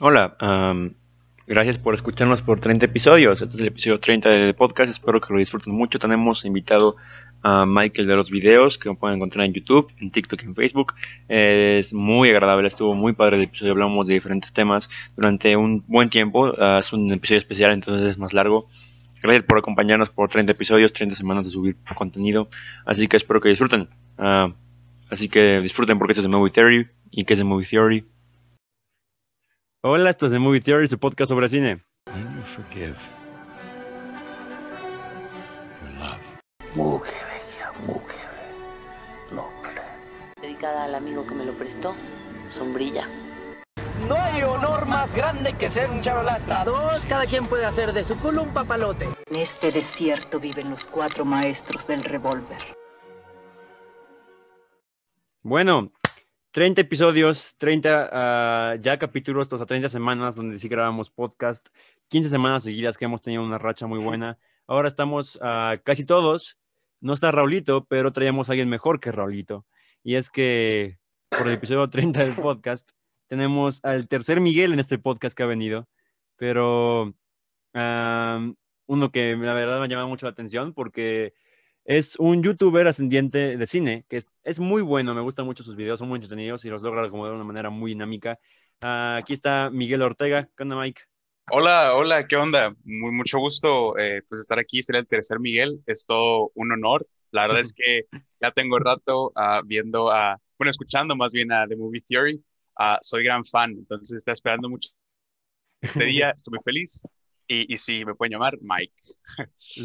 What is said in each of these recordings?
Hola, am, gracias por escucharnos por 30 episodios. Este es el episodio 30 del podcast. Espero que lo disfruten mucho. Tenemos invitado a Michael de los videos que pueden encontrar en YouTube, en TikTok en Facebook. Es muy agradable, estuvo muy padre el episodio. Hablamos de diferentes temas durante un buen tiempo. Ah, es un episodio especial, entonces es más largo. Gracias por acompañarnos por 30 episodios, 30 semanas de subir contenido. Así que espero que disfruten. Ah, así que disfruten porque esto es de Movie Theory. ¿Y qué es de Movie Theory? Hola, esto es The Movie Theory, su podcast sobre cine. You love. Dedicada al amigo que me lo prestó, Sombrilla. No hay honor más grande que ser un charolasta. Dos, cada quien puede hacer de su culo un papalote. En este desierto viven los cuatro maestros del revólver. Bueno, 30 episodios, 30 ah, ya capítulos, o sea, 30 semanas donde sí grabamos podcast, 15 semanas seguidas que hemos tenido una racha muy buena. Ahora estamos ah, casi todos. No está Raulito, pero traíamos a alguien mejor que Raulito. Y es que por el episodio 30 del podcast tenemos al tercer Miguel en este podcast que ha venido, pero am, uno que la verdad me ha llamado mucho la atención porque es un youtuber ascendiente de cine, que es, es muy bueno, me gustan mucho sus videos, son muy entretenidos y los logra acomodar de una manera muy dinámica. Ah, aquí está Miguel Ortega. ¿Qué onda, Mike? Hola, hola, ¿qué onda? Muy, mucho gusto eh, pues estar aquí, ser el tercer Miguel, es todo un honor. La verdad es que ya tengo rato ah, viendo a, bueno, escuchando más bien a The Movie Theory. Ah, soy gran fan, entonces está esperando mucho este día, estoy muy feliz. Y, y sí, me pueden llamar Mike.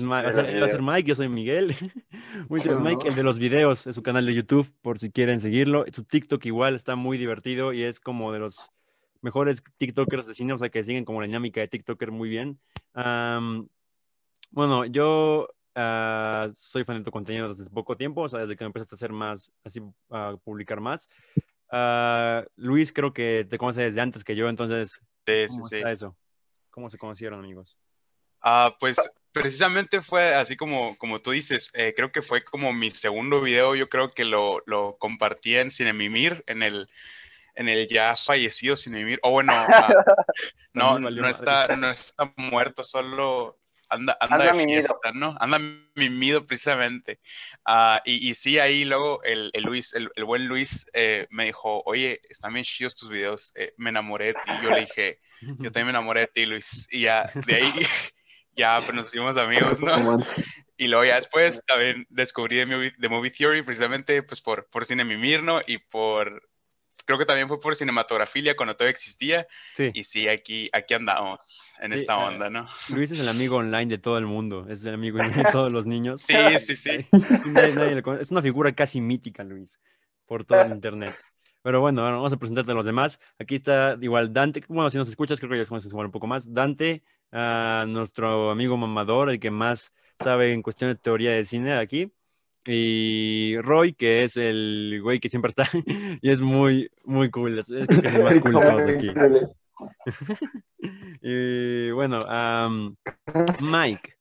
Ma- o sea, él va a ser Mike, yo soy Miguel. Mucho Mike, el de los videos, es su canal de YouTube, por si quieren seguirlo. Su TikTok igual está muy divertido y es como de los mejores TikTokers de cine, o sea, que siguen como la dinámica de TikToker muy bien. Am, bueno, yo ah, soy fan de tu contenido desde poco tiempo, o sea, desde que empezaste a hacer más, así, a publicar más. Ah, Luis, creo que te conoce desde antes que yo, entonces, Sí, sí, ¿cómo sí. está eso? ¿Cómo se conocieron, amigos? Ah, pues precisamente fue así como, como tú dices, eh, creo que fue como mi segundo video, yo creo que lo, lo compartí en Cinemimir, en el, en el ya fallecido Cinemimir, o bueno, ah, no, no está, no está muerto, solo anda, anda, Anda de mimido. fiesta, ¿no? Anda mimido precisamente. Ah, y, y sí, ahí luego el, el Luis, el, el buen Luis eh, me dijo, oye, están bien chidos tus videos, eh, me enamoré de ti, yo le dije, yo también me enamoré de ti, Luis. Y ya, de ahí, ya, pues nos hicimos amigos, ¿no? Y luego ya después también descubrí de Movie, de Movie Theory precisamente pues por, por Cine Mimir, ¿no? Y por, creo que también fue por Cinematografilia cuando todavía existía. Sí. Y sí, aquí, aquí andamos en Sí, esta ah, onda, ¿no? Luis es el amigo online de todo el mundo, es el amigo de todos los niños. Sí, sí, sí. Nadie- nadie conoce. es una figura casi mítica, Luis, por todo el internet. Pero bueno, ahora vamos a presentarte a los demás. Aquí está igual Dante. Bueno, si nos escuchas, creo que ya conoces igual un poco más. Dante, ah, nuestro amigo mamador, el que más sabe en cuestión de teoría de cine de aquí. Y Roy, que es el güey que siempre está y es muy, muy cool. Es, es- el más cool de todos aquí. Y bueno, Mike,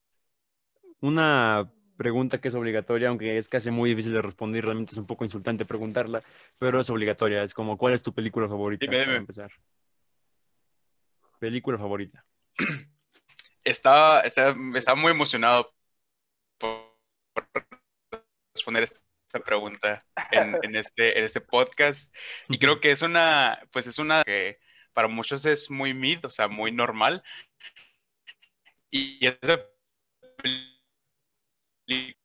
una pregunta que es obligatoria, aunque es casi muy difícil de responder, realmente es un poco insultante preguntarla, pero es obligatoria. Es como, ¿cuál es tu película favorita? Dime, para empezar. Película favorita. Estaba, estaba, estaba muy emocionado por, por responder esta pregunta en, en este, en este podcast. Y creo que es una, pues es una que para muchos es muy mid, o sea, muy normal. Y esa película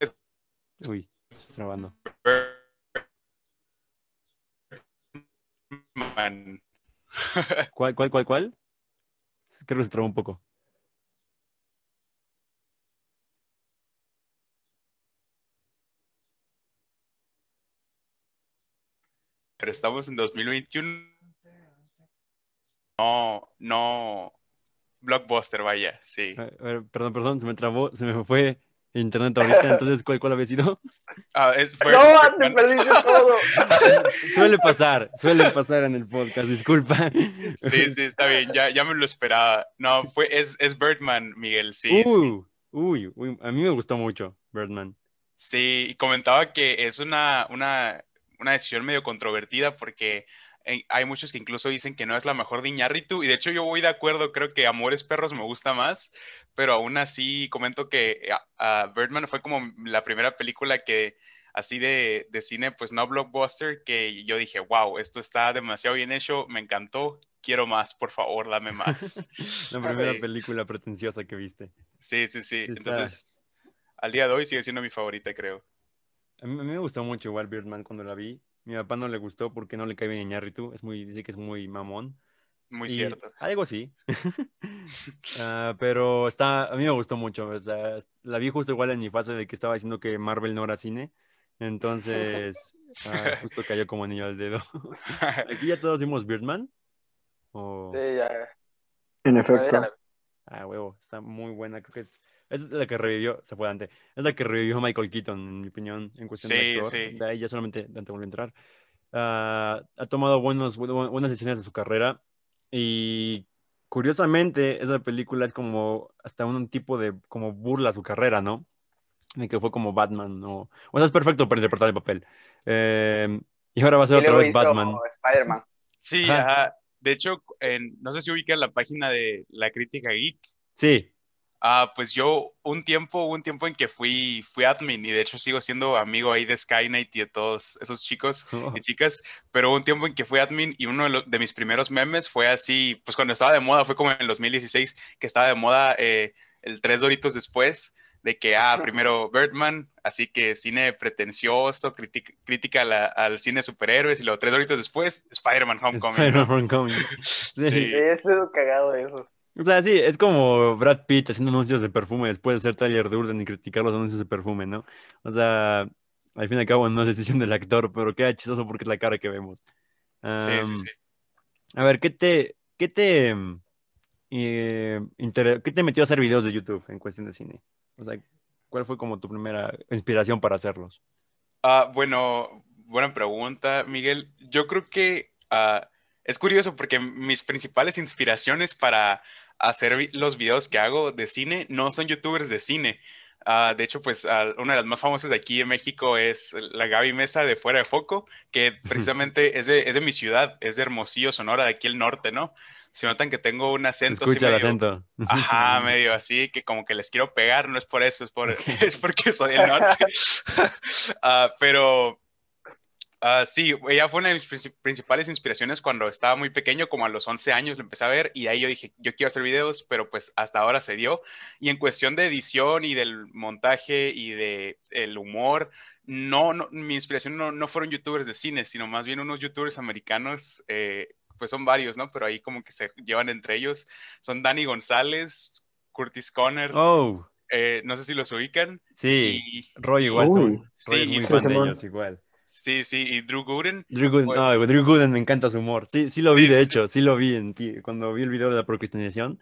es Uy, trabando. ¿Cuál, cuál, cuál, cuál? Creo que se trabó un poco. Pero estamos en 2021. No, no. Blockbuster, vaya, sí. A ver, perdón, perdón, se me trabó, se me fue internet ahorita, entonces, ¿cuál, cuál había sido? Ah, es No, te perdiste todo. Suele pasar, suele pasar en el podcast, disculpa. Sí, sí, está bien, ya, ya me lo esperaba. No, fue, es, es Birdman, Miguel, sí, sí. Uh, uy, uy, a mí me gustó mucho Birdman. Sí, y comentaba que es una, una, una decisión medio controvertida porque eh, hay muchos que incluso dicen que no es la mejor de Iñárritu y de hecho yo voy de acuerdo, creo que Amores Perros me gusta más, pero aún así comento que ah, ah, Birdman fue como la primera película que así de, de cine, pues no blockbuster, que yo dije, wow, esto está demasiado bien hecho, me encantó, quiero más, por favor, dame más. La primera Sí. película pretenciosa que viste. Sí, sí, sí. Está- Entonces, al día de hoy sigue siendo mi favorita, creo. A mí, a mí me gustó mucho igual Birdman cuando la vi. Mi papá no le gustó porque no le cae bien Iñárritu. Es muy, dice que es muy mamón. Muy Y cierto. Algo así. Ah, pero está, a mí me gustó mucho. O sea, la vi justo igual en mi fase de que estaba diciendo que Marvel no era cine. Entonces, ah, justo cayó como niño al dedo. Aquí ya todos vimos Birdman. O- Sí, ya. En efecto. Ah, huevo, está muy buena. Creo que es, es la que revivió, se fue Dante. Es la que revivió Michael Keaton, en mi opinión, en cuestión Sí, de actor. sí. De ahí ya solamente Dante volvió a entrar. Ah, ha tomado buenos, bu- buenas decisiones de su carrera. Y curiosamente, esa película es como hasta un tipo de como burla a su carrera, ¿no? De que fue como Batman, ¿no? O sea, es perfecto para interpretar el papel. Eh, y ahora va a ser otra vez Batman. Spider-Man. Sí, Ajá. ajá. De hecho, en- no sé si ubican la página de la crítica geek. Sí, Ah, pues yo un tiempo, un tiempo en que fui, fui admin y de hecho sigo siendo amigo ahí de Skynet y de todos esos chicos y chicas, pero un tiempo en que fui admin y uno de, los- de mis primeros memes fue así, pues cuando estaba de moda, fue como en el 2016 que estaba de moda eh, el tres doritos después, de que, ah, primero Birdman, así que cine pretencioso, critic- crítica la- al cine de superhéroes y luego tres doritos después, Spider-Man Homecoming. Spider-Man ¿no? Homecoming. Sí. Sí, es cagado eso. O sea, sí, es como Brad Pitt haciendo anuncios de perfume después de ser Tyler Durden y criticar los anuncios de perfume, ¿no? O sea, al fin y al cabo no es decisión del actor, pero queda chistoso porque es la cara que vemos. Sí, sí, sí. A ver, ¿qué te, qué te, mm, eh, inter- qué te metió a hacer videos de YouTube en cuestión de cine? O sea, ¿cuál fue como tu primera inspiración para hacerlos? Ah, bueno, buena pregunta, Miguel. Yo creo que ah, es curioso porque mis principales inspiraciones para hacer los videos que hago de cine no son youtubers de cine. Ah, de hecho, pues ah, una de las más famosas de aquí en México es la Gaby Mesa de Fuera de Foco, que precisamente es de, es de mi ciudad, es de Hermosillo, Sonora, de aquí el norte, ¿no? Se notan que tengo un acento escucha el medio- acento. Ajá, medio así, que como que les quiero pegar, no es por eso, es, por, es porque soy del norte. Ah, pero ah, sí, ella fue una de mis princi- principales inspiraciones cuando estaba muy pequeño, como a los 11 años lo empecé a ver y ahí yo dije, yo quiero hacer videos, pero pues hasta ahora se dio. Y en cuestión de edición y del montaje y de el humor, no, no mi inspiración no, no fueron youtubers de cine, sino más bien unos youtubers americanos. eh, pues son varios, ¿no? Pero ahí como que se llevan entre ellos. Son Dani González, Curtis Conner, Oh, eh, no sé si los ubican. sí. Y, Roy igual. Uy. son- Sí, Roy es muy sí, fan de Simón. ellos igual. Sí, sí, y Drew Gooden. Drew Gooden, Bueno. no, Drew Gooden me encanta su humor. Sí, sí lo vi, Sí, de sí, hecho, sí lo vi en ti, cuando vi el video de la procrastinación.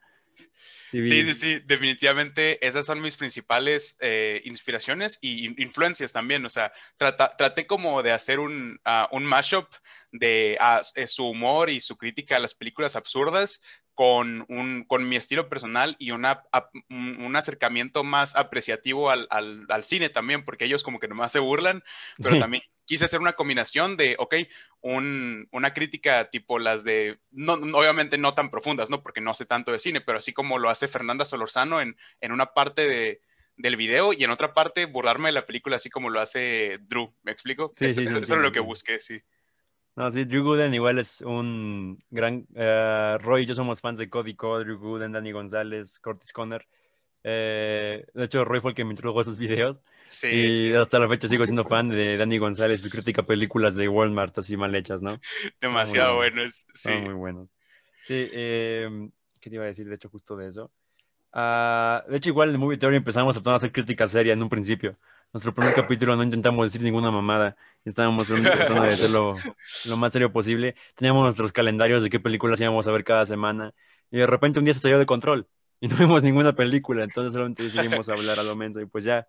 Sí. Sí, sí, sí, definitivamente esas son mis principales eh, inspiraciones y in- influencias también. O sea, trata- traté como de hacer un, ah, un mashup de eh, su humor y su crítica a las películas absurdas con, un, con mi estilo personal y una, ap- un, acercamiento más apreciativo al, al- al cine también, porque ellos como que nomás se burlan, pero Sí. también quise hacer una combinación de, ok, un- una crítica tipo las de, no, obviamente no tan profundas, ¿no? Porque no sé tanto de cine, pero así como lo hace Fernanda Solorzano en, en una parte de, del video y en otra parte burlarme de la película así como lo hace Drew, ¿me explico? Sí, eso, sí, eso- eso es lo que busqué, sí. No, sí, Drew Gooden igual es un gran... eh, Roy y yo somos fans de Cody Cole, Drew Gooden, Danny González, Curtis Conner. Eh, de hecho, Roy fue el que me introdujo a esos videos. Sí, y sí, hasta la fecha sigo siendo fan de Danny González, su crítica a películas de Walmart así mal hechas, ¿no? demasiado muy bueno. es- sí. Son muy buenos. Sí, eh, ¿qué te iba a decir? De hecho, justo de eso. Ah, de hecho, igual en Movie Theory empezamos a hacer crítica seria en un principio. Nuestro primer capítulo no intentamos decir ninguna mamada. Estábamos tratando de hacerlo lo más serio posible. Teníamos nuestros calendarios de qué películas íbamos a ver cada semana. Y de repente un día se salió de control. Y no vimos ninguna película. Entonces solamente decidimos hablar a lo menso. Y pues ya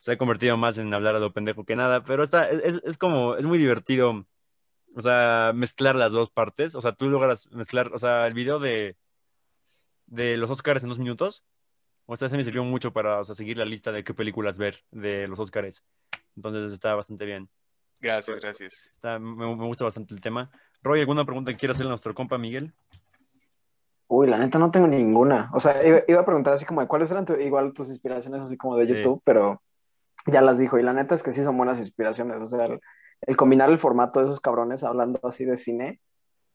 se ha convertido más en hablar a lo pendejo que nada. Pero está, es, es- es como, es muy divertido o sea, mezclar las dos partes. O sea, tú logras mezclar, o sea, el video de, de los Oscars en dos minutos. O sea, se me sirvió mucho para o sea, seguir la lista de qué películas ver de los Oscars. Entonces está bastante bien. Gracias, gracias. Está- me, me gusta bastante el tema. Roy, ¿alguna pregunta que quieras hacerle a nuestro compa Miguel? Uy, la neta no tengo ninguna. O sea, iba, iba a preguntar así como de cuáles eran tu- igual tus inspiraciones así como de Sí. YouTube, pero ya las dijo. Y la neta es que sí son buenas inspiraciones. O sea, el, el combinar el formato de esos cabrones hablando así de cine,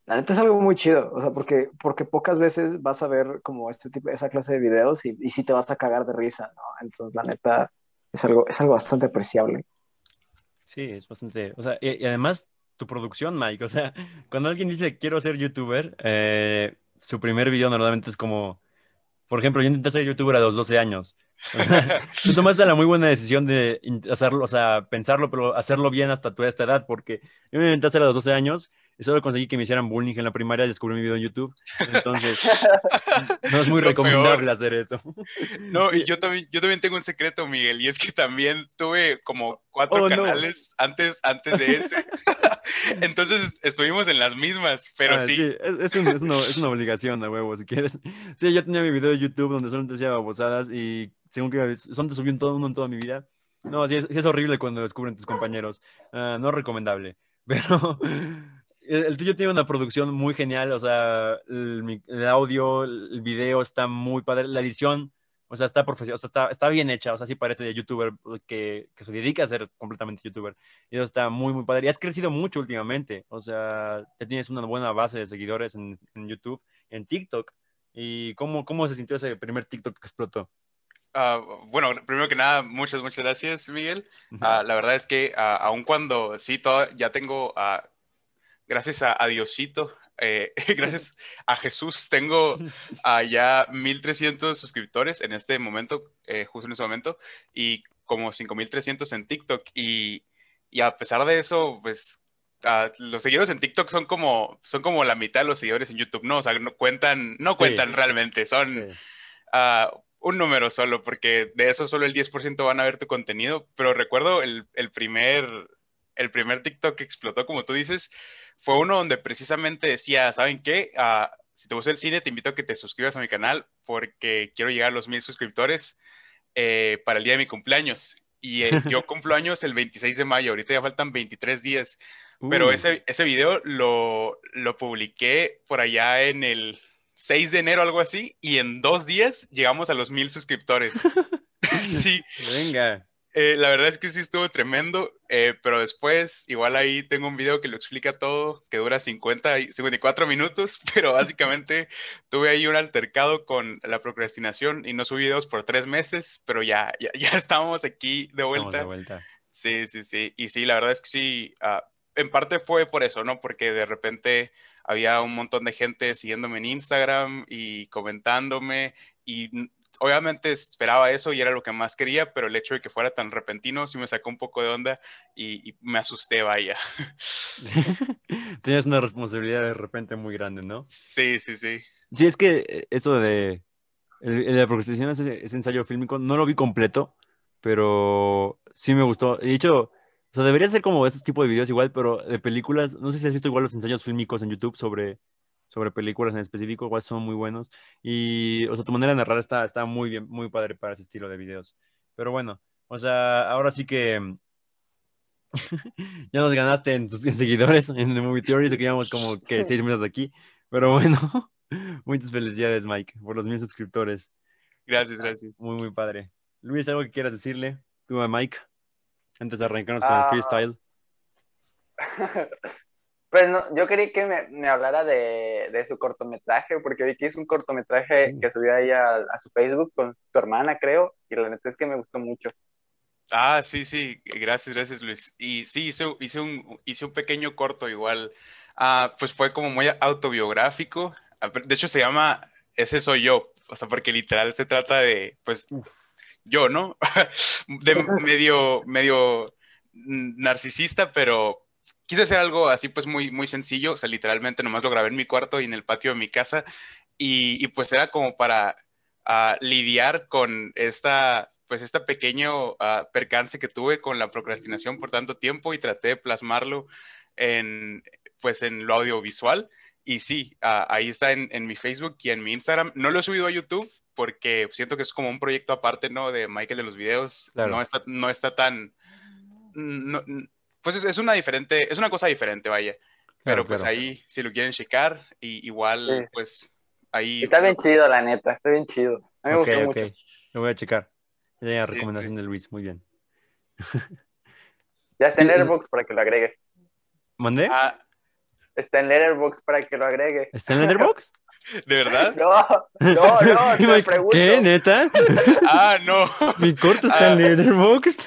la neta es algo muy chido. O sea, porque, porque pocas veces vas a ver como este tipo, esa clase de videos y, y sí te vas a cagar de risa, ¿no? Entonces, la neta es algo, es algo bastante apreciable. Sí, es bastante. O sea, y, además tu producción, Mike. O sea, cuando alguien dice quiero ser youtuber, eh, su primer video normalmente es como. Por ejemplo, yo intenté ser youtuber a los 12 años. O sea, tú tomaste la muy buena decisión de hacerlo, o sea, pensarlo, pero hacerlo bien hasta tu esta edad, porque yo me intenté hacer a los 12 años y solo conseguí que me hicieran bullying en la primaria y descubrí mi video en YouTube. Entonces, no es muy Lo recomendable peor. hacer eso. No, y yo también, yo también tengo un secreto, Miguel, y es que también tuve como cuatro Oh, no. canales antes, antes de ese. Entonces estuvimos en las mismas, pero Ah, sí, es, es un- es una, es una obligación, a huevo, si quieres. Sí, yo tenía mi video de YouTube donde solo te decía babosadas y según que son te subí un todo uno en toda mi vida. No, sí es, sí es horrible cuando descubren tus compañeros. Ah, no recomendable. Pero el, tuyo tiene una producción muy genial, o sea, el, audio, el video está muy padre, la edición, o sea, está profesional, o sea, está, está bien hecha, o sea, sí parece de youtuber que, que se dedica a ser completamente youtuber. Y eso está muy, muy padre. Y has crecido mucho últimamente. O sea, ya tienes una buena base de seguidores en, en YouTube, en TikTok. ¿Y cómo, cómo se sintió ese primer TikTok que explotó? Ah, bueno, primero que nada, muchas, muchas gracias, Miguel. Ah, la verdad es que ah, aun cuando sí, todo, ya tengo, gracias a, a Diosito, eh, gracias a Jesús, tengo ya 1300 suscriptores en este momento, eh, justo en ese momento, y como 5300 en TikTok. Y, y a pesar de eso, pues ah, los seguidores en TikTok son como, son como la mitad de los seguidores en YouTube, ¿no? O sea, no cuentan, no cuentan realmente, son Sí. ah, un número solo, porque de eso solo el 10% van a ver tu contenido, pero recuerdo el, el primer, el primer TikTok que explotó, como tú dices, fue uno donde precisamente decía, ¿saben qué? Ah, si te gusta el cine, te invito a que te suscribas a mi canal porque quiero llegar a los mil suscriptores eh, para el día de mi cumpleaños. Y eh, yo cumplo años el 26 de mayo, ahorita ya faltan 23 días, pero Uh, ese, ese video lo, lo publiqué por allá en el 6 de enero, algo así, y en dos días llegamos a los mil suscriptores. sí, Venga. Eh, la verdad es que sí estuvo tremendo, eh, pero después igual ahí tengo un video que lo explica todo, que dura 50 y 54 minutos, pero básicamente tuve ahí un altercado con la procrastinación y no subí videos por tres meses, pero ya, ya, ya estamos aquí de vuelta. de vuelta. Sí, sí, sí. Y sí, la verdad es que sí, ah, en parte fue por eso, ¿no? Porque de repente había un montón de gente siguiéndome en Instagram y comentándome y obviamente esperaba eso y era lo que más quería, pero el hecho de que fuera tan repentino sí me sacó un poco de onda y, y me asusté, vaya. Tienes una responsabilidad de repente muy grande, ¿no? Sí, sí, sí. Sí, es que eh, eso de, el, el de la procrastinación, ese, ese ensayo fílmico, no lo vi completo, pero sí me gustó. De hecho, o sea, debería ser como esos tipos de videos igual, pero de películas. No sé si has visto igual los ensayos fílmicos en YouTube sobre, sobre películas en específico, igual son muy buenos. Y, o sea, tu manera de narrar está, está muy bien, muy padre para ese estilo de videos. Pero bueno, o sea, ahora sí que mm, ya nos ganaste en tus seguidores en The Movie Theory, que llevamos como que seis meses aquí. Pero bueno, muchas felicidades, Mike, por los mil suscriptores. Gracias, gracias. Muy, muy padre. Luis, ¿algo que quieras decirle tú a Mike antes de arrancarnos con el Ah. freestyle? Pues no, yo quería que me, me hablara de, de su cortometraje, porque vi que hizo un cortometraje Mm. que subió ahí a, a su Facebook con tu hermana, creo, y la neta es que me gustó mucho. Ah, sí, sí, gracias, gracias Luis. Y sí, hice, hice un, hice un pequeño corto igual. Ah, pues fue como muy autobiográfico. Ah, De hecho, se llama Ese soy yo. O sea, porque literal se trata de, pues, yo, ¿no? De medio, medio narcisista, pero quise hacer algo así, pues, muy, muy sencillo. O sea, literalmente nomás lo grabé en mi cuarto y en el patio de mi casa. Y, y, pues era como para ah, lidiar con esta pues este pequeño ah, percance que tuve con la procrastinación por tanto tiempo y traté de plasmarlo en pues en lo audiovisual y sí, ah, ahí está en, en mi Facebook y en mi Instagram. No lo he subido a YouTube porque siento que es como un proyecto aparte, ¿no? De Michael de los videos. Claro. No, está, no está tan... No, pues es, es una diferente, es una cosa diferente, vaya. Pero Claro, pues claro. ahí, si lo quieren checar, y, igual, Sí. pues ahí. Está bien chido, la neta, está bien chido. A mí me Ok, gustó ok. mucho. Lo voy a checar. La Sí, recomendación de Luis, muy bien. Ya está en Letterboxd para que lo agregue. ¿Mandé? Ah, Está en Letterboxd para que lo agregue. ¿Está en Letterboxd? ¿de verdad? No, no, no, te pregunto. ¿Qué, neta? ah, no. Mi corto está en Ah. Letterboxd.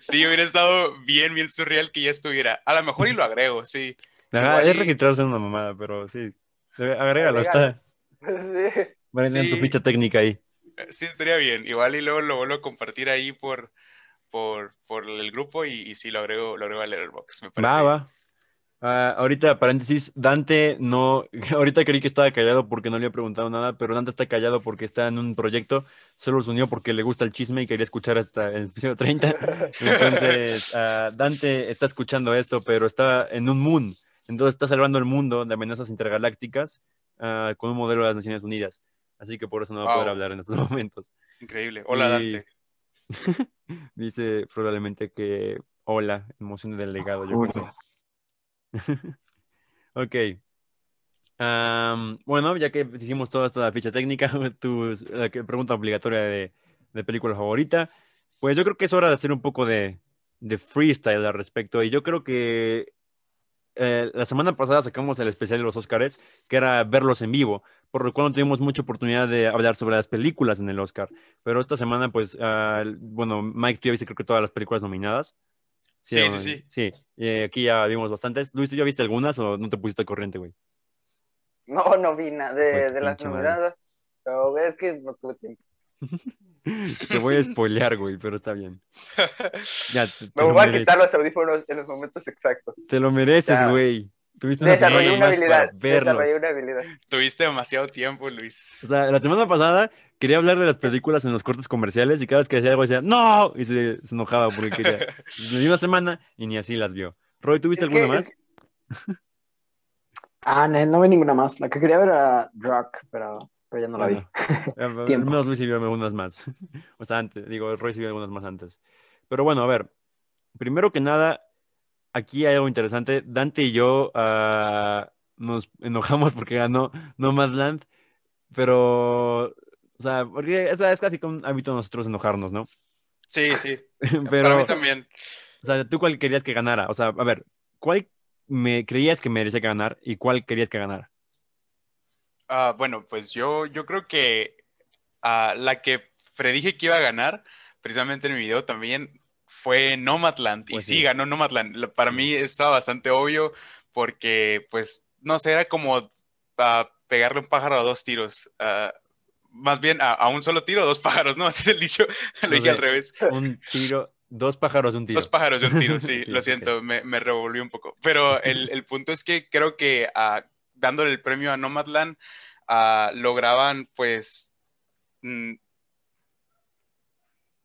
Sí, hubiera estado bien, bien surreal que ya estuviera. A lo mejor y lo agrego, sí. Ajá, es y- registrarse en una mamada, pero sí. Debe- Agrégalo, está. Sí. Vale, en tu Sí. ficha técnica ahí. Sí, estaría bien. Igual y luego lo vuelvo a compartir ahí por, por, por el grupo y, y sí lo agrego, lo agrego a Letterboxd. Me parece. Va, va. Ah, ahorita, paréntesis, Dante no, ahorita creí que estaba callado porque no le había preguntado nada, pero Dante está callado porque está en un proyecto, solo se unió porque le gusta el chisme y quería escuchar hasta el episodio 30. Entonces, ah, Dante está escuchando esto, pero está en un moon, entonces está salvando el mundo de amenazas intergalácticas ah, con un modelo de las Naciones Unidas. Así que por eso no va a poder hablar en estos momentos. Increíble. Hola, Y- Dante. Dice probablemente que hola, emoción del legado, yo sé. ok. Bueno, ya que hicimos toda esta ficha técnica, tu la pregunta obligatoria de, de película favorita, pues yo creo que es hora de hacer un poco de, freestyle al respecto. Y yo creo que eh, la semana pasada sacamos el especial de los Oscars, que era verlos en vivo, por lo cual no tuvimos mucha oportunidad de hablar sobre las películas en el Oscar. Pero esta semana, pues, bueno, Mike, tú ya viste creo que todas las películas nominadas. Sí, ¿o sí, no? sí. Sí, eh, aquí ya vimos bastantes. Luis, ¿tú ya viste algunas o no te pusiste al corriente, güey? No, no vi nada de, de las nominadas. Pero es que no tuve tiempo. Te voy a spoilear, güey, pero está bien. Ya, te, te Me voy a mereces. quitar los audífonos en los momentos exactos. Te lo mereces, Ya. güey. Tuviste una semana Desarrollé una más para habilidad. verlos. Desarrollé una habilidad. Tuviste demasiado tiempo, Luis. O sea, la semana pasada quería hablar de las películas en los cortes comerciales y cada vez que decía algo decía, ¡No! Y se, se enojaba porque quería. Le di una semana y ni así las vio. Roy, ¿tuviste alguna que- más? que- Ah, no, no vi ninguna más. La que quería ver era Rock, pero, pero ya no la vi. Eh, al Tiempo. menos Luis sí vio algunas más. O sea, antes, digo, Roy sí vio algunas más antes. Pero bueno, a ver, primero que nada, aquí hay algo interesante. Dante y yo ah, nos enojamos porque ganó No Más Land, pero, o sea, porque o sea, es casi como un hábito de nosotros enojarnos, ¿no? Sí, sí. Para Pero, mí también. o sea, ¿tú cuál querías que ganara? O sea, a ver, ¿cuál me creías que merecía que ganar y cuál querías que ganara? Ah, bueno, pues yo, yo creo que ah, la que predije que iba a ganar, precisamente en mi video también, fue Nomadland. Y Pues sí, sí. ganó Nomadland. La- Para mí estaba bastante obvio porque, pues, no sé, era como ah, pegarle un pájaro a dos tiros. Ah, más bien a, a un solo tiro, dos pájaros, ¿no? Así es el dicho. Lo dije al revés. Un tiro, dos pájaros, un tiro. Dos pájaros de un tiro, sí, Sí, lo siento, me, me revolví un poco. Pero el, el punto es que creo que ah, dándole el premio a Nomadland, lograban pues mm,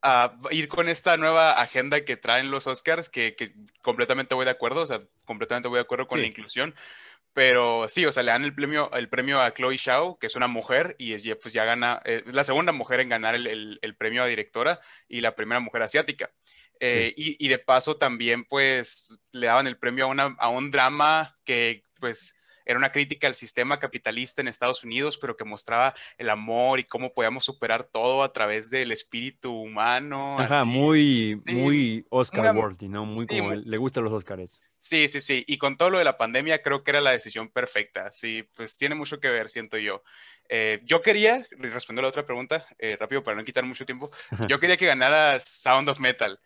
ah, ir con esta nueva agenda que traen los Oscars, que, que completamente voy de acuerdo, o sea, completamente voy de acuerdo con Sí. la inclusión. Pero sí, o sea, le dan el premio, el premio a Chloe Zhao, que es una mujer, y es, pues ya gana, eh, es la segunda mujer en ganar el, el- el premio a directora y la primera mujer asiática. Eh, y, y de paso también pues le daban el premio a, una, a un drama que pues era una crítica al sistema capitalista en Estados Unidos, pero que mostraba el amor y cómo podíamos superar todo a través del espíritu humano. Ajá, así. muy, Sí, muy Oscar muy worthy, ¿no? Muy sí, como muy- le gustan los Oscars. Sí, sí, sí. Y con todo lo de la pandemia, creo que era la decisión perfecta. Sí, pues tiene mucho que ver, siento yo. Eh, yo quería, respondiendo a la otra pregunta, eh, rápido para no quitar mucho tiempo, yo quería que ganara Sound of Metal.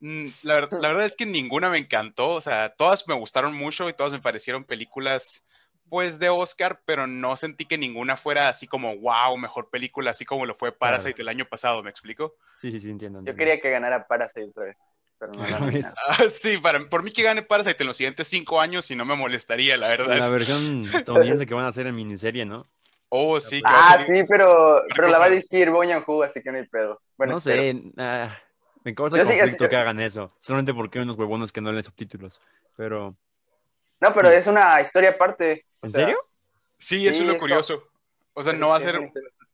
Mm, La, la verdad es que ninguna me encantó, o sea, todas me gustaron mucho y todas me parecieron películas, pues, de Oscar, pero no sentí que ninguna fuera así como, wow, mejor película, así como lo fue Parasite el año pasado, ¿me explico? Sí, sí, sí, entiendo. Yo quería que ganara Parasite otra vez. Pero no. Ah, sí, para, por mí que gane Parasite en los siguientes cinco años y no me molestaría, la verdad. La versión estadounidense que van a hacer en miniserie, ¿no? Oh, sí, Ah, sí, pero, pero la va a dirigir Bong Joon-ho, así que no hay pedo. Bueno, no sé, ah, me causa Yo sí- conflicto yo- que hagan eso. Solamente porque hay unos huevones que no leen subtítulos. Pero, No, pero es una historia aparte. o ¿en sea, serio? Sí, eso Sí, es lo curioso. O sea, no va a ser,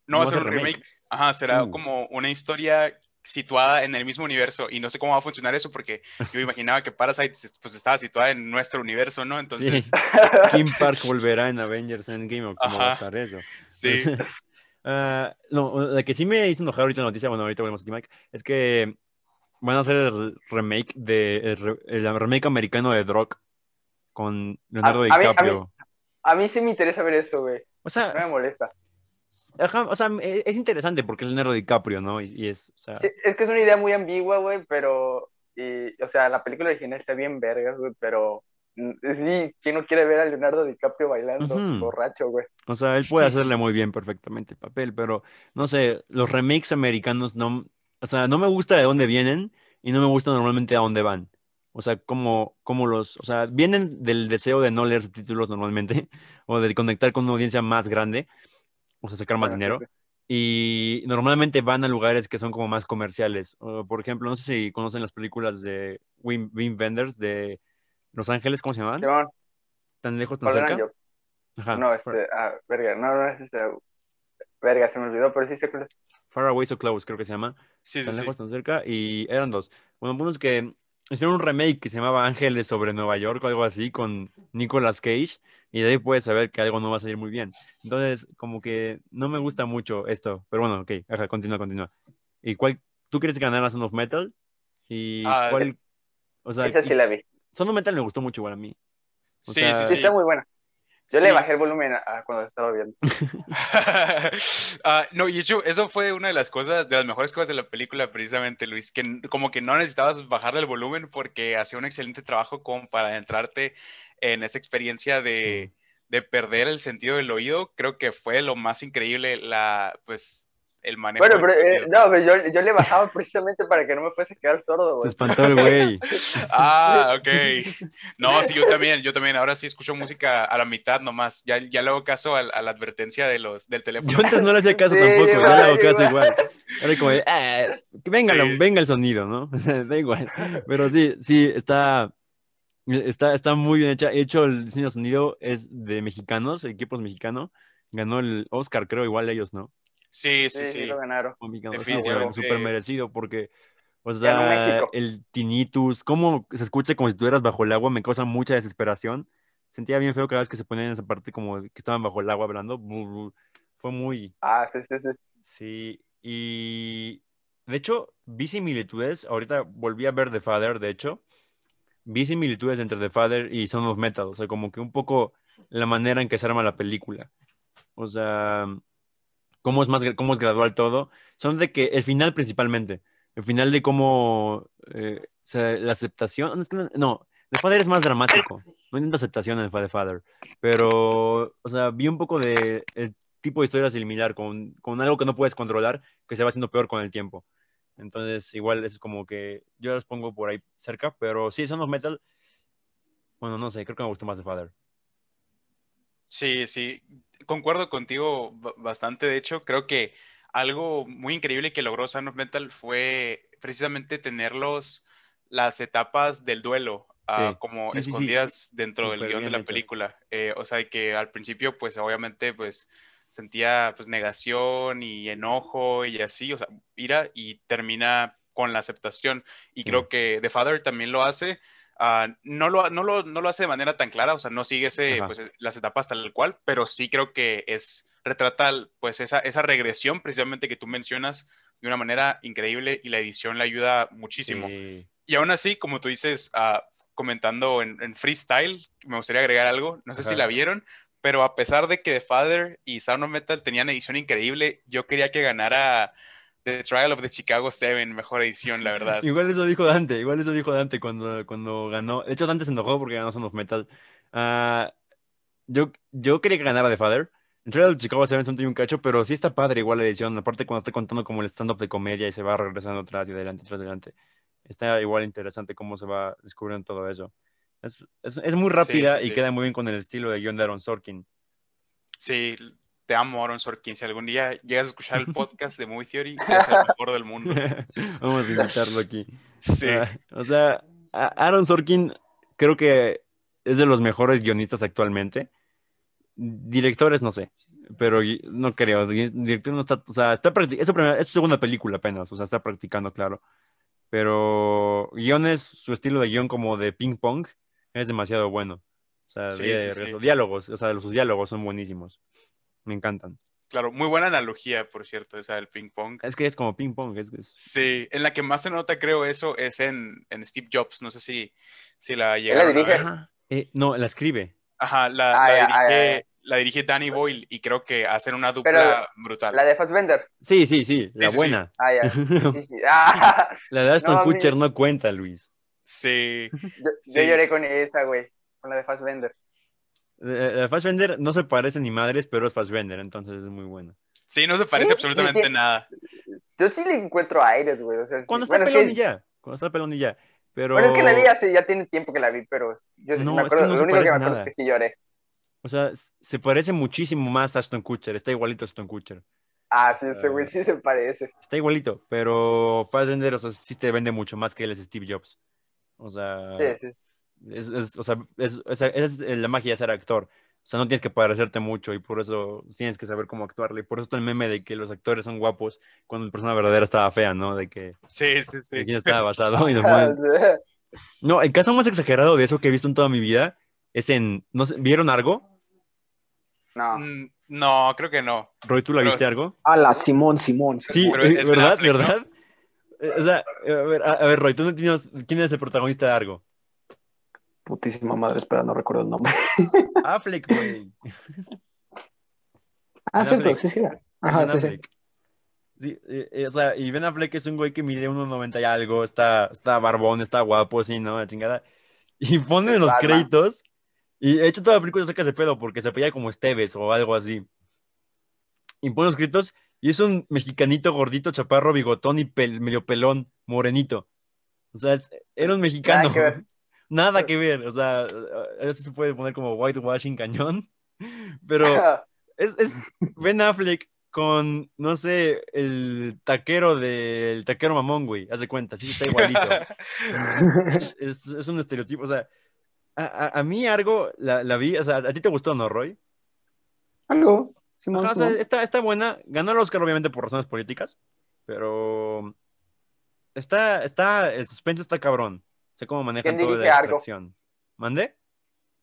no va a ser un remake. Ajá, será Uh. como una historia situada en el mismo universo y no sé cómo va a funcionar eso porque yo imaginaba que Parasite pues estaba situada en nuestro universo, ¿no? Entonces, Sí. Kim Park volverá en Avengers Endgame o cómo va a Ajá. estar eso. sí. Ah, no, la que sí me hizo enojar ahorita la noticia, bueno, ahorita volvemos aquí, Mike, es que van a hacer el remake de el, el remake americano de Drock con Leonardo A- a mí- a mí- DiCaprio. A mí sí me interesa ver esto, güey. O No sea, me molesta. ajá, o sea, es interesante porque es Leonardo DiCaprio, ¿no? Y, y es, o sea, Sí, es que es una idea muy ambigua, güey, pero. Y, o sea, la película original está bien vergas, güey, pero. mm, Sí, ¿quién no quiere ver a Leonardo DiCaprio bailando borracho, güey? o sea, él puede hacerle muy bien perfectamente el papel, pero no sé, los remakes americanos no, o sea, no me gusta de dónde vienen y no me gusta normalmente a dónde van. O sea, como, como los, o sea, vienen del deseo de no leer subtítulos normalmente o de conectar con una audiencia más grande, o sea, sacar más Bueno, dinero. Y normalmente van a lugares que son como más comerciales. O, por ejemplo, no sé si conocen las películas de Wim, Wim Wenders de Los Ángeles, ¿cómo se llamaban? Simón, ¿Tan lejos, tan ¿cuál era cerca? yo? Ajá. No, Far, este, ah, verga, no, no es este. Verga, se me olvidó, pero sí es. Far Away So Close, creo que se llama. Sí, sí, Tan sí. lejos, tan cerca. Y eran dos. Bueno, unos que hicieron un remake que se llamaba Ángeles sobre Nueva York o algo así con Nicolas Cage. Y de ahí puedes saber que algo no va a salir muy bien. Entonces, como que no me gusta mucho esto. Pero bueno, ok, ajá, continúa, continúa. ¿Y cuál? ¿Tú quieres ganar a Son of Metal? ¿Y Ah, cuál? O sea, Esa sí la vi. Son of Metal me gustó mucho igual a mí. O Sí, sea, sí, Sí, sí. está muy buena. Yo Sí. le bajé el volumen a, a cuando estaba viendo. Ah, no, y hecho, eso fue una de las cosas, de las mejores cosas de la película, precisamente, Luis, que como que no necesitabas bajarle el volumen porque hacía un excelente trabajo como para adentrarte en esa experiencia de, de perder el sentido del oído. Creo que fue lo más increíble, la, pues, el manejo. Bueno, pero eh, no, pero yo, yo le bajaba precisamente para que no me fuese a quedar sordo, Se güey. espantó el güey. Ah, ok. No, sí, yo también, yo también. Ahora sí escucho música a la mitad nomás. Ya, ya le hago caso a, la advertencia de los, del teléfono. Yo antes no le hacía caso Sí, tampoco, ya le hago caso igual. igual. Ahora como, de, "Ah, que venga, la- Sí. venga el sonido, ¿no? da igual. Pero sí, sí, está, está, está muy bien hecha. De hecho, el diseño de sonido es de mexicanos, equipos mexicanos. Ganó el Oscar, creo, igual ellos, ¿no? Sí, Sí, sí, sí, lo ganaron. Sí, Definitivamente. súper merecido porque, o sea, el tinnitus, cómo se escucha como si estuvieras bajo el agua, me causa mucha desesperación. Sentía bien feo cada vez que se ponían en esa parte como que estaban bajo el agua hablando. Fue muy, Ah, sí, sí, sí. Sí, y de hecho, vi similitudes. Ahorita volví a ver The Father, de hecho. Vi similitudes entre The Father y Son of Metal. O sea, como que un poco la manera en que se arma la película. O sea, cómo es más, cómo es gradual todo. Son de que el final principalmente. El final de cómo eh, o sea, la aceptación. no, The Father es más dramático. No hay tanta aceptación en The Father. Pero, o sea, vi un poco de el tipo de historia similar con, con algo que no puedes controlar, que se va haciendo peor con el tiempo. Entonces, igual es como que yo los pongo por ahí cerca, pero sí, Son of Metal. Bueno, no sé, creo que me gustó más The Father. Sí, sí, concuerdo contigo ba- bastante. De hecho, creo que algo muy increíble que logró Sound of Metal fue precisamente tenerlos las etapas del duelo ah, como sí, sí, sí. escondidas dentro del guion de la película. Eh, o sea, que al principio, pues obviamente, pues sentía pues negación y enojo y así, o sea, ira y termina con la aceptación. Y creo que The Father también lo hace. Ah, no, lo, no, lo, no lo hace de manera tan clara, o sea, no sigue ese, pues, es- las etapas tal cual, pero sí creo que es, retrata pues esa, esa regresión precisamente que tú mencionas de una manera increíble y la edición le ayuda muchísimo. Sí. Y aún así, como tú dices, ah, comentando en, en freestyle, me gustaría agregar algo, no sé si la vieron, pero a pesar de que The Father y Sound of Metal tenían edición increíble, yo quería que ganara The Trial of the Chicago 7, mejor edición, la verdad. Igual eso dijo Dante, igual eso dijo Dante cuando, cuando ganó. De hecho, Dante se enojó porque ganó Son of Metal. Ah, yo, yo quería que ganara The Father. En realidad, Chicago Seven son un cacho, pero sí está padre igual la edición. Aparte, cuando está contando como el stand-up de comedia y se va regresando atrás y adelante, atrás, adelante. Está igual interesante cómo se va descubriendo todo eso. Es, es, es muy rápida sí, y sí. queda muy bien con el estilo de guion de Aaron Sorkin. Sí, te amo, Aaron Sorkin. Si algún día llegas a escuchar el podcast de Movie Theory, es el mejor del mundo. Vamos a invitarlo aquí. Sí, Ah, o sea, Aaron Sorkin creo que es de los mejores guionistas actualmente. Directores, no sé. pero no creo. Director no está, o sea, está es su, primera- es su segunda película apenas, o sea, está practicando, claro. Pero guiones, su estilo de guion como de ping pong es demasiado bueno. O sea, Sí, de- sí, los diálogos, o sea, sus diálogos son buenísimos. Me encantan. Claro, muy buena analogía, por cierto, esa del ping pong. Es que es como ping pong, es, es- Sí, en la que más se nota, creo, eso es en, en Steve Jobs. No sé si, si la la llegaron a dirige? Eh, no, la escribe. Ajá, la, Ah, la ya, ah, dirige, ya, ya. la dirige Danny Boyle y creo que hacen una dupla Pero brutal. La de Fassbender. Sí, sí, sí, la sí, sí. buena. Ah, ya. Sí, sí. Ah, La de Ashton No, Kutcher no cuenta, Luis. Sí, yo, yo Sí. lloré con esa, güey. Con la de Fassbender. Eh, La Fassbender no se parece ni madres, pero es Fassbender, entonces es muy buena. sí, no se parece Sí, absolutamente sí, sí. nada. Yo sí le encuentro aires, güey. O sea, Cuando sí. está bueno, pelón y ya. Cuando está pelón y ya. Pero, Bueno, es que la vi hace, ya tiene tiempo que la vi, pero yo sí No, me es que acuerdo, no lo único que me acuerdo nada. es que sí lloré. o sea, se parece muchísimo más a Ashton Kutcher. Está igualito a Ashton Kutcher. Ah, sí, ese güey sí se parece. Está igualito, pero Fassbender, o sea, sí te vende mucho más que él es Steve Jobs. O sea, Sí, sí. Es, es- o sea, es, esa es la magia de ser actor. O sea, no tienes que parecerte mucho y por eso tienes que saber cómo actuarle. Y por eso está el meme de que los actores son guapos cuando la persona verdadera estaba fea, ¿no? De que Sí, sí, sí. de quién estaba basado. y ponen- No, el caso más exagerado de eso que he visto en toda mi vida es en, no sé, ¿vieron algo? No. Mm, No, creo que no. Roy, ¿tú la Pero viste es- algo? A la Simón, Simón. Sí, Pero eh, ¿verdad? ¿verdad? Eh, O sea, eh, a ver, a ver, Roy, ¿tú no tienes, ¿quién es el protagonista de algo? Putísima madre, espera, no recuerdo el nombre. Affleck, güey. Ah, Ben cierto, Affleck. sí, sí. Ajá, Ben sí, sí. Affleck. Sí, eh, eh, o sea, y Ben Affleck es un güey que mide 1.90 y algo, está, está barbón, está guapo, sí, ¿no? La chingada. Y ponen los Batman. créditos, y de hecho toda la película saca ese pedo porque se apellida como Esteves o algo así. Y ponen los créditos, y es un mexicanito gordito, chaparro, bigotón y pel- medio pelón, morenito. O sea, es- era un mexicano. Nada que ver. Nada que ver, o sea, eso se puede poner como whitewashing cañón, pero es, es Ben Affleck con, no sé, el taquero del taquero mamón, güey. Haz de cuenta, sí está igualito. es, es un estereotipo, o sea, a, a- a mí algo la, la vi, o sea, ¿a ti te gustó, no, Roy? Algo. Simón, Ajá, o sea, está, está buena. Ganó el Oscar, obviamente, por razones políticas, pero está, está, el suspenso está cabrón. Sé cómo manejan ¿Quién todo de extracción. ¿Mande?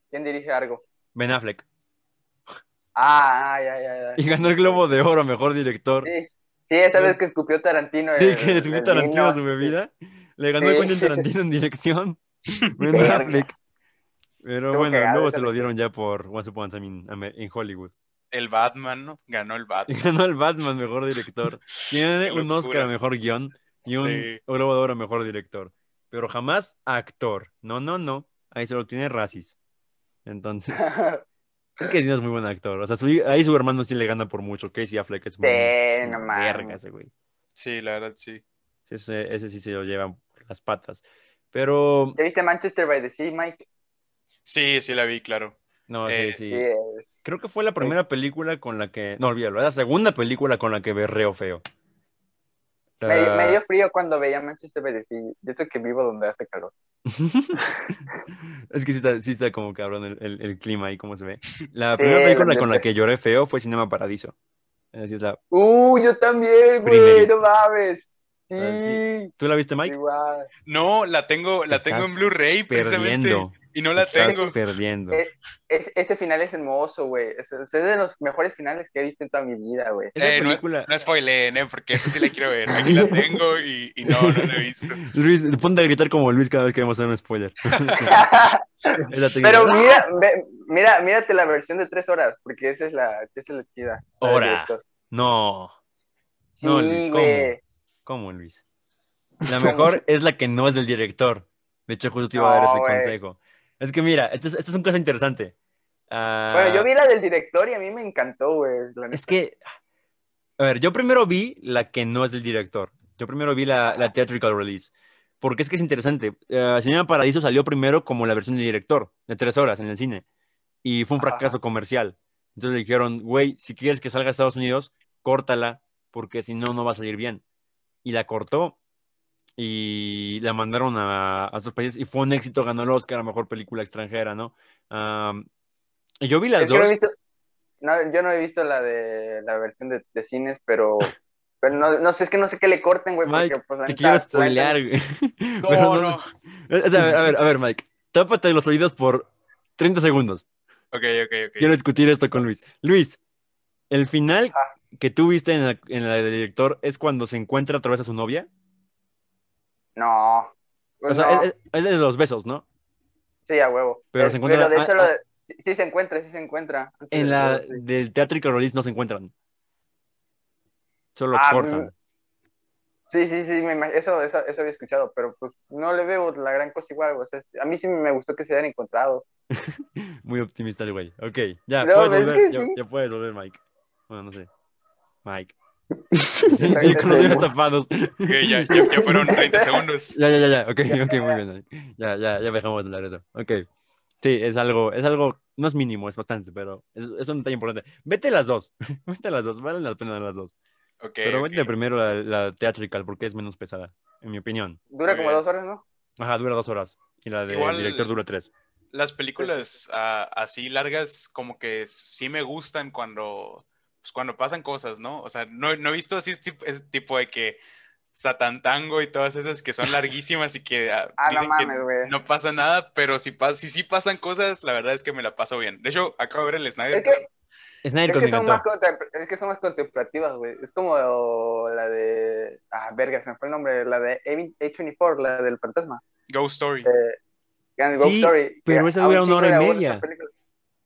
¿Quién dirige algo? Ben Affleck. Ah, ah, ya, ya, ya. Y ganó el Globo de Oro, mejor director. Sí, sí, esa vez que escupió Tarantino. Sí, que subió Tarantino a su bebida. Le ganó Sí, el sí. Tarantino en dirección. Ben. Affleck. Pero Estuvo bueno, luego se lo dieron ya por Once Upon a Time in Hollywood. El Batman, ¿no? Ganó el Batman. ganó el Batman, mejor director. Tiene un. Oscar a mejor guion y un Sí. Globo de Oro a mejor director. Pero jamás actor. No, no, no. Ahí solo tiene Racis. Entonces, es que sí no es muy buen actor. O sea, su- ahí su hermano sí le gana por mucho. Casey Affleck es muy Sí, es no verga ese güey. Sí, la verdad, sí. Ese, ese sí se lo lleva por las patas. Pero, ¿Ya viste Manchester by the Sea, Mike? Sí, sí la vi, claro. no, sí, Eh, sí. Sí, Creo que fue la primera película con la que. No, olvídalo, es la segunda película con la que berreo feo. Me, La- me dio frío cuando veía Manchester Sea. Yo sé que vivo donde hace calor. es que sí está, sí está como cabrón el, el- el clima ahí, cómo se ve. La Sí, primera el película con la que lloré feo fue Cinema Paradiso. Así es la. Uh, yo también, güey, no mames. Sí, Ah, ¿Tú la viste, Mike? igual. No, la tengo, la Te tengo en Blu-ray precisamente. Perdiendo. Y no la Estás tengo. perdiendo. Eh, Es- ese final es hermoso, güey. Es, es de los mejores finales que he visto en toda mi vida, güey. Eh, no, película. no spoileen, ¿eh? Porque eso sí la quiero ver. Aquí la tengo y, y no, no la he visto. Luis, ponte a gritar como Luis cada vez que vamos a hacer un spoiler. Pero mira, ve- mira, mírate la versión de tres horas, porque esa es la, esa es la chida. la Hora. director. No. Sí, No, Luis, ¿cómo? ¿Cómo, Luis? La mejor es la que no es del director. De hecho, justo te iba a dar No, ese consejo. Es que mira, esto es, esto es un caso interesante. Ah, Bueno, yo vi la del director y a mí me encantó, güey. Es que, a ver, yo primero vi la que no es del director. Yo primero vi la, la theatrical release. Porque es que es interesante. Eh, Cinema Paradiso salió primero como la versión del director, de tres horas en el cine. Y fue un fracaso comercial. Entonces le dijeron, güey, si quieres que salga a Estados Unidos, córtala, porque si no, no va a salir bien. Y la cortó y la mandaron a, a otros países y fue un éxito, ganó el Oscar a Mejor Película Extranjera, ¿no? Y yo vi las Es que no dos. he visto, no, yo no he visto la de la versión de, de cines, pero, pero no, no sé, es que no sé qué le corten, güey, porque Mike, pues la te quiero la spoilear, güey. No, Pero no. O sea, a ver, a ver, a ver, Mike. Tápate los oídos por 30 segundos. Ok, ok, ok. Quiero discutir esto con Luis. Luis, el final Ah. que tú viste en la, en la del director es cuando se encuentra otra vez a su novia. No. O sea, no. es, es de los besos, ¿no? Sí, a huevo. Pero Eh, se encuentra- Pero de hecho, lo de- sí, se encuentra, sí se encuentra. En de la todo, sí. del teatro y Carolis no se encuentran. Solo Ah, cortan. Sí, sí, sí, me eso, eso, eso había escuchado, pero pues no le veo la gran cosa igual, o sea, este, a mí sí me gustó que se hayan encontrado. Muy optimista el güey. Ok, ya, No, puedes es volver. que Ya, sí. ya puedes volver, Mike. Bueno, no sé. Mike. Sí, con los oídos tapados. Ok, ya, ya, ya fueron 30 segundos. Ya, ya, ya, ya. Ok, ok, muy bien. Ya, ya, ya dejamos de hablar de eso. Ok. Sí, es algo, es algo, no es mínimo, es bastante, pero es, es un detalle importante. Vete las dos. Vete las dos, valen la pena las dos. Ok, pero vete primero la, la theatrical porque es menos pesada, en mi opinión. Dura Muy como bien. dos horas, ¿no? Ajá, dura dos horas. Y la del Igual- director dura tres. Las películas ah, así largas como que sí me gustan cuando, pues, cuando pasan cosas, ¿no? O sea, no, no he visto así ese tipo- de que Satantango y todas esas que son larguísimas y que ah, no que pasa nada, pero si, pas- si sí pasan cosas, la verdad es que me la paso bien. De hecho, acabo de ver el Snyder Es que, es son más encantó. contem- es que son más contemplativas, güey. Es como la de, ah, verga, se me fue el nombre, la de A24, la del fantasma. Ghost Story. Ghost Sí, Story. pero esa dura una hora y media.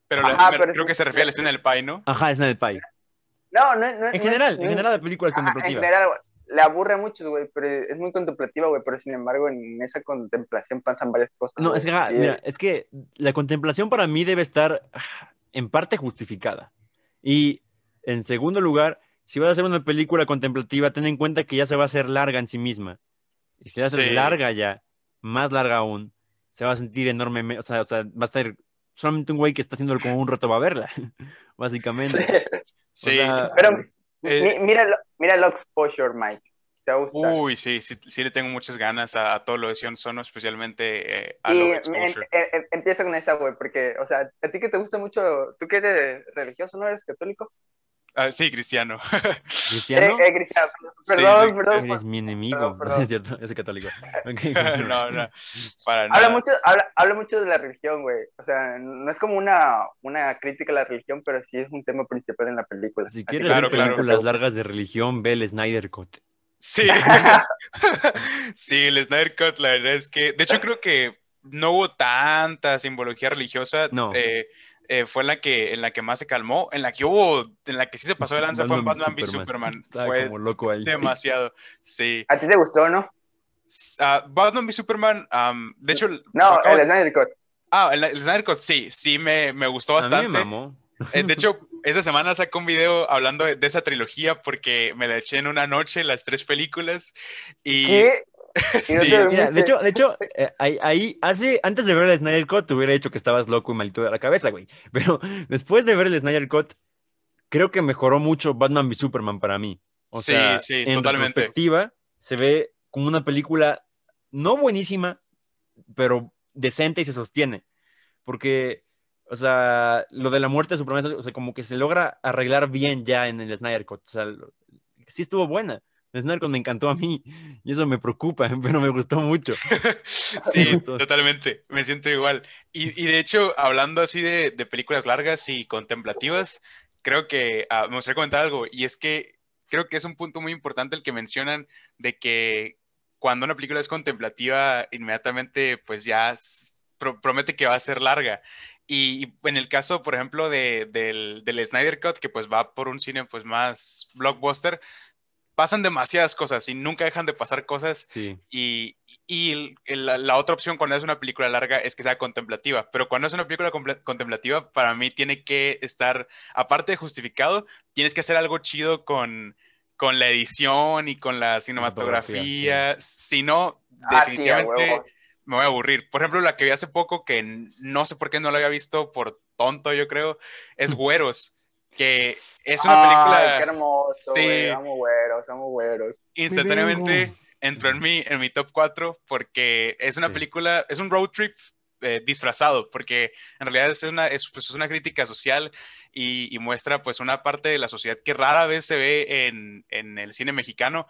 Pero la- Ajá, me- pero creo es- que se refiere a la escena del Pai, ¿no? Ajá, Snyder Pie. No, no, no. En no- general, no- en general la película es Ajá, en contemplativa. general, güey, le aburre mucho, güey, pero es muy contemplativa, güey, pero sin embargo en esa contemplación pasan varias cosas. No, güey, es que, y- mira, es que la contemplación para mí debe estar ah, en parte justificada. Y en segundo lugar, si vas a hacer una película contemplativa, ten en cuenta que ya se va a hacer larga en sí misma. Y si la haces Sí. larga ya, más larga aún, se va a sentir enormemente, o sea, o sea, va a estar solamente un güey que está haciéndolo como un reto va a verla, básicamente. Sí. Sea, Pero Eh, mi- mira, mira el exposure, Mike. Te va a gustar. Uy, sí, sí, sí le tengo muchas ganas a, a todo lo de Sion Sono, especialmente eh, a Sí, Exposure. em- em- empieza con esa, güey, porque, o sea, a ti que te gusta mucho, tú que eres religioso, ¿no eres católico? Ah, sí, cristiano. ¿Cristiano? Eh, eh, cristiano, perdón, sí, perdón. Eres mi enemigo. perdón, perdón. es cierto, yo soy católico. No, no, para Habla mucho, habla, habla mucho de la religión, güey. O sea, no es como una, una crítica a la religión, pero sí es un tema principal en la película. Si Así quieres Claro, ver claro. películas largas de religión, ve el Snyder Cut. Sí. sí, el Snyder Cut, la verdad es que, de hecho creo que no hubo tanta simbología religiosa. No. eh, eh, fue en la que en la que más se calmó, en la que hubo, en la que sí se pasó de lanza fue en Batman v Superman. Estaba Fue como loco ahí. demasiado, sí. ¿A ti te gustó, no? Ah, Batman v Superman, am, de hecho, No, acabo- el Snyder Cut. ah, el, el Snyder Cut, sí, sí me, me gustó A mí bastante. me mamó. Eh, de hecho, esa semana sacó un video hablando de, de esa trilogía porque me la eché en una noche, las tres películas. Y ¿Qué? Sí, Mira, de hecho, de hecho, eh, ahí, ahí, hace, antes de ver el Snyder Cut, te hubiera dicho que estabas loco y malito de la cabeza, güey. Pero después de ver el Snyder Cut, creo que mejoró mucho Batman v Superman para mí. O Sí, sea, sí, en totalmente. retrospectiva, se ve como una película no buenísima, pero decente y se sostiene. Porque, o sea, lo de la muerte de Superman, o sea, como que se logra arreglar bien ya en el Snyder Cut. O sea, sí estuvo buena. Cut me encantó a mí y eso me preocupa, pero me gustó mucho. Sí, Me gustó. totalmente, me siento igual. Y, y de hecho, hablando así de, de películas largas y contemplativas, creo que ah, me gustaría comentar algo, y es que creo que es un punto muy importante el que mencionan de que cuando una película es contemplativa, inmediatamente pues ya pro- promete que va a ser larga. Y, y en el caso, por ejemplo, de, del, del Snyder Cut, que pues va por un cine pues más blockbuster, pasan demasiadas cosas y nunca dejan de pasar cosas Sí. y, y la, la otra opción cuando es una película larga es que sea contemplativa, pero cuando es una película contemplativa, para mí tiene que estar, aparte de justificado, tienes que hacer algo chido con, con la edición y con la cinematografía, si no, Ah, sí, definitivamente me voy a aburrir. Por ejemplo, la que vi hace poco, que no sé por qué no la había visto por tonto, yo creo, es Güeros, que es una Ay, película qué hermoso, Sí. Amo güeros, amo güeros. instantáneamente entró en mi, en mi top 4 porque es una Sí. película, es un road trip eh, disfrazado, porque en realidad es una, es, pues, es una crítica social y, y muestra pues una parte de la sociedad que rara vez se ve en, en el cine mexicano.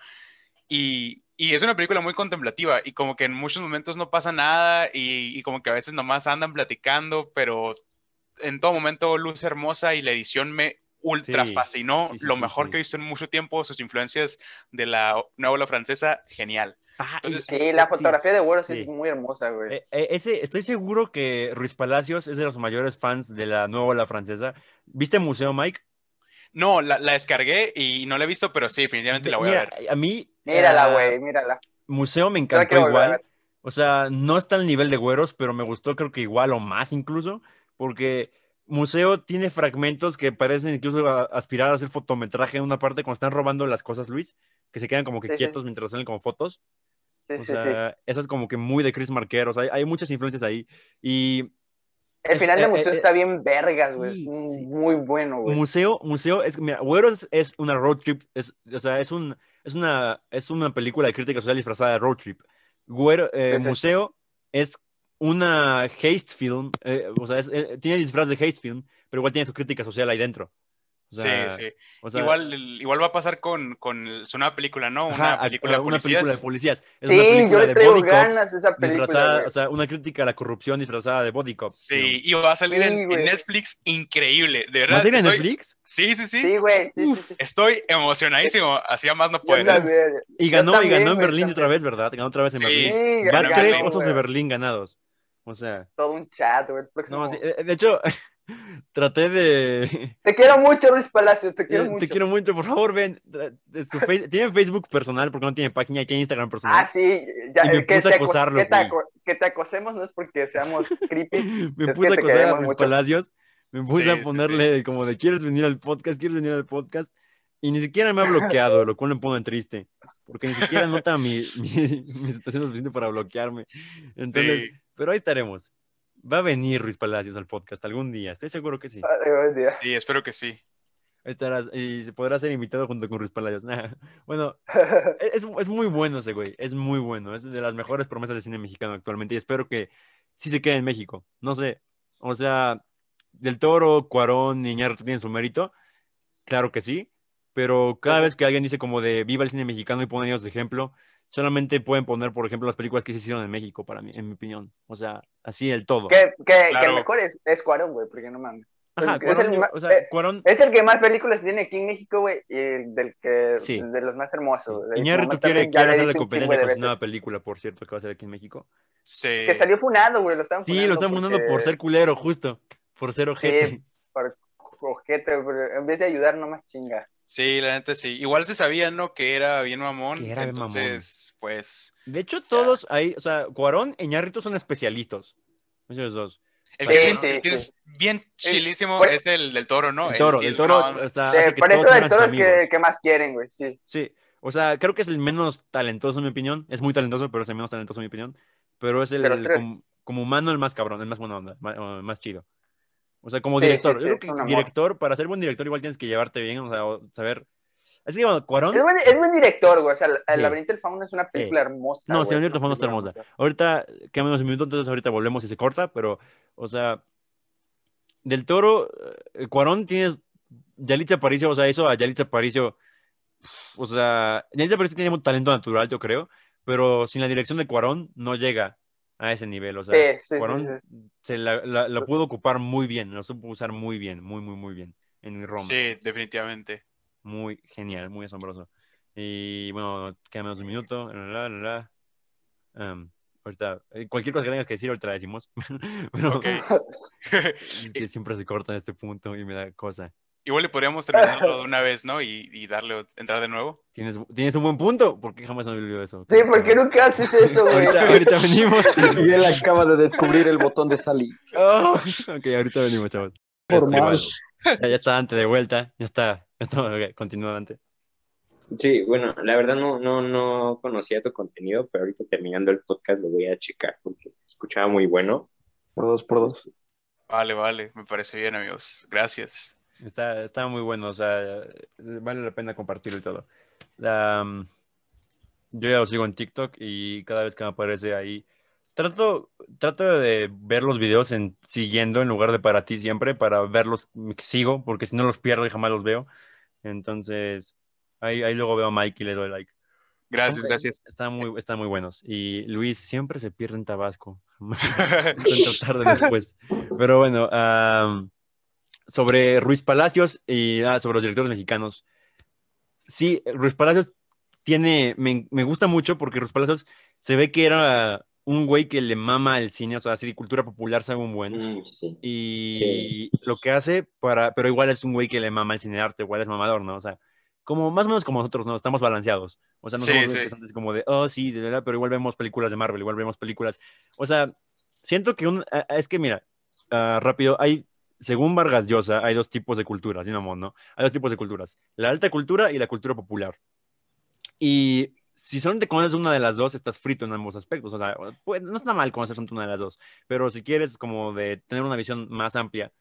Y, y es una película muy contemplativa y como que en muchos momentos no pasa nada y, y como que a veces nomás andan platicando, pero en todo momento luz hermosa y la edición me ultra Sí, fascinó. sí, sí, Lo mejor sí. que he visto en mucho tiempo, sus influencias de la nueva ola francesa, genial. Entonces, Sí, la sí, fotografía de Güeros sí. es muy hermosa, güey. Eh, eh, ese, estoy seguro que Ruiz Palacios es de los mayores fans de la nueva ola francesa. ¿Viste Museo, Mike? No, la, la descargué y no la he visto, pero sí, definitivamente la voy Mira, a ver. a mí Mírala, güey, mírala. Museo me encantó igual. O sea, no está al nivel de Güeros, pero me gustó creo que igual o más incluso, porque Museo tiene fragmentos que parecen incluso a- aspirar a hacer fotometraje en una parte cuando están robando las cosas, Luis, que se quedan como que Sí, sí. quietos mientras salen como fotos. Sí, O sea, eso es como que muy de Chris Marquero. O sea, hay, hay muchas influencias ahí. Y. El es- final eh, de Museo eh, está bien vergas, güey. muy, bueno, güey. Museo, Museo es, mira, Güeros es una road trip, es, o sea, es un, es una, es una película de crítica social disfrazada de road trip. Güero, eh. Museo es una haste film, eh, o sea, es- eh, tiene disfraz de haste film, pero igual tiene su crítica social ahí dentro. O sea, sí, sí. o sea, igual, igual va a pasar con, con el- su nueva película, ¿no? Una ajá, película de una policías. película de policías. Es Sí, una yo le de traigo cops ganas a esa película, o sea, una crítica a la corrupción disfrazada de body cops. Sí, y va a salir Sí, en. Netflix increíble. De ¿Va a salir en estoy- Netflix? Sí, sí, sí. Sí, güey, sí, sí, sí. Estoy emocionadísimo. Así a más no puedo. también. Y ganó, y ganó en Berlín también. otra vez, ¿verdad? Ganó otra vez en Sí. Berlín. Sí, Va ganó, tres osos de Berlín ganados. O sea, Todo un chat, güey. no, sí, eh, de hecho, traté de... Te quiero mucho, Luis Palacios, te quiero Eh, mucho. Te quiero mucho, por favor, ven. Su face- Tiene Facebook personal porque no tiene página y tiene Instagram personal. Ah, sí, ya, Y me eh, que, puse a te acosarlo, que, te aco- que te acosemos no es porque seamos creepy. me puse que a acosar a Luis mucho. Palacios. Me puse Sí, a sí, ponerle como de ¿quieres venir al podcast? ¿Quieres venir al podcast? Y ni siquiera me ha bloqueado, lo cual me pone triste. Porque ni siquiera nota mi, mi, mi situación lo suficiente para bloquearme. Entonces, Sí, pero ahí estaremos. Va a venir Luis Palacios al podcast algún día, estoy seguro que sí. Ay, buen día. sí, espero que sí. Ahí estarás y se podrá ser invitado junto con Luis Palacios. Nah, Bueno, es, es muy bueno ese güey, es muy bueno, es de las mejores promesas del cine mexicano actualmente y espero que sí se quede en México. No sé, o sea, Del Toro, Cuarón y Iñárritu tienen su mérito, claro que sí, pero cada vez que alguien dice como de viva el cine mexicano y ponen ellos de ejemplo, solamente pueden poner, por ejemplo, las películas que se hicieron en México, para mí, en mi opinión. O sea, así el todo. que, que, que Claro. el mejor es, es Cuarón, güey, porque no mames. Ajá, es Cuarón, el yo- o sea, eh, Cuarón, Es el que más películas tiene aquí en México, güey, y el del que, Sí. de los más hermosos. güey. Iñárritu quiere, quiere dicho un competencia con su nueva película, por cierto, que va a ser aquí en México. Sí. Que salió funado, güey, lo Sí, funando lo están fundando por porque- ser culero, justo. Por ser ojete. Sí, por ojete, en vez de ayudar, nomás chinga. Sí, la neta sí. Igual se sabía, ¿no? Que era bien mamón. Que era bien mamón. entonces, pues. De hecho, todos ahí, o sea, Cuarón y Ñarrito son especialistas. Ellos dos. El Sí, que, es- sí, el que sí. es bien chilísimo por- es el del toro, ¿no? el toro, sí el es toro, onda. o sea, hace que por todos eso todos sus amigos. que, que más quieren, güey, sí. Sí, o sea, creo que es el menos talentoso en mi opinión. Es muy talentoso, pero es el menos talentoso en mi opinión. Pero es el, tres. como, como humano el más cabrón, el más buena onda, más, más chido. O sea, como Sí, director. sí, Yo creo que director, para ser buen director, igual tienes que llevarte bien, o sea, saber. Es que, bueno, Cuarón. Es buen, es buen director, güey. O sea, El laberinto del fauno es una película hermosa. No, el es una Fauno está hermosa. Ahorita queda menos un minuto, entonces ahorita volvemos y se corta, pero, o sea, del Toro, eh, Cuarón tienes Yalitza Aparicio, o sea, eso a Yalitza Aparicio, o sea, Yalitza Aparicio tiene un talento natural, yo creo, pero sin la dirección de Cuarón no llega a ese nivel, o sea, Sí, sí, sí, Cuarón se la, la- la pudo ocupar muy bien, lo supo usar muy bien, muy, muy, muy bien en Roma. Sí, definitivamente. Muy genial, muy asombroso. Y bueno, queda menos de un minuto. la, la, la, la. Em, ahorita, eh, cualquier cosa que tengas que decir, ahorita la decimos. Pero Ok. es que siempre se corta en este punto y me da cosa. Igual le podríamos terminarlo de una vez, ¿no? Y, y darle entrar de nuevo. Tienes, tienes un buen punto, porque jamás me olvidó eso. Sí, porque nunca haces eso, güey. Ahorita, ahorita venimos. Y él acaba de descubrir el botón de salir. Oh, ok, ahorita venimos, chavos. Formal. Ya, ya está Dante de vuelta. Ya está. Ya está. ok, continúa Dante. Sí, bueno, la verdad no, no, no conocía tu contenido, pero ahorita terminando el podcast lo voy a checar porque se escuchaba muy bueno. Por dos, por dos. Vale, vale. Me parece bien, amigos. Gracias. Está, está muy bueno, o sea, vale la pena compartirlo y todo. Um, yo ya lo sigo en TikTok y cada vez que me aparece ahí Trato, trato de ver los videos en siguiendo en lugar de para ti siempre, para verlos, sigo, porque si no los pierdo y jamás los veo. Entonces, ahí, ahí luego veo a Mike y le doy like. Gracias, gracias. Están muy, están muy buenos. Y Luis siempre se pierde en Tabasco. Tanto tarde después. Pero bueno, sobre Ruiz Palacios y ah, sobre los directores mexicanos. Sí, Ruiz Palacios tiene, me, me gusta mucho porque Ruiz Palacios se ve que era un güey que le mama el cine, o sea, así de cultura popular sabe un buen. Mm, sí. Y Sí. lo que hace para, pero igual es un güey que le mama el cine de arte, igual es mamador, ¿no? O sea, como más o menos como nosotros, ¿no? Estamos balanceados. O sea, no Sí, somos como de, oh, sí, de verdad, pero igual vemos películas de Marvel, igual vemos películas. O sea, siento que un, ah, es que mira, ah, rápido, hay, según Vargas Llosa, hay dos tipos de culturas, ¿sí, mamón, no? Hay dos tipos de culturas, la alta cultura y la cultura popular. Y si solamente conoces una de las dos, estás frito en ambos aspectos. O sea, pues, no está mal conocer solamente una de las dos, pero si quieres como de tener una visión más amplia,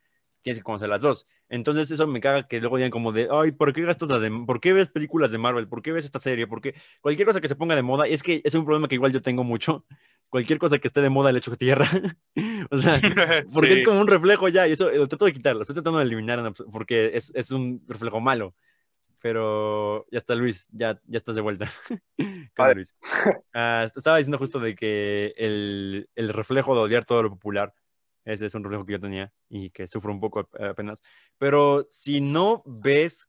tienes que conocer las dos. Entonces eso me caga que luego digan como de, ay, ¿por qué gastas las de, por qué ves películas de Marvel? ¿Por qué ves esta serie? ¿Por qué? Cualquier cosa que se ponga de moda, es que es un problema que igual yo tengo mucho. Cualquier cosa que esté de moda le echo tierra. o sea, porque Sí. es como un reflejo ya, y eso lo trato de quitarlo, estoy tratando de eliminar porque es, es un reflejo malo. Pero ya está Luis, ya, ya estás de vuelta. ¿Qué onda, Vale. Luis? Ah, estaba diciendo justo de que el, el reflejo de odiar todo lo popular, ese es un reflejo que yo tenía y que sufro un poco ap- apenas. Pero si no ves,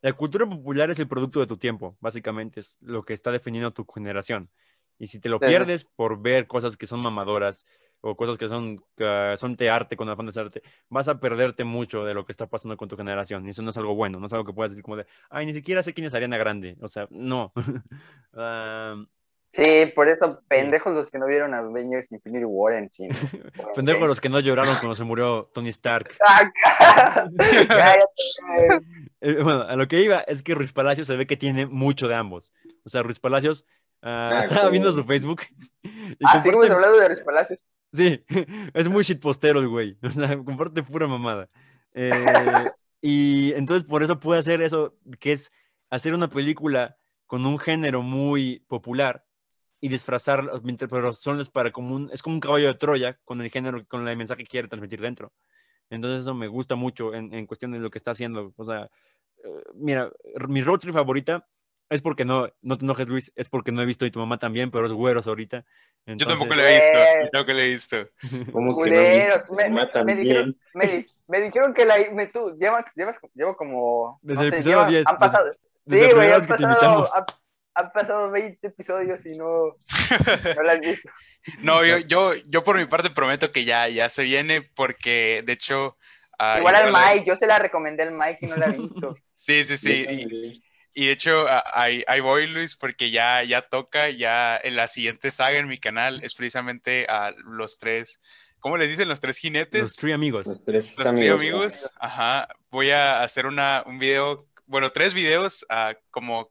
la cultura popular es el producto de tu tiempo, básicamente es lo que está definiendo tu generación. Y si te lo Sí. pierdes por ver cosas que son mamadoras o cosas que son, que son de arte con afán de arte, vas a perderte mucho de lo que está pasando con tu generación. Y eso no es algo bueno, no es algo que puedas decir como de, ay, ni siquiera sé quién es Ariana Grande. O sea, no. Am, Sí, por eso, pendejos los que no vieron Avengers Infinity War en cine. pendejo los que no lloraron cuando se murió Tony Stark. Ah. Eh, bueno, a lo que iba es que Ruiz Palacios se ve que tiene mucho de ambos. O sea, Ruiz Palacios ah, Ah, estaba viendo su Facebook. Y Ah, seguimos comparte- hablando de los palacios. Sí, es muy shitpostero el güey. O sea, comparte pura mamada. Eh, y entonces por eso puede hacer eso, que es hacer una película con un género muy popular y disfrazar, pero son para como un, es como un caballo de Troya con el género, con el mensaje que quiere transmitir dentro. Entonces eso me gusta mucho en, en cuestión de lo que está haciendo. O sea, eh, mira, mi road trip favorita es porque no, no te enojes Luis, es porque no he visto y tu mamá también, pero es güeros ahorita. Yo tampoco Entonces- lo he visto. Eh. Yo tampoco lo he visto. ¿Cómo que no? Culeros. Me, Mamá me dijeron, me, me dijeron que la me, tú llevas, llevas llevo como Desde no el sé, episodio lleva- 10, han pasado, desde la sí, güey, han pasado, han, han pasado 20 episodios y no, no la has visto. No, yo, yo, yo por mi parte prometo que ya, ya se viene porque de hecho... ah, Igual al Mike, yo se la recomendé al Mike y no la ha visto. Sí, sí, sí. Y. y de hecho, a- ahí, ahí voy, Luis, porque ya, ya toca, ya en la siguiente saga en mi canal es precisamente a los tres, ¿cómo les dicen? Los tres jinetes. Los Three Amigos. Los tres Los amigos. tres amigos. Ajá. Voy a hacer una, un video, bueno, tres videos ah, como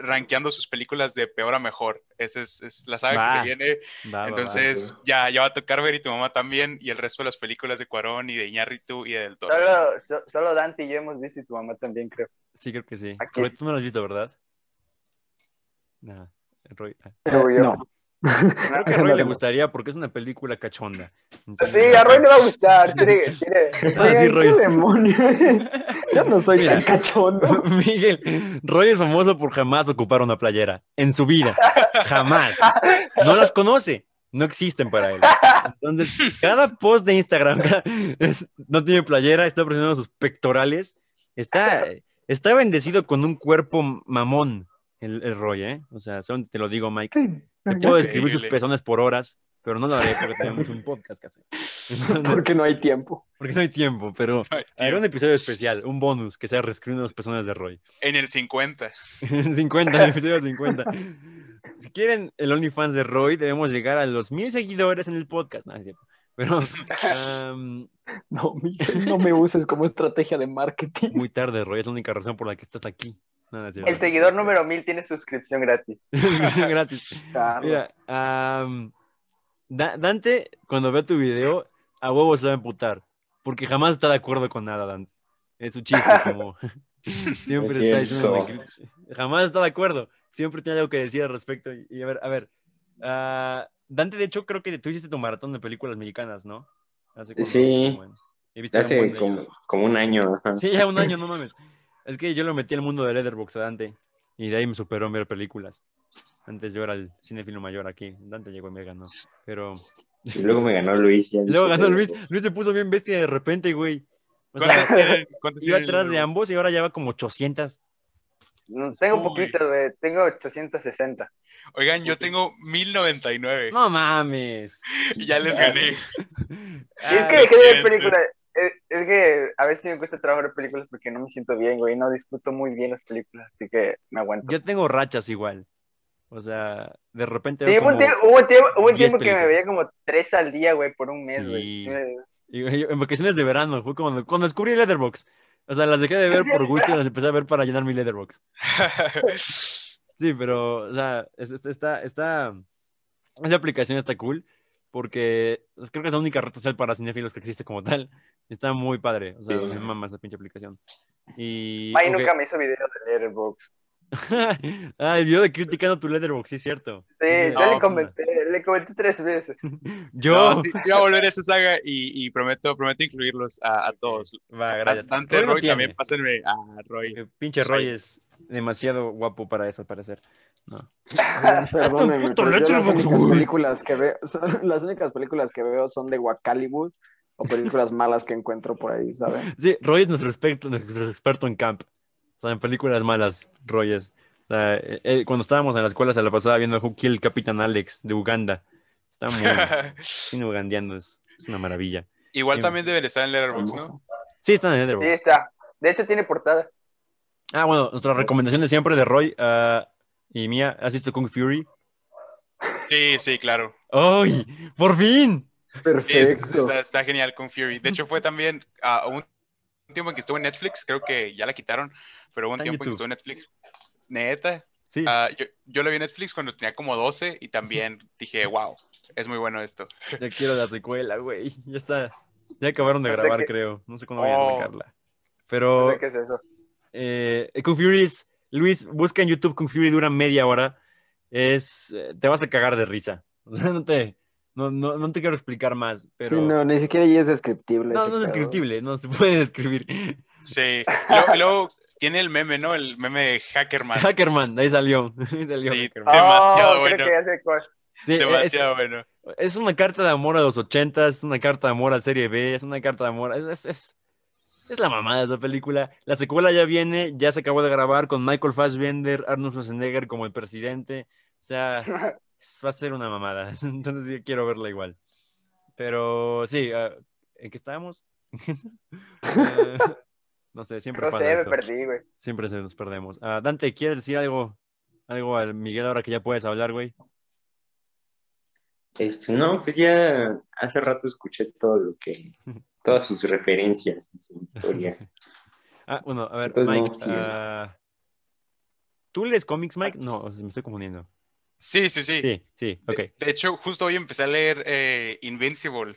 rankeando sus películas de peor a mejor. Esa es, es la saga que se viene. Entonces, ya, ya va a tocar ver y tu mamá también, y el resto de las películas de Cuarón y de Iñárritu y de Del Toro. Solo, so- solo Dante y yo hemos visto y tu mamá también, creo. Sí, creo que sí. Aquí. Roy, tú no lo has visto, ¿verdad? No, Roy. ah. Pero yo. no. Creo que a Roy le gustaría porque es una película cachonda. Entonces- Sí, a Roy le va a gustar. Tiene, tiene, Ah, sí, Roy. ¿Qué demonios? Yo no soy Mira. tan cachondo. Miguel, Roy es famoso por jamás ocupar una playera en su vida. Jamás. No las conoce. No existen para él. Entonces, cada post de Instagram es- no tiene playera, está presentando sus pectorales. Está, está bendecido con un cuerpo mamón, el, el Roy, ¿eh? O sea, son- te lo digo, Mike. Te puedo describir sus pezones por horas, pero no lo haré porque tenemos un podcast que hacer. Entonces, Porque no hay tiempo. porque no hay tiempo, pero haré un episodio especial, un bonus que sea reescribiendo los pezones de Roy. En el 50. 50, el episodio 50. Si quieren el OnlyFans de Roy, debemos llegar a los mil seguidores en el podcast. No, es cierto. Pero No, Miguel, no me uses como estrategia de marketing. muy tarde, Roy, es la única razón por la que estás aquí. No, no cierto. El seguidor número 1000 tiene suscripción gratis. Gratis. Mira, Da- Dante, cuando vea tu video, a huevo se va a emputar. Porque jamás está de acuerdo con nada, Dante. Es su chiste, como siempre Es está diciendo. Jamás está de acuerdo. Siempre tiene algo que decir al respecto. Y, y a ver, a ver. ah, Dante, de hecho, creo que tú hiciste tu maratón de películas mexicanas, ¿no? Hace Sí. como en- he visto un Hace como, como un año. Sí, ya un año, no mames. Es que yo lo metí al mundo de Letterboxd a Dante y de ahí me superó en ver películas. Antes yo era el cinefilo mayor aquí. Dante llegó y me ganó. Pero Y luego me ganó Luis. ya luego ganó Luis. Luis se puso bien bestia de repente, güey. O ¿Cuántas sea, iba atrás de ambos y ahora ya va como 800. No, Tengo Uy. poquitas, güey. Tengo 860. Oigan, yo tengo 1099. No mames. Y ya les gané. Y es Ah, que dejé de ver películas. Es, es que a veces me cuesta trabajo ver películas porque no me siento bien, güey. No disfruto muy bien las películas, así que me aguanto. Yo tengo rachas igual. O sea, de repente Sí, hubo un tiempo, hubo un tiempo, hubo un 10 tiempo que me veía como tres al día, güey, por un mes, güey. Sí. Sí me- Y, güey, en vacaciones de verano, fue cuando, cuando descubrí Letterbox. O sea, las dejé de ver por gusto y las empecé a ver para llenar mi Letterbox. Sí, pero, o sea, es- es- está, está, esa aplicación está cool porque pues, creo que es la única red social para cinéfilos que existe como tal. Está muy padre, o sea, Sí. me mama esa pinche aplicación. Y, May ok. nunca me hizo video de Letterboxd. ah, el video de criticando tu Letterbox, sí es cierto. Sí, yo ah, le sí, comenté, le comenté tres veces. Yo, No, sí, sí va a volver esa saga y, y prometo, prometo incluirlos a, a todos. va, A gracias. Dante Roy no también, pásenme a Roy. Eh, Pinche Roy es demasiado guapo para eso, al parecer. No. Pero yo las únicas películas que veo, son, las únicas películas que veo son de Guacalibus o películas malas que encuentro por ahí, ¿saben? Sí, Roy es nuestro experto, nuestro experto en camp. O sea, en películas malas, Roy es. O sea, eh, eh, cuando estábamos en la escuela se la pasaba viendo Who Killed Capitán Alex de Uganda. Está muy bien ugandeando, es, es una maravilla. Igual Sí. también deben estar en Letterboxd, ¿no? Sí, están en Sí, Letterboxd. está. De hecho, tiene portada. Ah, bueno, nuestra recomendación de siempre de Roy ah, y mía. ¿Has visto Kung Fury? Sí, sí, claro. ¡Ay! ¡Por fin! Sí, Perfecto. está, está genial con Fury. De hecho, fue también ah, un tiempo en que estuvo en Netflix, creo que ya la quitaron, pero hubo un tiempo en que estuvo en Netflix. Neta. Sí. Ah, yo, yo lo vi en Netflix cuando tenía como 12 y también dije, wow, es muy bueno esto. Ya quiero la secuela, güey. Ya está. Ya acabaron de No sé grabar, creo. No sé cuándo voy a Oh. sacarla. Pero No sé qué es eso. Eh, Kung Fury es... Luis, busca en YouTube Kung Fury, dura media hora. Es... eh, Te vas a cagar de risa. No te... No, no, no te quiero explicar más, pero... Sí, no, ni siquiera ya es descriptible. No, no es descriptible, no se puede describir. Sí. Luego, luego tiene el meme, ¿no? El meme de Hackerman. Hackerman, ahí salió. Ahí salió Sí. Hackerman. Demasiado oh, bueno. Creo que ya sé cuál. Sí, es- Demasiado bueno. Es una carta de amor a los ochentas, es una carta de amor a Serie B, es una carta de amor. Es, es, es, la mamada esa película. La secuela ya viene, ya se acabó de grabar con Michael Fassbender, Arnold Schwarzenegger como el presidente. O sea, va a ser una mamada. Entonces sí quiero verla igual. Pero sí, ah, ¿en qué estábamos? Eh, no sé, siempre No pasa sé, me esto. perdí, güey. Siempre se nos perdemos. Ah, Dante, ¿quieres decir algo, algo al Miguel ahora que ya puedes hablar, güey? Este, no, pues ya hace rato escuché todo lo que, todas sus referencias y su historia. Ah, bueno, a ver, Entonces, no, Mike. sí. ah, ¿Tú lees cómics, Mike? No, me estoy confundiendo. Sí, sí, sí. Sí, sí, ok. De, de hecho, justo hoy empecé a leer eh, Invincible.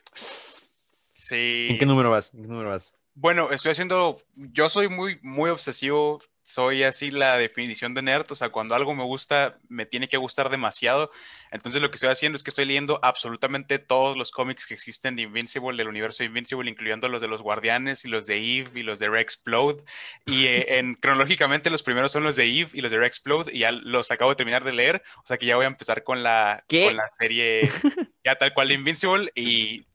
Sí. ¿En qué número vas? ¿En qué número vas? Bueno, estoy haciendo, yo soy muy, muy obsesivo, soy así la definición de nerd, o sea, cuando algo me gusta, me tiene que gustar demasiado. Entonces lo que estoy haciendo es que estoy leyendo absolutamente todos los cómics que existen de Invincible, del universo de Invincible, incluyendo los de los Guardianes y los de Eve y los de Rexplode. Y eh, en, cronológicamente los primeros son los de Eve y los de Rexplode y ya los acabo de terminar de leer, o sea que ya voy a empezar con la, ¿Qué? con la serie ya tal cual de Invincible y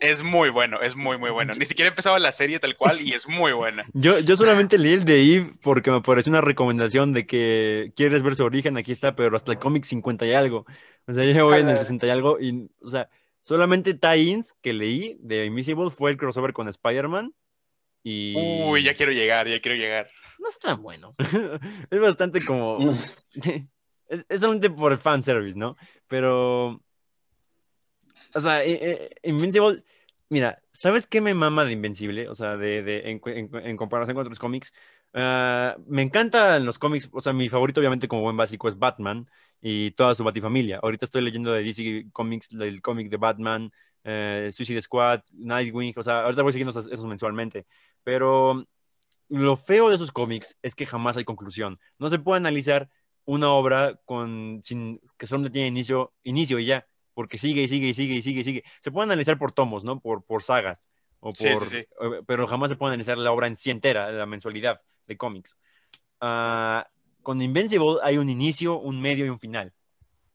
es muy bueno, es muy, muy bueno. Ni siquiera empezaba la serie tal cual y es muy buena. Yo, yo solamente leí el de Eve porque me pareció una recomendación de que quieres ver su origen, aquí está, pero hasta el cómic 50 y algo. O sea, yo voy en el 60 y algo y, o sea, solamente tie-ins que leí de Invisible fue el crossover con Spider-Man y... Uy, ya quiero llegar, ya quiero llegar. No es tan bueno. es bastante como... es, es solamente por el fanservice, ¿no? Pero... O sea, eh, eh, Invincible... Mira, ¿sabes qué me mama de Invencible? O sea, de, en, comparación con otros cómics. Ah, me encantan los cómics. O sea, mi favorito, obviamente, como buen básico, es Batman y toda su Batifamilia. Ahorita estoy leyendo de DC Comics, el cómic de Batman, eh, Suicide Squad, Nightwing. O sea, ahorita voy siguiendo esos, mensualmente. Pero lo feo de esos cómics es que jamás hay conclusión. No se puede analizar una obra con, sin, que solamente tiene inicio, inicio y ya. Porque sigue y sigue y sigue y sigue y sigue. Se puede analizar por tomos, ¿no? Por, por sagas, o Sí, sí, por, sí. eh, pero jamás se puede analizar la obra en sí entera, la mensualidad de cómics. Ah, con Invincible hay un inicio, un medio y un final.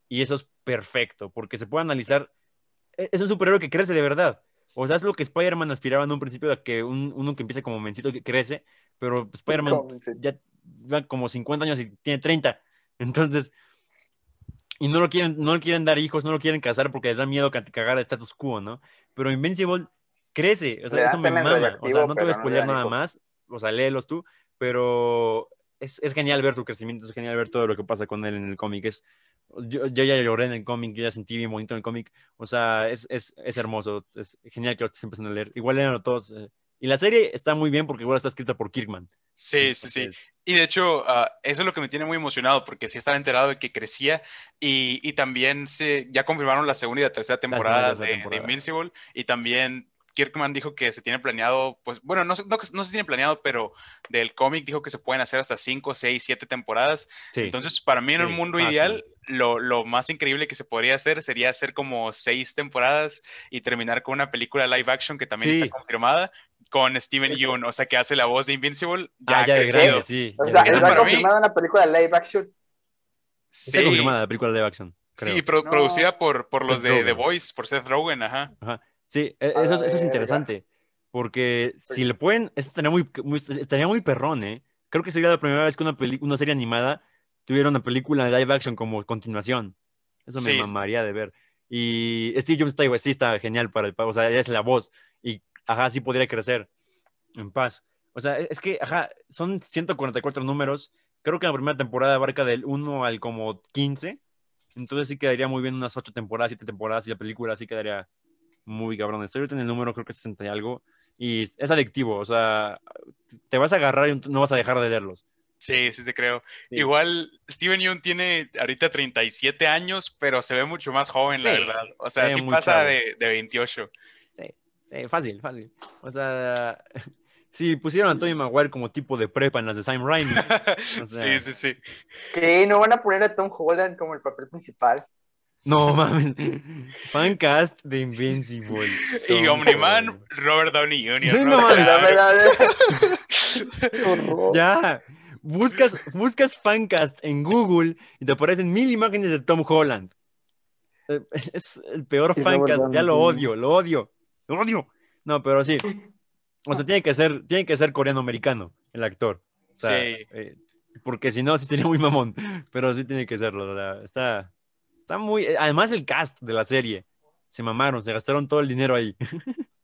Y eso es perfecto, porque se puede analizar. e- Es un superhéroe que crece de verdad. O sea, es lo que Spider-Man aspiraba en un principio a que un- uno que empieza como mencito que crece, pero Spider-Man ya va como 50 años y tiene 30. Entonces, y no lo quieren, no le quieren dar hijos, no lo quieren casar porque les da miedo ca- cagar el status quo, ¿no? Pero Invincible crece, o sea, Le eso me mama. O sea, no te voy a no le spoilear dan nada hijos. más, o sea, léelos tú, pero es, es genial ver su crecimiento, es genial ver todo lo que pasa con él en el cómic. Es, yo, yo ya lloré en el cómic, yo ya sentí bien bonito en el cómic, o sea, es, es, es hermoso, es genial que lo estés empezando a leer. Igual léanlo todos. eh, Y la serie está muy bien porque igual está escrita por Kirkman. Sí, sí, sí. Y de hecho, ah, eso es lo que me tiene muy emocionado, porque sí estaba enterado de que crecía y, y también se, ya confirmaron la segunda y la tercera temporada, de, temporada. de Invincible y también Kirkman dijo que se tiene planeado, pues bueno, no, se- no, no se tiene planeado, pero del cómic dijo que se pueden hacer hasta 5, 6, 7 temporadas. Sí. Entonces, para mí en un Sí, mundo fácil. ideal, lo, lo más increíble que se podría hacer sería hacer como 6 temporadas y terminar con una película live action que también Sí. está confirmada con Steven Yeun, o sea, que hace la voz de Invincible. Ya, ah, ya de crecido. grande, sí. O sea, está mí- confirmada una película de live action. Está Sí. confirmada la película de action. creo. Sí, pro- No. producida por, por los Seth de The. Voice, por Seth Rogen, ajá. Ajá. Sí, e- A eso, la es- eso es interesante. Porque si le pueden, eso estaría muy, muy- estaría muy perrón, ¿eh? Creo que sería la primera vez que una, peli- una serie animada tuviera una película de live action como continuación. Eso me Sí. mamaría de ver. Y Steve Jobs está, igual, sí está genial para el o sea, es la voz. Y ajá, sí podría crecer en paz. O sea, es que, ajá, son 144 números. Creo que la primera temporada abarca del 1 al como 15. Entonces sí quedaría muy bien unas 8 temporadas, 7 temporadas y la película sí quedaría muy cabrón. Estoy ahorita en el número, creo que 60 y algo. Y es adictivo, o sea, te vas a agarrar y no vas a dejar de leerlos. Sí, sí te creo. Sí. Igual Steven Yeun tiene ahorita 37 años, pero se ve mucho más joven, la Sí, verdad. O sea, se ve sí muy pasa de, de 28. Sí, fácil, fácil. O sea, si pusieron a Tony Maguire como tipo de prepa en las de Sam Raimi. O sea, sí, sí, sí. Que no van a poner a Tom Holland como el papel principal. No mames. Fancast de Invincible. Y Omniman. Robert Downey Jr. Sí, ¿no? mames. Ya. Buscas, buscas Fancast en Google y te aparecen mil imágenes de Tom Holland. Eh, Es el peor Fancast. Ya lo odio, lo odio. Lo odio. No, pero sí. O sea, tiene que ser, tiene que ser coreano-americano el actor. O sea, Sí. eh, porque si no, sí sería muy mamón. Pero sí tiene que serlo. o sea, está, está muy. eh, Además, el cast de la serie. Se mamaron, se gastaron todo el dinero ahí.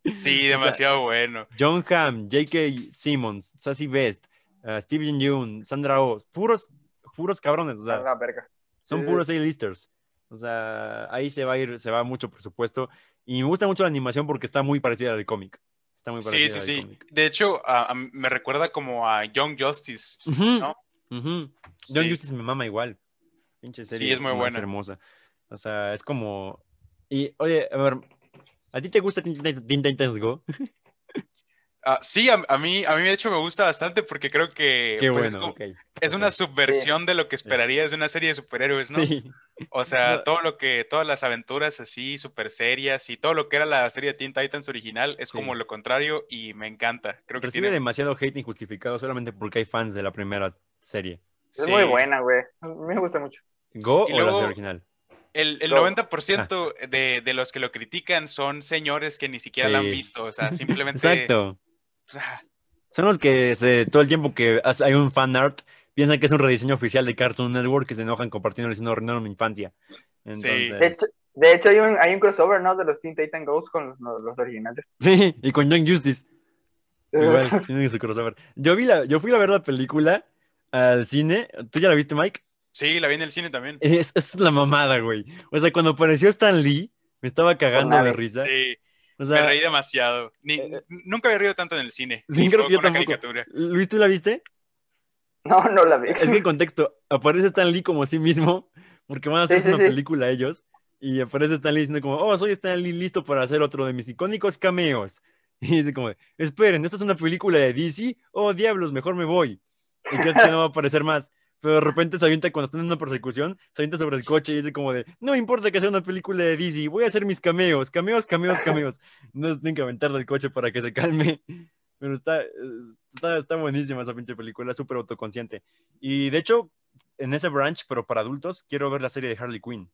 Sí, sea, demasiado bueno. John Hamm, J.K. Simmons, Sassy Best, uh, Steven Yeun, Sandra Oh, puros, puros cabrones, o A sea, la verga. son sí, sí. puros A-listers. O sea, ahí se va a ir, se va mucho presupuesto. Y me gusta mucho la animación porque está muy parecida al cómic. Está muy Sí, parecida sí, al sí. cómic. De hecho, a- me recuerda como a Young Justice. ¿no? John Sí. Justice me mama igual. Pinche Sí, serie es muy buena. hermosa. O sea, es como... Y, oye, a ver, ¿a ti te gusta Teen Titans Go? Ah, sí, a, a mí, a mí de hecho me gusta bastante porque creo que Qué pues, es, bueno, como- es una subversión de lo que esperarías de una serie de superhéroes, ¿no? Sí. O sea, todo lo que, todas las aventuras así, súper serias y todo lo que era la serie de Teen Titans original es Sí. como lo contrario y me encanta. Creo que tiene... demasiado hate injustificado solamente porque hay fans de la primera serie. Es sí. muy buena, güey. A mí me gusta mucho. ¿Go Y o la serie original? El, el No. 90% de, de los que lo critican son señores que ni siquiera la han Sí. visto. O sea, simplemente. Exacto. ah, Son los que se, todo el tiempo que hay un fan art piensan que es un rediseño oficial de Cartoon Network que se enojan compartiendo diciendo arruinaron mi infancia. Sí. De hecho, de hecho hay, un, hay un crossover, ¿no? De los Teen Titan Ghosts con los, los, originales. Sí, y con Young Justice. Igual, tienen su crossover. Yo, vi la, yo fui a ver la película al cine. ¿Tú ya la viste, Mike? sí, la vi en el cine también. Es, es la mamada, güey. O sea, cuando apareció Stan Lee, me estaba cagando de risa. Sí, O me reí demasiado. Ni- eh, nunca había reído tanto en el cine. Sí, creo que yo tampoco. caricatura. Luis, ¿tú la viste? No, no la vi. Es que en contexto, aparece Stan Lee como sí mismo, porque van a hacer Sí, sí, una sí. película ellos, y aparece Stan Lee diciendo como, oh, soy Stan Lee listo para hacer otro de mis icónicos cameos. Y dice como, esperen, ¿esta es una película de DC? Oh, diablos, mejor me voy. Y crees que no va a aparecer más. pero de repente se avienta cuando están en una persecución, se avienta sobre el coche y dice como de, no me importa que sea una película de Disney, voy a hacer mis cameos, cameos, cameos, cameos. No tienen que aventar del coche para que se calme. Pero está, está, está buenísima esa pinche película, súper autoconsciente. Y de hecho, en ese branch, pero para adultos, quiero ver la serie de Harley Quinn.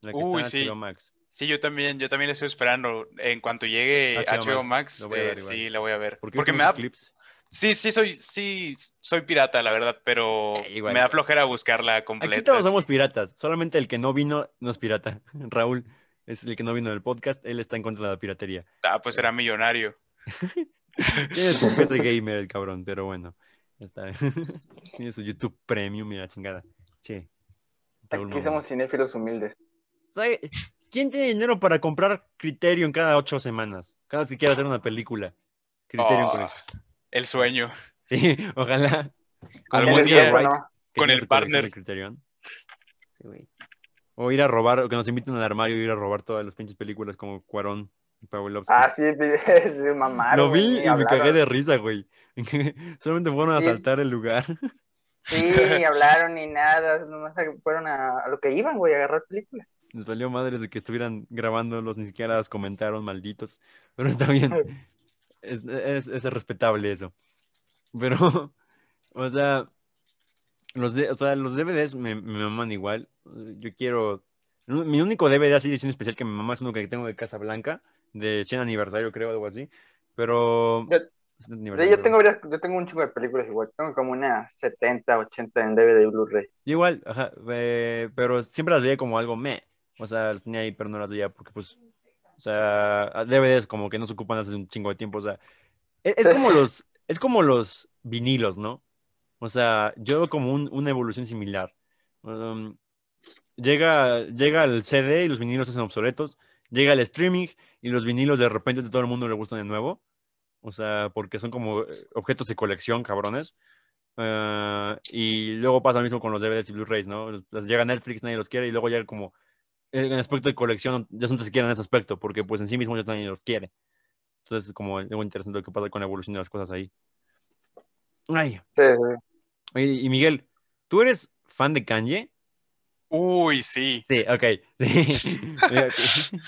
La que Uy, está en sí. HBO Max. Sí, yo también, yo también la estoy esperando. En cuanto llegue HBO HBO Max, Max, eh, sí, la voy a ver. ¿Por Porque me da, clips? sí, sí soy, sí, soy pirata, la verdad, pero Eh, igual. me da flojera buscarla Aquí completa. todos somos sí. piratas, solamente el que no vino no es pirata. Raúl es el que no vino del podcast, él está en contra de la piratería. Ah, pues será millonario. Tiene su PC gamer el cabrón, pero bueno. ya Está. Tiene su YouTube Premium la chingada. Che. Aquí somos cinéfilos humildes. ¿Sabe? ¿Quién tiene dinero para comprar Criterion cada ocho semanas? Cada vez que quiera hacer una película. Criterion Oh, con eso. el sueño. Sí, ojalá. Algún día, Wright, ¿no? que con el partner. Criterion. Sí, güey. O ir a robar, o que nos inviten al armario y ir a robar todas las pinches películas como Cuarón Pavlovsky. Ah, sí, sí, mamaron. Lo vi güey, y me cagué de risa, güey. Solamente fueron a Sí. asaltar el lugar. Sí, ni hablaron ni nada, nomás fueron a, a lo que iban, güey, a agarrar películas. Nos valió madres de que estuvieran grabándolos, ni siquiera las comentaron, malditos. Pero está bien. Es, es, es respetable eso. Pero, o sea, los, de- o sea, los DVDs me, me maman igual. Yo quiero. Mi único DVD así de edición especial que me mama es uno que tengo de Casa Blanca, de 100 aniversario, creo, algo así. Pero. Yo- 100 Sí, aniversario, yo tengo varias, yo tengo un chingo de películas igual, tengo como una 70, 80 en DVD y Blu-ray. Igual, ajá, eh, pero siempre las veía como algo me. O sea, las tenía ahí, pero no las veía porque, pues, o sea, DVDs como que no se ocupan hace un chingo de tiempo. O sea, e- es, como los, es como los vinilos, ¿no? O sea, yo veo como un- una evolución similar. Um, llega, llega el CD y los vinilos se hacen obsoletos. Llega el streaming y los vinilos de repente a todo el mundo le gustan de nuevo. O sea, porque son como eh, objetos de colección, cabrones. Eh, y luego pasa lo mismo con los DVDs y Blu-rays, ¿no? Llega Netflix, nadie los quiere, y luego llega como en aspecto de colección, ya no se quieren ese aspecto, porque pues en sí mismo ya nadie los quiere. Entonces es como algo interesante lo que pasa con la evolución de las cosas ahí. Ay, Sí, sí. oye, y Miguel, ¿tú eres fan de Kanye? Uy, sí. Sí, ok. Sí. Ok.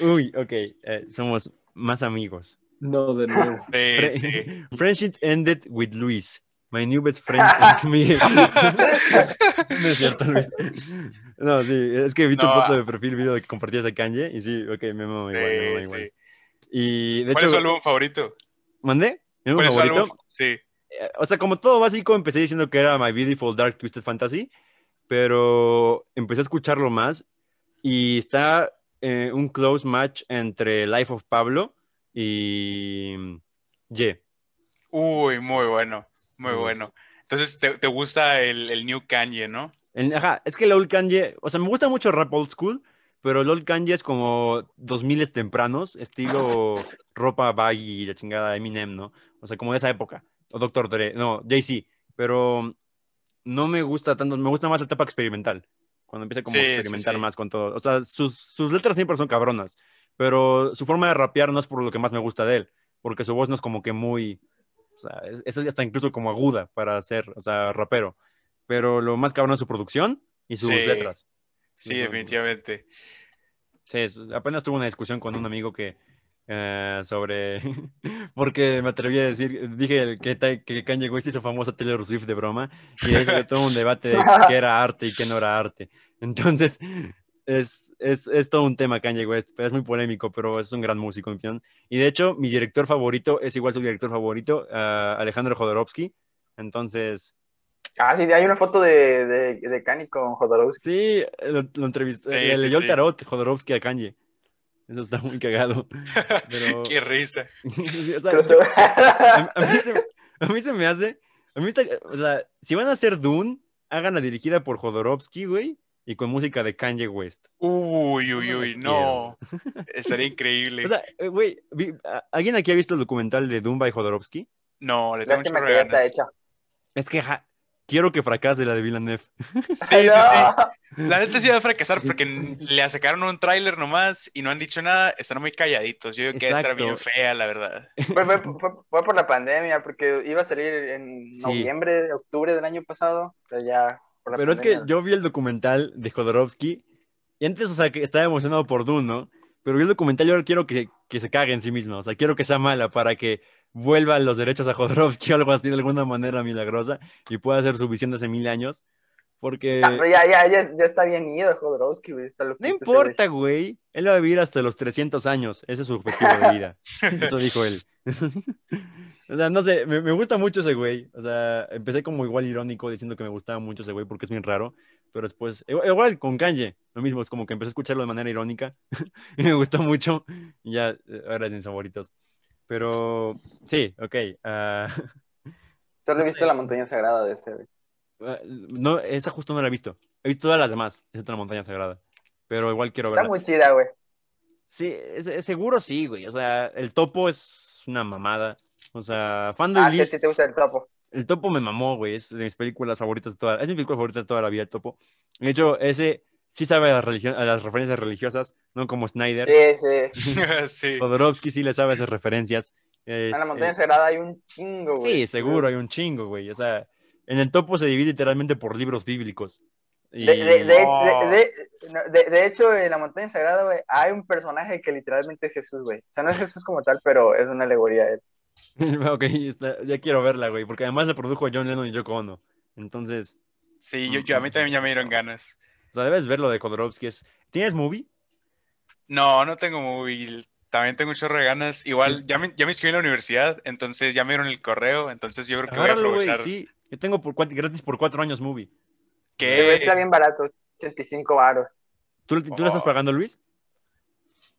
Uy, ok. eh, somos más amigos. No, de nuevo. Sí, Fre- sí. Friendship ended with Luis. My new best friend is Miguel. no es cierto, Luis. No, sí, es que vi tu No, foto ah. de perfil, video de que compartías a Kanye, y sí, ok, me mamo igual, me mamo igual. sí. Y de ¿Cuál es hecho, su álbum favorito? ¿mandé? ¿Mi álbum ¿Cuál es favorito? álbum? Sí. Eh, O sea, como todo básico, empecé diciendo que era My Beautiful Dark Twisted Fantasy, pero empecé a escucharlo más y está eh, un close match entre Life of Pablo y mm, Ye. Uy, muy bueno, muy bueno. Entonces, ¿te, te gusta el, el New Kanye, no? El- ajá, es que el Old Kanye, o sea, me gusta mucho el rap old school, pero el Old Kanye es como 2000 tempranos, estilo ropa baggy y la chingada Eminem, ¿no? O sea, como de esa época. O Dr. Dre, no, Jay-Z, pero no me gusta tanto, me gusta más la etapa experimental, cuando empieza como Sí, a experimentar sí. más con todo. O sea, sus, sus letras siempre son cabronas, pero su forma de rapear no es por lo que más me gusta de él, porque su voz no es como que muy, o sea, es, es hasta incluso como aguda para ser, o sea, rapero. Pero lo más cabrón es su producción y sus letras. Sí, definitivamente. Sí, apenas tuve una discusión con un amigo que eh, sobre porque me atreví a decir, dije que, que Kanye West hizo famosa Taylor Swift de broma y ahí salió todo un debate de qué era arte y qué no era arte. Entonces, es, es, es todo un tema Kanye West, pero es muy polémico, pero es un gran músico, en opinión. Y de hecho, mi director favorito es igual su director favorito, ah, Alejandro Jodorowsky. Entonces, Ah, sí, hay una foto de, de, de Kanye con Jodorowsky. sí, lo, lo entrevisté, Sí, le sí, leyó sí. el tarot Jodorowsky a Kanye. Eso está muy cagado. Pero... Qué risa. O sea, a, a mí se, a mí se me hace. A mí está, o sea, si van a hacer Dune, háganla dirigida por Jodorowsky, güey, y con música de Kanye West. Uy, uy, uy, no. Estaría increíble. O sea, eh, güey, ¿alguien aquí ha visto el documental de Dune by Jodorowsky? no, le tengo de ya está ganas. hecha. Es que, ja, quiero que fracase la de Villeneuve. Sí, sí, sí. La neta sí va a fracasar porque le sacaron un tráiler nomás y no han dicho nada. Están muy calladitos. Yo digo que estar bien fea, la verdad. Fue, fue- fue- fue por la pandemia, porque iba a salir en Sí. noviembre, octubre del año pasado, pero ya por la Pero es que yo vi el documental de Jodorowsky y antes, o sea, que estaba emocionado por Dune, ¿no? Pero vi el documental y ahora quiero que, que se cague en sí misma. O sea, quiero que sea mala para que vuelvan los derechos a Jodorowsky o algo así de alguna manera milagrosa y pueda hacer su visión de hace mil años. Porque pero ya, ya, ya, ya está bien ido Jodorowsky, güey. Está no loquito ese importa, güey. Él va a vivir hasta los 300 años. Ese es su objetivo de vida. Eso dijo él. o sea, no sé, me, me gusta mucho ese güey. O sea, empecé como igual irónico diciendo que me gustaba mucho ese güey porque es bien raro. Pero después, igual, igual con Kanye, lo mismo, es como que empecé a escucharlo de manera irónica y me gustó mucho. Y ya, eh, ahora es mis favoritos. Pero sí, ok. ah, Solo he visto la montaña sagrada de este, güey. ah, no, esa justo no la he visto. He visto todas las demás, excepto la montaña sagrada. Pero igual quiero Está verla. muy chida, güey. Sí, es- es seguro sí, güey. O sea, el topo es una mamada. O sea, fan de Ah, sí, Ulises, sí te gusta el topo. el topo me mamó, güey. Es de mis películas favoritas de toda, es mi película favorita de toda la vida, el topo. De hecho, ese sí sabe a, las religión- a las referencias religiosas, no como Snyder. Sí, sí. sí. Jodorowsky sí le sabe a esas referencias. Es, En la montaña eh, sagrada hay un chingo, güey. sí, seguro, hay un chingo, güey. O sea, en el topo se divide literalmente por libros bíblicos. Y- De, de, de, Oh. de, de- no, de- de hecho, en la montaña sagrada, güey, hay un personaje que literalmente es Jesús, güey. O sea, no es Jesús como tal, pero es una alegoría él. ok, está- ya quiero verla, güey, porque además la produjo John Lennon y Yoko Ono. Entonces, Sí, yo, yo a mí también ya me dieron ganas. O sea, debes ver lo de Jodorowsky. Es... ¿Tienes movie? No, no tengo móvil. También tengo un chorro de ganas. Igual, ya me, ya me inscribí en la universidad, entonces ya me dieron el correo, entonces yo creo que voy a aprovechar. sí. Yo tengo por, gratis por cuatro años movie. ¿Qué? Está bien barato, 85 baros. ¿Tú, tú lo estás Oh. pagando, Luis?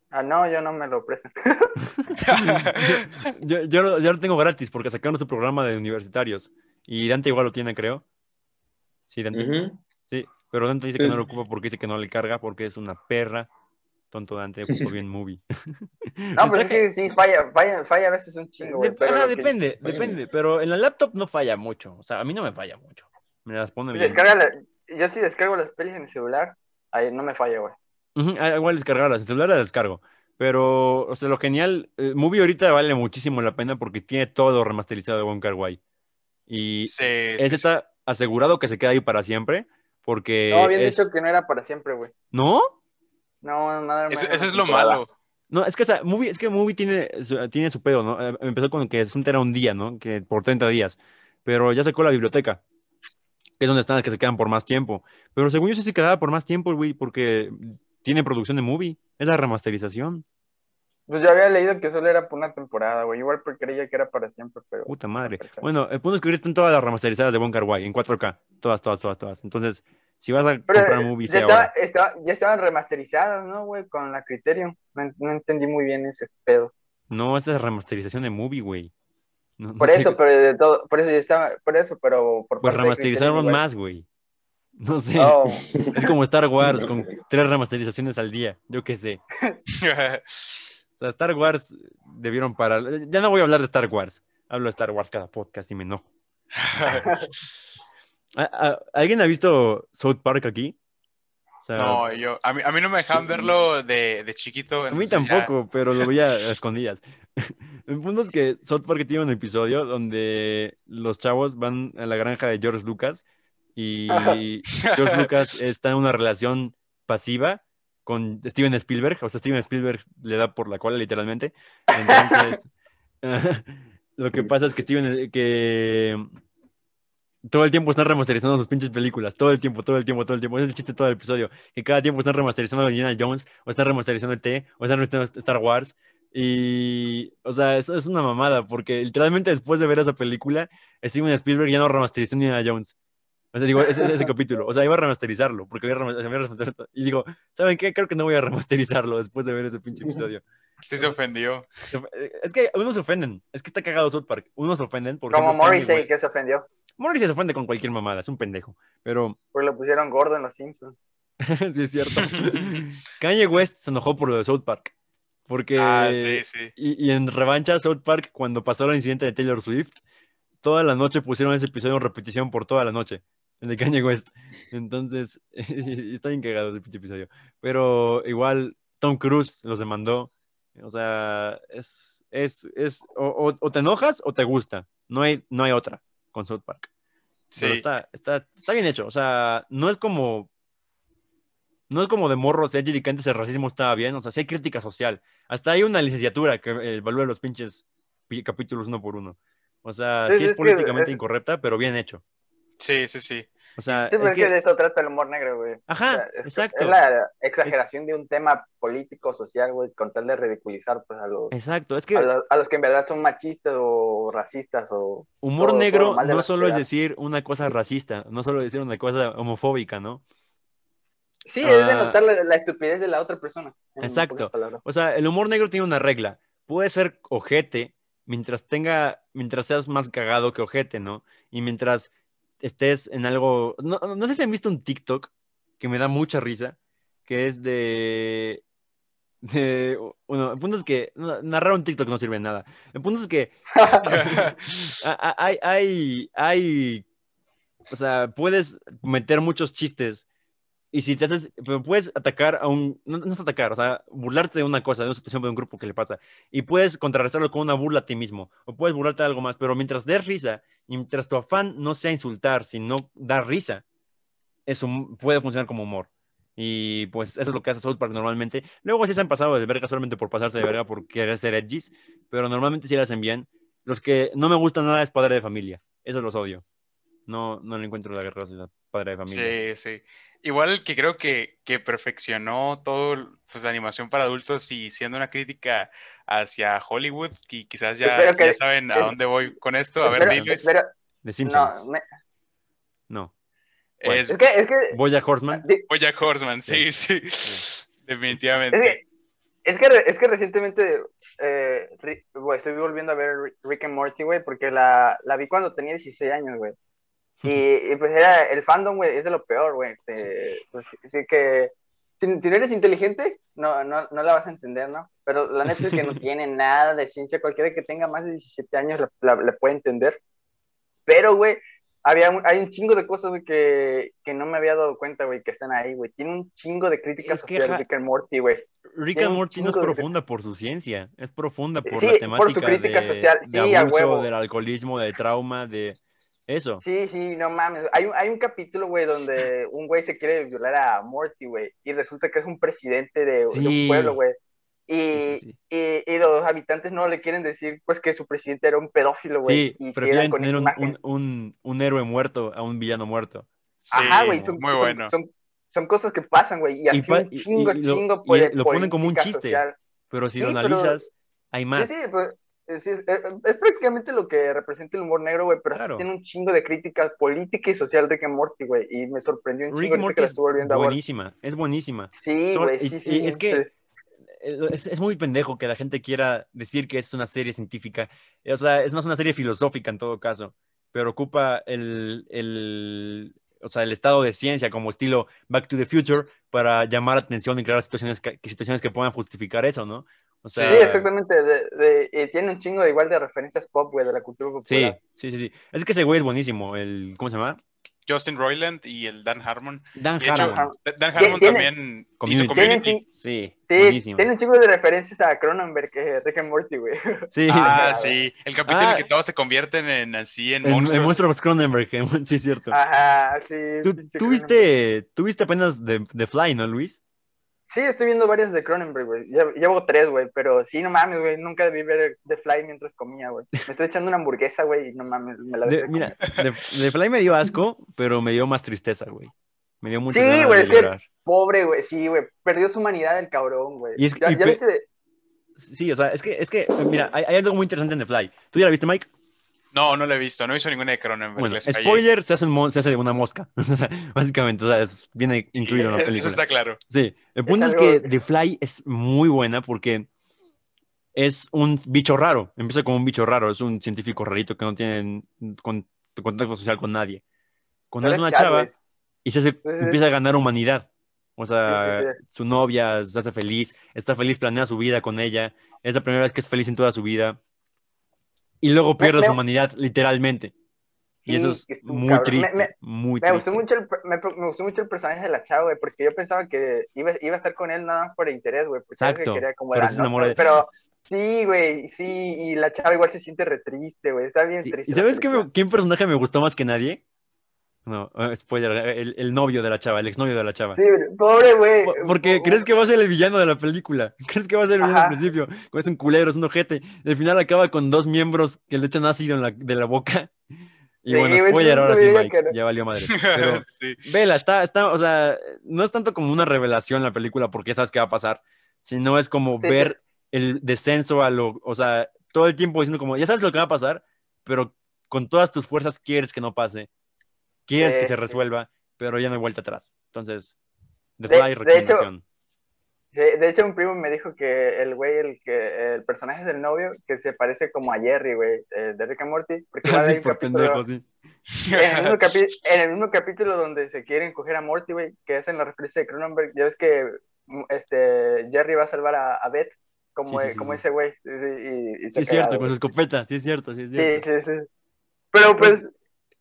Ah, no, yo no me lo prestan. Yo, yo, lo- yo lo tengo gratis porque sacaron su programa de universitarios. Y Dante igual lo tiene, creo. Sí, Dante. Sí, pero Dante dice que Sí. no lo ocupa porque dice que no le carga porque es una perra. Tonto Dante, ocupa bien movie. No, pero es que sí, falla, falla, falla a veces un chingo, güey. Dep- que- depende, depende, pero en la laptop no falla mucho. O sea, a mí no me falla mucho. Me las pone Si bien. descarga la- yo sí descargo las pelis en el celular, ahí no me falla, güey. Ujú, ah, igual descargarlas, en celular las descargo. Pero, o sea, lo genial, eh, Movie ahorita vale muchísimo la pena porque tiene todo remasterizado de Wong Kar Wai. Y Sí, ese sí, sí. está asegurado que se queda ahí para siempre. Porque. No, habían es- dicho que no era para siempre, güey. ¿No? No, nada más. Eso, eso es lo malo. No, es que, o sea, Movie, es que Movie tiene, su- tiene su pedo, ¿no? Eh, Empezó con que Asunto era un día, ¿no? Que por 30 días. Pero ya sacó la biblioteca, que es donde están las que se quedan por más tiempo. Pero según yo sí se quedaba por más tiempo, güey, porque tiene producción de Movie. Es la remasterización. Pues yo había leído que solo era por una temporada, güey. Igual porque creía que era para siempre, pero. Puta madre. Bueno, el punto es que ahorita están todas las remasterizadas de Wong Kar Wai en 4K. Todas, todas, todas, todas. Entonces, si vas a Pero comprar Movie, ya, sea estaba, ahora. estaba- ya estaban remasterizadas, ¿no, güey? Con la Criterion. No, no entendí muy bien ese pedo. No, esta es remasterización de Movie, güey. No- no Por sé. eso, pero de todo, por eso ya estaba, por eso, pero por Pues parte remasterizaron más, güey. No sé. Oh, Es como Star Wars con tres remasterizaciones al día. Yo qué sé. O sea, Star Wars debieron parar. Ya no voy a hablar de Star Wars. Hablo de Star Wars cada podcast y me enojo. ¿A- a- ¿Alguien ha visto South Park aquí? O sea, No, yo, a mí, a mí no me dejaban verlo de, de chiquito. a mí ya- tampoco, pero lo veía a escondidas. El punto es que South Park tiene un episodio donde los chavos van a la granja de George Lucas y George Lucas está en una relación pasiva con Steven Spielberg, o sea, Steven Spielberg le da por la cola literalmente. Entonces, lo que pasa es que Steven, que todo el tiempo están remasterizando sus pinches películas, todo el tiempo, todo el tiempo, todo el tiempo. Ese es el chiste de todo el episodio, que cada tiempo están remasterizando a Indiana Jones, o están remasterizando el T, o están remasterizando Star Wars. Y, o sea, eso es una mamada, porque literalmente después de ver esa película, Steven Spielberg ya no remasterizó Indiana Jones. O sea, digo, ese, ese capítulo. O sea, iba a remasterizarlo, porque había rema- había remasterizado. Y digo, ¿saben qué? Creo que no voy a remasterizarlo después de ver ese pinche episodio. Sí se ofendió. Es que unos se ofenden. Es que está cagado South Park. Unos se ofenden porque. como Morrissey que se ofendió, Morrissey se ofende con cualquier mamada, es un pendejo. Pero porque lo pusieron gordo en los Simpsons. sí es cierto. Kanye West se enojó por lo de South Park. Porque. Ah, sí, sí. Y, y en revancha, South Park, cuando pasó el incidente de Taylor Swift, toda la noche pusieron ese episodio en repetición por toda la noche, el de Kanye West. Entonces, está bien cagado ese pinche episodio. Pero igual Tom Cruise los demandó. O sea, es, es, es, o, o- o te enojas o te gusta. No hay, no hay otra con South Park. Pero Sí. está, está, está bien hecho. O sea, no es como. No es como de morros, de que antes el racismo estaba bien. O sea, sí hay crítica social. Hasta hay una licenciatura que eh, evalúa los pinches pi- capítulos uno por uno. O sea, Sí, es que políticamente es- incorrecta, pero bien hecho. Sí, sí, sí. O sea, Sí, pero es es que que- de eso trata el humor negro, güey. Ajá, O sea, es, exacto. Es la exageración de un tema político, social, güey, con tal de ridiculizar pues, a, los, Exacto, es que a, los, a los que en verdad son machistas o racistas o... humor todo- negro no solo es decir una cosa racista, no solo decir una cosa homofóbica, ¿no? Sí, es Ah. notar la, la estupidez de la otra persona. Exacto. O sea, el humor negro tiene una regla. Puede ser ojete mientras tenga, mientras seas más cagado que ojete, ¿no? Y mientras estés en algo. No, no sé si han visto un TikTok que me da mucha risa, que es de. de bueno, el punto es que narrar un TikTok no sirve de nada. El punto es que hay, hay, hay, o sea, puedes meter muchos chistes y si te haces, pero puedes atacar a un, no, no es atacar, o sea, burlarte de una cosa, de una situación de un grupo que le pasa, y puedes contrarrestarlo con una burla a ti mismo, o puedes burlarte de algo más, pero mientras des risa, mientras tu afán no sea insultar, sino dar risa, eso puede funcionar como humor. Y pues eso es lo que hace South Park normalmente. Luego sí se han pasado de verga solamente por pasarse de verga por querer ser edgys, pero normalmente sí lo hacen bien. Los que no me gustan nada es Padre de Familia. Eso los odio. No, no le encuentro la guerra de Padre de Familia. Sí, sí. Igual el que creo que, que perfeccionó todo, pues la animación para adultos y siendo una crítica hacia Hollywood, y quizás ya, que- ya saben a es- dónde voy con esto. A ver, espero- De Simpsons. no, me- No. Es es que, es que, Bojack Horseman. Bojack Horseman, sí, sí. Definitivamente. es que, es que, es que recientemente eh, estoy volviendo a ver Ri- Rick and Morty, güey, porque la, la vi cuando tenía 16 años, güey. Y, y, pues era el fandom, güey, es de lo peor, güey. Te- Pues, sí que si, si no eres inteligente, no, no, no la vas a entender, ¿no? Pero la neta es que no tiene nada de ciencia. Cualquiera que tenga más de 17 años la, la- la puede entender. Pero, güey, había un- hay un chingo de cosas, güey, que, que no me había dado cuenta, güey, que están ahí, güey. Tiene un chingo de crítica Es que, social ja- Rick and Morty, güey. Rick and Morty no es chingo de- profunda por su ciencia, es profunda por Sí, la por temática su crítica de, social, de sí, a abuso, huevo. del alcoholismo, del trauma, de eso. Sí, sí, no mames. Hay un, hay un capítulo, güey, donde un güey se quiere violar a Morty, güey, y resulta que es un presidente de, de Sí. un pueblo, güey. Y, Sí, sí, y, y los habitantes no le quieren decir, pues, que su presidente era un pedófilo, güey. Sí, y prefieren tener un, un, un- un héroe muerto a un villano muerto. Sí, Ajá, güey, son, muy son- bueno. son, son cosas que pasan, güey, y así pa- un chingo, y- y lo- chingo, y pues, lo ponen como un chiste. social. Pero si Sí, lo pero- analizas, hay más. Sí, sí, pues, es, es- es- es prácticamente lo que representa el humor negro, güey, pero sí Claro. tiene un chingo de crítica política y social Rick and Morty, güey, y me sorprendió un Rick chingo Morty que la es estuve volviendo a ver. buenísima, es buenísima. Sí, güey, sí, y sí. es que sí. eh, es, es muy pendejo que la gente quiera decir que es una serie científica. Eh, O sea, es más una serie filosófica en todo caso, pero ocupa el, el, o sea, el estado de ciencia como estilo Back to the Future para llamar la atención y crear situaciones que- situaciones que puedan justificar eso, ¿no? O sea, sí, exactamente. De, de- y tiene un chingo de igual de referencias pop, güey, de la cultura popular. sí, sí, sí. Es que ese güey es buenísimo. El, ¿Cómo se llama? Justin Roiland y el Dan Harmon. Dan De hecho, Harmon. Dan Harmon Tiene- también hizo Community. Community. Tiene Sí, Sí, buenísimo. tiene un chingo de referencias a Cronenberg, que Rick and Morty, güey. Sí, Ah, sí. El capítulo en Ah. el que todos se convierten en así, en en, en monstruos. Monstruos Cronenberg, sí, es cierto. Ajá, sí. ¿Tú, pinche tú Cronenberg. viste, tú viste apenas The, The Fly, ¿no, Luis? Sí, estoy viendo varias de Cronenberg, güey. Llevo, tres, güey, pero sí, no mames, güey. Nunca debí ver The Fly mientras comía, güey. Me estoy echando una hamburguesa, güey, y no mames, me la De- dejé mira, The, The Fly me dio asco, pero me dio más tristeza, güey. Me dio muchas Sí, güey, de es que- llorar. Pobre, güey, sí, güey. Perdió su humanidad el cabrón, güey. Y es- ¿Ya, y ya pe- viste? de- Sí, o sea, es que, es que mira, hay, hay algo muy interesante en The Fly. ¿Tú ya la viste, Mike? No, no lo he visto. No he visto ninguna de Cronenberg. Bueno, spoiler, se hace, un se hace de una mosca. Básicamente, o sea, es- viene incluido en la Eso película. está claro. Sí, el punto es, algo que The Fly es muy buena porque es un bicho raro. Empieza como un bicho raro, es un científico rarito que no tiene con- contacto social con nadie. Cuando es Pero una chava y se hace- sí. empieza a ganar humanidad. O sea, Sí, sí, su novia se hace feliz, está feliz, planea su vida con ella. Es la primera vez que es feliz en toda su vida. Y luego pierde me- su humanidad, literalmente. y eso es muy cabrón. triste, Me- me- muy Me gustó mucho el, me, gustó mucho el personaje de la chava, güey, porque yo pensaba que iba, iba a estar con él nada más por interés, güey. Exacto, quería como pero se enamora de- Pero sí, güey, sí, y la chava igual se siente re triste, güey, está bien Sí, triste. ¿Y sabes qué, quién personaje me gustó más que nadie? No, eh, spoiler, el, el novio de la chava, el exnovio de la chava. Sí, pobre, güey. Po- Porque crees que va a ser el villano de la película. Crees que va a ser el villano Ajá. al principio. Es un culero, es un ojete. Al final acaba con dos miembros que le echan ácido en la, de la boca. Y Sí, bueno, spoiler, ahora sí, Mike. no. Ya valió madre. Pero, Sí. vela, está, está, o sea, no es tanto como una revelación la película porque sabes qué va a pasar, sino es como Sí, ver el descenso a lo, o sea, todo el tiempo diciendo como, ya sabes lo que va a pasar, pero con todas tus fuerzas quieres que no pase, quieres Sí, que se sí. resuelva, pero ya no hay vuelta atrás. Entonces, The De- Fly, de hecho, recomendación. Sí, de hecho, un primo me dijo que el güey, el que el personaje del novio, que se parece como a Jerry, güey, eh, de Rick and Morty. Porque hay un por capítulo- pendejo, sí. en, el mismo en el mismo capítulo donde se quieren coger a Morty, güey, que hacen la referencia de Cronenberg, ya ves que mm, este, Jerry va a salvar a, a Beth como, Sí, sí, sí, como sí. ese güey. Sí, sí, y, y Sí, es cierto, con su escopeta, sí es cierto, sí es cierto. Sí, sí, sí. Pero pues,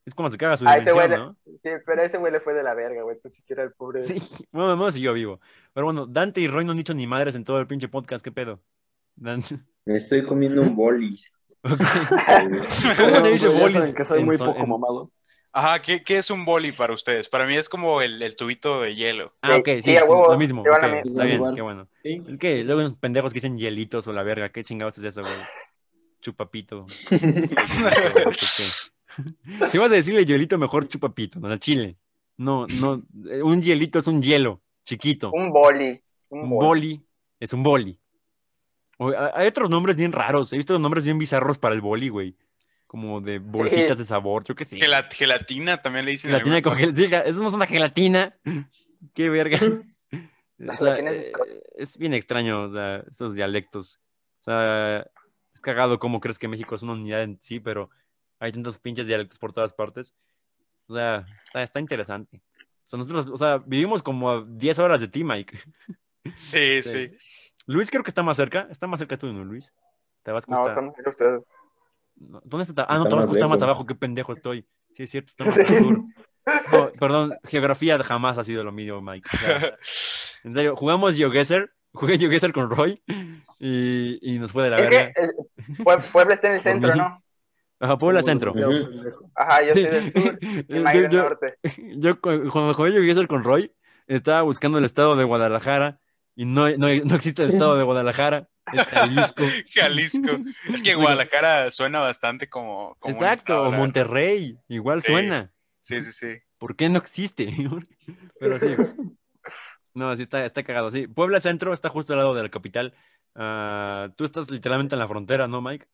Es como se caga su güey, dimensión, le- ¿no? sí, pero a ese güey le fue de la verga, güey, ni siquiera el pobre. Sí, bueno, no siguió vivo. Pero bueno, Dante y Roy no han dicho ni madres en todo el pinche podcast, ¿qué pedo? Dante. Me estoy comiendo un bolis. ¿Cómo Pero, se dice pues, bolis? que soy en muy so- poco en- mamado. Ajá, ¿qué, qué es un boli para ustedes? Para mí es como el, el tubito de hielo. Ah, ok, sí, lo mismo. a está bien, igual. qué bueno. Sí. Es que luego hay unos pendejos que dicen hielitos o la verga, ¿qué chingados es eso, güey? Chupapito. ¿Qué? Si vas a decirle hielito, mejor chupapito, no, al chile. No, no, eh, un hielito es un hielo, chiquito. Un boli. Un Un boli. boli es un boli. O- hay otros nombres bien raros. He visto nombres bien bizarros para el boli, güey. Como de bolsitas de sabor, yo qué sé. Gela- gelatina también le dicen. en Gelatina con gel- sí, Eso no es una gelatina. Qué verga. La O sea, es eh, es bien extraño, o sea, estos dialectos. O sea, es cagado cómo crees que México es una unidad en sí, pero hay tantos pinches dialectos por todas partes. O sea, está, está interesante. O sea, nosotros, o sea, vivimos como a 10 horas de ti, Mike. Sí, Sí. sí. Luis creo que está más cerca. Está más cerca tú, ¿no, Luis? Tabasco No, está... bien ustedes. no, ¿Dónde está? Ah, no, Está Tabasco más está más abajo. Qué pendejo estoy. Sí, es cierto, está más al sur. No, perdón, geografía jamás ha sido lo mío, Mike. O sea, en serio, jugamos GeoGuessr. Jugué GeoGuessr con Roy y, y nos fue de la verga. Pue- Puebla está en el centro. ¿no? Ajá, Puebla Sí, Centro. Ajá, yo soy del sur y yo, Mike del yo- norte. yo cu- cuando jugué GeoGuessr con Roy, estaba buscando el estado de Guadalajara y no, no, no existe el estado de Guadalajara. Es Jalisco. Jalisco. Es que Guadalajara suena bastante como. como Exacto, o. Monterrey, igual Sí. suena. Sí, sí, sí. ¿Por qué no existe? Pero sí. No, sí está, está cagado. Sí, Puebla Centro está justo al lado de la capital. Ah, tú estás literalmente en la frontera, ¿no, Mike?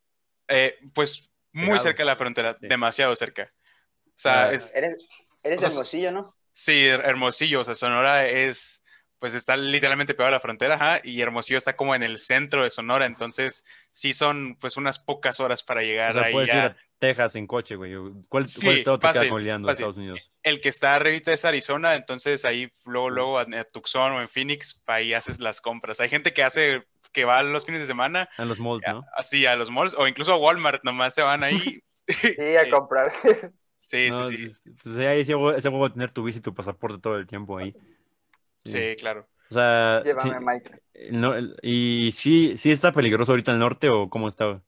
Eh, pues muy Pegado. cerca de la frontera, Sí. demasiado cerca. O sea, Ah, es, Eres, eres O sea, de Hermosillo, ¿no? sí, Hermosillo, o sea, Sonora es, pues está literalmente pegado a la frontera, ajá, y Hermosillo está como en el centro de Sonora, entonces sí son pues unas pocas horas para O llegar sea, ahí puedes ir a- Texas en coche, güey. ¿Cuál, Sí, cuál estado te queda fácil, coleando de fácil. Estados Unidos? El que está arribita es Arizona, entonces ahí luego, luego a, a Tucson o en Phoenix, ahí haces las compras. Hay gente que hace, que va los fines de semana, En los malls, ¿no? así a los malls, o incluso a Walmart, nomás se van ahí. Sí, a comprar. Sí, No, sí, sí, Pues ahí ese huevo, ese huevo de tener tu visa y tu pasaporte todo el tiempo ahí. sí, claro. O sea, Llévame, sí, Mike. el no- ¿y sí, sí está peligroso ahorita en el norte o cómo está?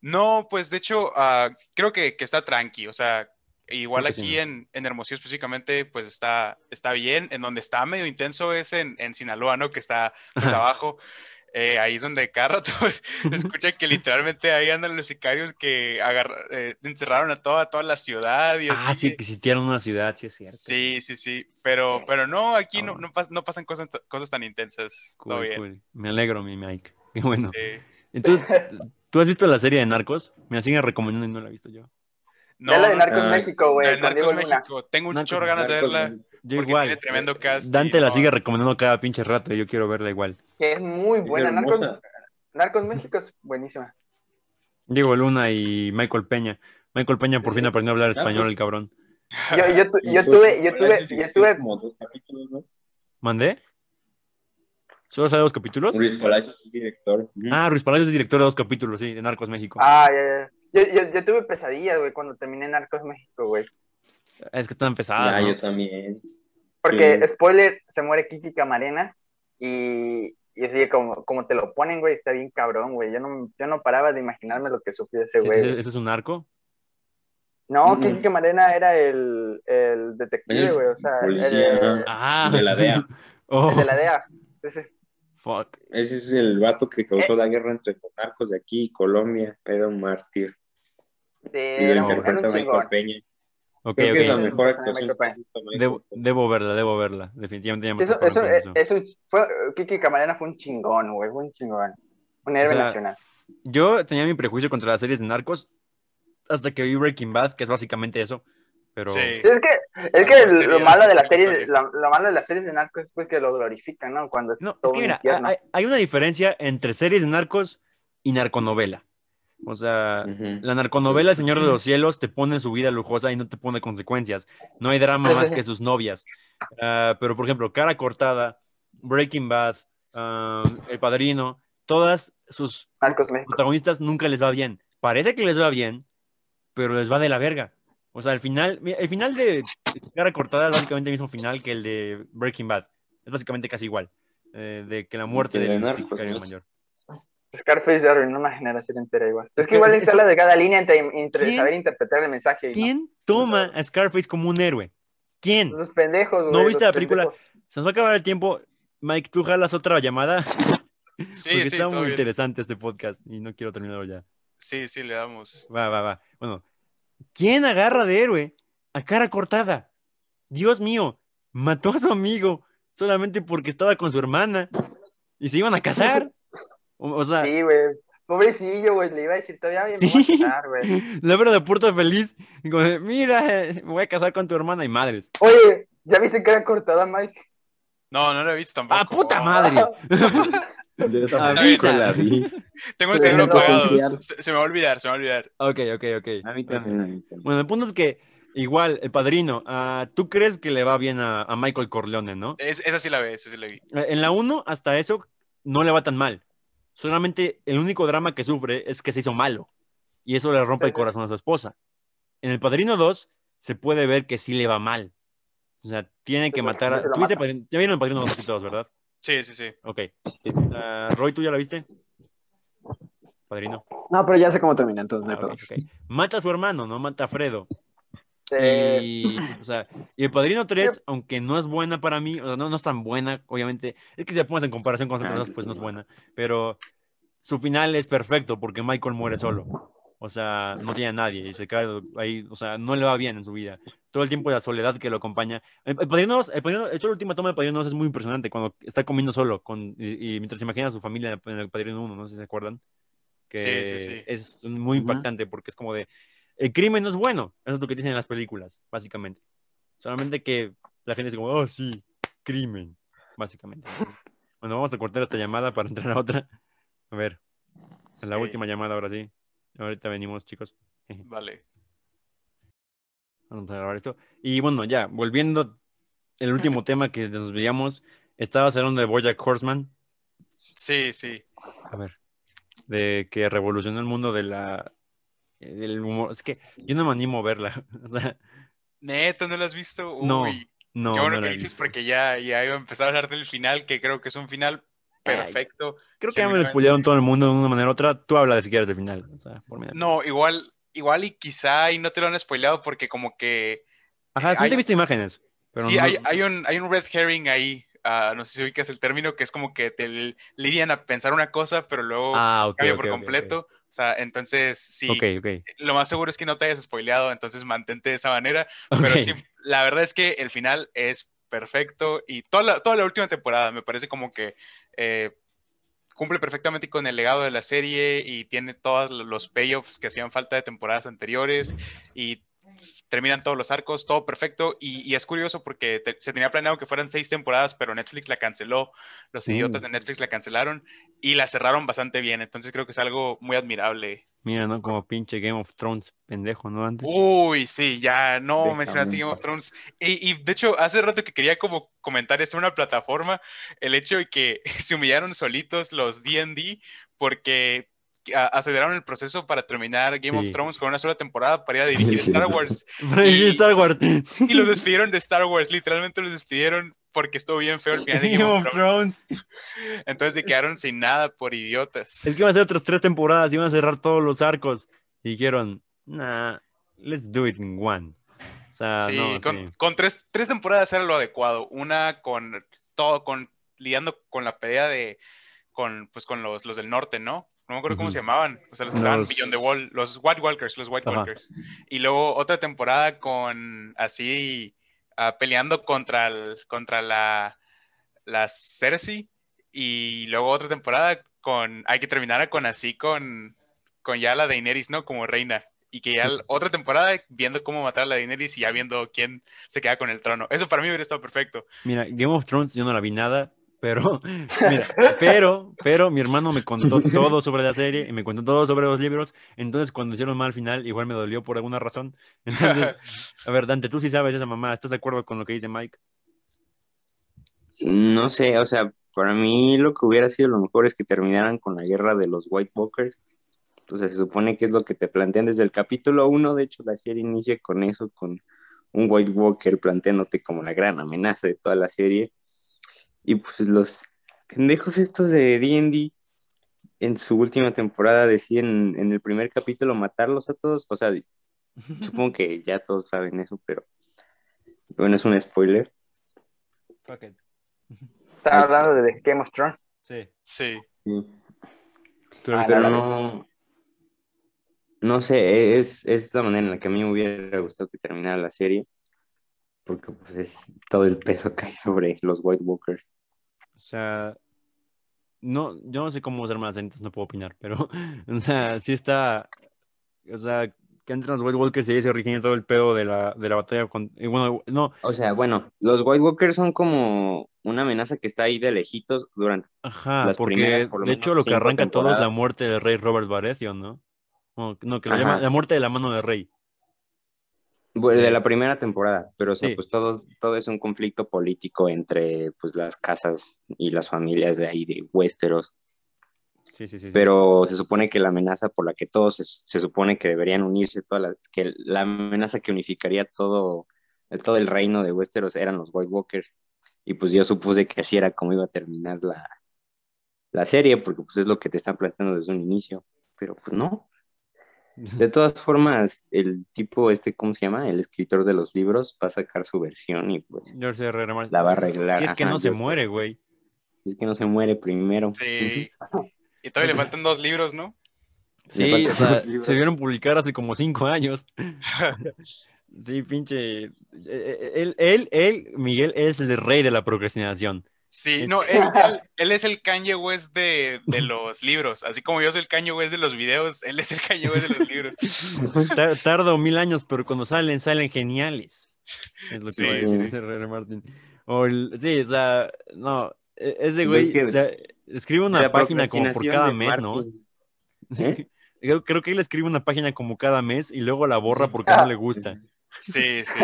No, pues de hecho, ah, creo que, que está tranqui, o sea, igual Creo sí, aquí ¿no? en, en Hermosillo específicamente, pues está, está bien. En donde está medio intenso es en, en Sinaloa, ¿no? Que está pues abajo. Eh, ahí es donde cada rato se escucha que literalmente ahí andan los sicarios que agarra- eh, encerraron a toda, toda la ciudad y Ah, sí, que sitieron una ciudad, sí es cierto. Sí, sí, sí, pero, pero no, aquí no, Ah. no, pas- no pasan cosas, cosas tan intensas. Todo Cool, bien. cool. Me alegro, mi Mike. Qué bueno. Sí. ¿Y tú, ¿Tú has visto la serie de Narcos? Me la siguen recomendando y no la he visto yo. No, ya la de Narcos ah, México, güey, Narcos Diego Luna. México. Tengo un Narcos chorro ganas de Narcos, verla. Yo porque igual. tiene tremendo cast. y Dante la no, sigue recomendando cada pinche rato y yo quiero verla igual. Que es muy Es buena. Narcos, hermosa. Narcos México es buenísima. Diego Luna y Michael Peña. Michael Peña por fin aprendió a hablar español, el cabrón. Yo, yo, tu- Y yo pues, tuve, yo tuve, yo tuve, como dos capítulos, ¿no? ¿Mandé? ¿Solo sale dos capítulos? Luis Palacios es director. Ah, Ruiz Palacios es director de dos capítulos, sí, de Narcos México. ah, ya, ya. Yo, yo, yo tuve pesadillas, güey, cuando terminé Narcos México, güey. Es que están pesadas. Ah, ¿no? yo también. Porque, Sí. spoiler, se muere Kiki Camarena y, y así como, como te lo ponen, güey, está bien cabrón, güey. Yo no, yo no paraba de imaginarme lo que sufrió ese güey. ¿Ese ese es un arco? No, Mm. Kiki Camarena era el, el detective, El güey, o sea, el, policía, el- Ah. De la DEA. Oh, el de la DEA. Ese- fuck. Ese es el vato que Eh. causó la guerra entre los narcos de aquí y Colombia. Era un mártir. sí, Y lo era, un- era interpreta un Michael chingón. Peña. Ok, Creo que es la mejor actuación que Debo, verla, debo verla. Definitivamente ya me Sí, eso, eso, es, es fue, Kiki Camarena fue un chingón, güey, fue un chingón. Un héroe O sea, nacional. Yo tenía mi prejuicio contra las series de narcos hasta que vi Breaking Bad, que es básicamente eso. Pero Sí. Es que, es que lo malo de la las series, serie. lo, lo malo de las series de narcos es pues que lo glorifican, ¿no? Cuando es no, es todo que un mira, hay, hay una diferencia entre series de narcos y narconovela. O sea, la narconovela El Señor de los Cielos te pone su vida lujosa y no te pone consecuencias. No hay drama más que sus novias. Ah, pero, por ejemplo, Cara Cortada, Breaking Bad, ah, El Padrino, todas sus protagonistas nunca les va bien. Parece que les va bien, pero les va de la verga. O sea, el final, el final de Cara Cortada es básicamente el mismo final que el de Breaking Bad. Es básicamente casi igual. eh, de que la muerte de del ¿no? mayor. Scarface arruinó una generación entera igual. Es, que igual es- está la de cada línea entre, entre saber interpretar el mensaje. ¿no? ¿Quién toma a Scarface como un héroe? ¿Quién? Esos pendejos, güey. ¿No viste los la película? pendejos. Se nos va a acabar el tiempo. Mike, tú jalas otra llamada. Sí, Porque sí, está muy bien. interesante este podcast y no quiero terminarlo ya. Sí, sí, le damos. Va, va, va. Bueno, ¿quién agarra de héroe a cara cortada? Dios mío, mató a su amigo solamente porque estaba con su hermana y se iban a casar. O, sea, Sí, güey. Pobrecillo, güey. Le iba a decir todavía bien, me voy a Sí. casar, güey. verdad de Puerto Feliz. de, Mira, me voy a casar con tu hermana y madres. Oye, ¿ya viste cara cortada, Mike? No, no lo he visto tampoco. ¡Ah, puta madre! Yo tampoco la vi. Tengo el cerebro no apagado. Se, se me va a olvidar, se me va a olvidar. Ok, ok, ok. A mí también, a mí también. Bueno, el punto es que, igual, el padrino, ah, tú crees que le va bien a, a Michael Corleone, ¿no? Es- esa sí la ve, esa sí la vi. Eh, En la 1, hasta eso, no le va tan mal. Solamente el único drama que sufre es que se hizo malo. Y eso le rompe el corazón a su esposa. En el Padrino 2, se puede ver que sí le va mal. O sea, tiene que matar a... sí lo ¿Tú viste mata. Padrino? Ya vieron el Padrino 2 aquí todos, ¿verdad? Sí, sí, sí. Ok. Ah, Roy, ¿tú ya la viste? Padrino. No, pero ya sé cómo termina, entonces no Ah, hay ok, pedo. ok. Mata a su hermano, no mata a Fredo. Eh, Y, o sea, y el Padrino 3, aunque no es buena para mí, o sea, no, no es tan buena, obviamente, es que si la pones en comparación con otras pues no es buena, pero su final es perfecto porque Michael muere solo. O sea, no tiene a nadie y se cae ahí, o sea, no le va bien en su vida. Todo el tiempo la soledad que lo acompaña. El, el Padrino 2, el Padrino- de hecho, la última toma del Padrino 2 es muy impresionante cuando está comiendo solo con, y, y mientras se imagina a su familia en el Padrino 1, no sé si se acuerdan. Que Sí, sí, sí. es muy impactante porque es como de, el crimen no es bueno. Eso es lo que dicen en las películas, básicamente. Solamente que la gente dice como, oh, sí, crimen, básicamente. bueno, vamos a cortar esta llamada para entrar a otra. A ver, la Sí. última llamada ahora sí. Ahorita venimos, chicos. Vale. Vamos a grabar esto. Y bueno, ya, volviendo el último tema que nos veíamos, estabas hablando de Bojack Horseman. Sí, sí. A ver, de que revolucionó el mundo de la del humor. Es que yo no me animo a verla. O sea, Neta, ¿no la has visto? Uy, No, no. Qué bueno no que dices visto. porque ya, ya iba a empezar a hablar del final, que creo que es un final perfecto. Creo que ya me lo spoilearon todo el mundo de una manera u otra. Tú habla de si quieres del final. O sea, por mí. No, igual, igual y quizá y no te lo han spoileado porque como que Ajá, sí hay- te he visto imágenes. Pero sí, no- hay, hay un, hay un red herring ahí, ah, no sé si ubicas el término, que es como que te lidian a pensar una cosa, pero luego Ah, cambia por completo. O sea, entonces sí, lo más seguro es que no te hayas spoileado, entonces mantente de esa manera. Pero sí, la verdad es que el final es perfecto y toda la, toda la última temporada me parece como que eh, cumple perfectamente con el legado de la serie y tiene todos los payoffs que hacían falta de temporadas anteriores y terminan todos los arcos, todo perfecto. Y, y es curioso porque te- se tenía planeado que fueran seis temporadas, pero Netflix la canceló, los idiotas de Netflix la cancelaron y la cerraron bastante bien. Entonces creo que es algo muy admirable. Mira, ¿no? Como pinche Game of Thrones, pendejo, ¿no? Antes. Uy, sí, ya no Déjame mencionaste en Game of. Thrones. Y, y, de hecho, hace rato que quería como comentar eso en una plataforma, el hecho de que se humillaron solitos los D&D porque aceleraron el proceso para terminar Game Sí. of Thrones con una sola temporada para ir a dirigir Sí. Star Wars. Y- Star Wars. Y los despidieron de Star Wars, literalmente los despidieron porque estuvo bien feo el final de Game of Thrones. Entonces se quedaron sin nada por idiotas. Es que iban a ser otras tres temporadas, iban a cerrar todos los arcos. Y dijeron, nah, let's do it in one. O sea, sí, no, con, sí. con tres, tres temporadas era lo adecuado. Una con todo, con lidiando con la pelea de con pues con los, los del norte, ¿no? No me acuerdo cómo Ujú. se llamaban. O sea, los que estaban Los- Beyond the Wall, los White Walkers, los White Ajá. Walkers. Y luego otra temporada con así ah, peleando contra el, contra la, la Cersei. Y luego otra temporada con. Hay que terminar con así con. Con ya la Daenerys, ¿no? Como reina. Y que ya Sí. otra temporada viendo cómo matar a la Daenerys y ya viendo quién se queda con el trono. Eso para mí hubiera estado perfecto. Mira, Game of Thrones yo no la vi nada, pero, pero, pero mi hermano me contó todo sobre la serie y me contó todo sobre los libros. Entonces, cuando hicieron mal al final, igual me dolió por alguna razón. Entonces, a ver, Dante, tú sí sabes esa mamá, ¿estás de acuerdo con lo que dice Mike? No sé, o sea, para mí lo que hubiera sido lo mejor es que terminaran con la guerra de los White Walkers. Entonces se supone que es lo que te plantean desde el capítulo 1, de hecho la serie inicia con eso, con un White Walker planteándote como la gran amenaza de toda la serie. Y pues los pendejos estos de D&D en su última temporada deciden en el primer capítulo matarlos a todos, o sea, supongo que ya todos saben eso, pero bueno, es un spoiler. It. Estaba hablando de Game of Thrones. Sí. Sí. Sí. ¿Tú lo Ah? Pero la- no, no sé, es, es la manera en la que a mí me hubiera gustado que terminara la serie, porque pues es todo el peso cae sobre los White Walkers. O sea, no, yo no sé cómo usar más, entonces no puedo opinar, pero, o sea, sí está, o sea, que entran los White Walkers y ahí se origina todo el pedo de la, de la batalla con, y bueno, no, O sea, bueno, los White Walkers son como una amenaza que está ahí de lejitos durante... ajá, Las porque primeras, por lo de menos, hecho lo que arranca todo es la muerte del rey Robert Baratheon, ¿no? No, que lo llama la muerte de la mano del rey. Bueno, de Sí. la primera temporada, pero o sea, Sí. pues todo, todo es un conflicto político entre pues las casas y las familias de ahí de Westeros. Sí, sí, sí. sí. pero se supone que la amenaza por la que todos se, se supone que deberían unirse, todas las- que la amenaza que unificaría todo, todo el reino de Westeros eran los White Walkers. Y pues yo supuse que así era como iba a terminar la, la serie, porque pues es lo que te están planteando desde un inicio. Pero pues no. De todas formas, el tipo este, ¿cómo se llama? El escritor de los libros va a sacar su versión y pues George R. R. Martin. la va a arreglar. Si es que Ajá, no se yo- muere, güey. si es que no se muere primero. Sí. Y todavía le faltan dos libros, ¿no? Sí, o sea, se vieron publicar hace como cinco años. Sí, pinche. eh, eh, Él, él, él, Miguel, es el rey de la procrastinación. Sí, no, él, él- él es el Kanye West de, de los libros. Así como yo soy el Kanye West de los videos, él es el Kanye West de los libros. Ta- Tarda mil años, pero cuando salen, salen geniales. Es lo que Sí, va a decir sí. R.R. Martin. O el- sí, o sea, no, e- ese Ves güey que- o sea, escribe una página como por cada mes, ¿no? ¿Eh? Creo, creo que él escribe una página como cada mes y luego la borra porque no le gusta. Sí, sí.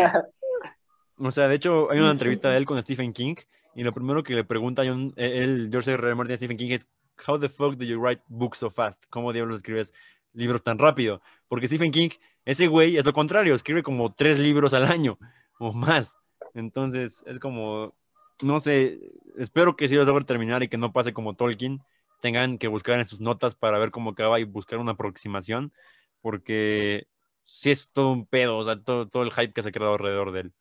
O sea, de hecho, hay una entrevista de él con Stephen King y lo primero que le pregunta John, él, George R. R. Martin Stephen King es How the fuck do you write books so fast? ¿Cómo diablos escribes libros tan rápido? Porque Stephen King, ese güey es lo contrario, escribe como tres libros al año o más. Entonces, es como, no sé, espero que sí lo logre terminar y que no pase como Tolkien, tengan que buscar en sus notas para ver cómo acaba y buscar una aproximación, porque sí es todo un pedo, o sea, todo, todo el hype que se ha creado alrededor de él,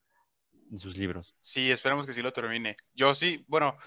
de sus libros. Sí, esperemos que sí lo termine. Yo sí, bueno,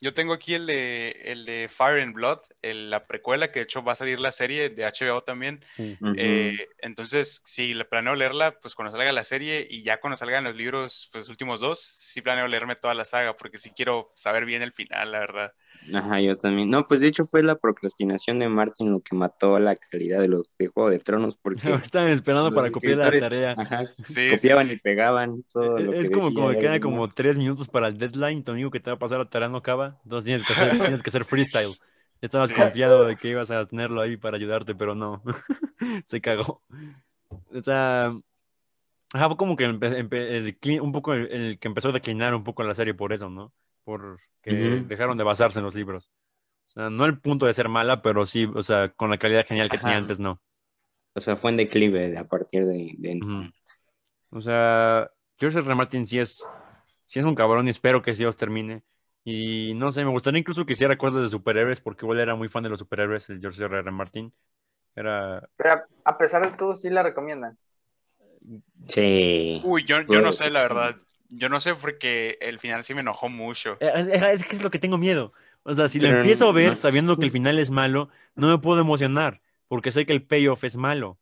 yo tengo aquí el de, el de Fire and Blood, el- la precuela, que de hecho va a salir la serie de HBO también. Eh, entonces, sí, le planeo leerla, pues cuando salga la serie y ya cuando salgan los libros, pues los últimos dos, sí planeo leerme toda la saga, porque sí quiero saber bien el final, la verdad. Ajá, yo también. No, pues de hecho fue la procrastinación de Martin lo que mató la calidad de los de Juego de Tronos, porque Estaban esperando para copiar la tarea. ajá, Sí, copiaban sí. y pegaban todo lo que Es como, como que queda él, ¿no? como tres minutos para el deadline, tu amigo que te va a pasar la tarea no acaba, entonces tienes que hacer, tienes que hacer freestyle. Estabas Sí. confiado de que ibas a tenerlo ahí para ayudarte, pero no, se cagó. O sea, ajá, fue como que el un poco el, el que empezó a declinar un poco la serie por eso, ¿no? Porque dejaron de basarse en los libros. O sea, no al punto de ser mala, pero sí, o sea, con la calidad genial que tenía Ajá. antes, no. O sea, fue en declive a partir de. O sea, George R. R. Martin sí es, sí es un cabrón y espero que sí los termine. Y no sé, me gustaría incluso que hiciera cosas de superhéroes, porque igual era muy fan de los superhéroes, el George R. R. Martin. Era. Pero a, a pesar de todo, sí la recomiendan. Sí. Uy, yo, yo no sé, la verdad. Yo no sé porque el final sí me enojó mucho. Eh, Es, que es lo que tengo miedo. O sea, si lo Pero empiezo a ver no- sabiendo que el final es malo, no me puedo emocionar, porque sé que el payoff es malo.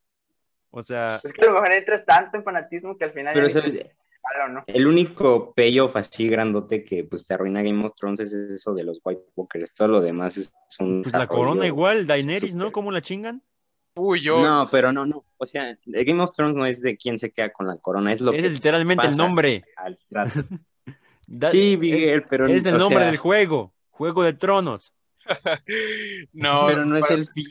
O sea, Es que a lo mejor entras tanto en fanatismo que al final Pero, ya ¿sabes? "Malo, ¿no? El único payoff así grandote que pues te arruina Game of Thrones es eso de los White Walkers. Todo lo demás es un pues la corona igual, Daenerys, ¿no? ¿Cómo la chingan? Uy, yo. No, pero no, no. O sea, Game of Thrones no es de quién se queda con la corona, es lo que es literalmente el nombre. al trato. Da- Sí, Miguel, pero Es el nombre sea, del juego. Juego de Tronos. No, pero no es para- el fin.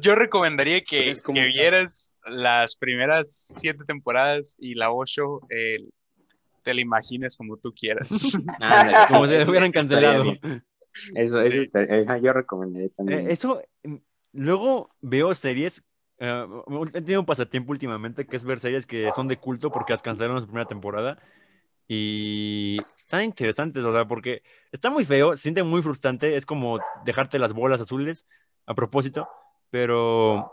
yo recomendaría que, Pero es como- que vieras las primeras siete temporadas y la ocho, eh, te la imagines como tú quieras. Como si eso lo hubieran cancelado. Eso, eso Sí. yo recomendaría también. Eh, eso, mm, luego veo series. eh, he tenido un pasatiempo últimamente que es ver series que son de culto porque las cancelaron en su primera temporada. Y están interesantes, o sea, porque está muy feo, se siente muy frustrante. Es como dejarte las bolas azules a propósito, pero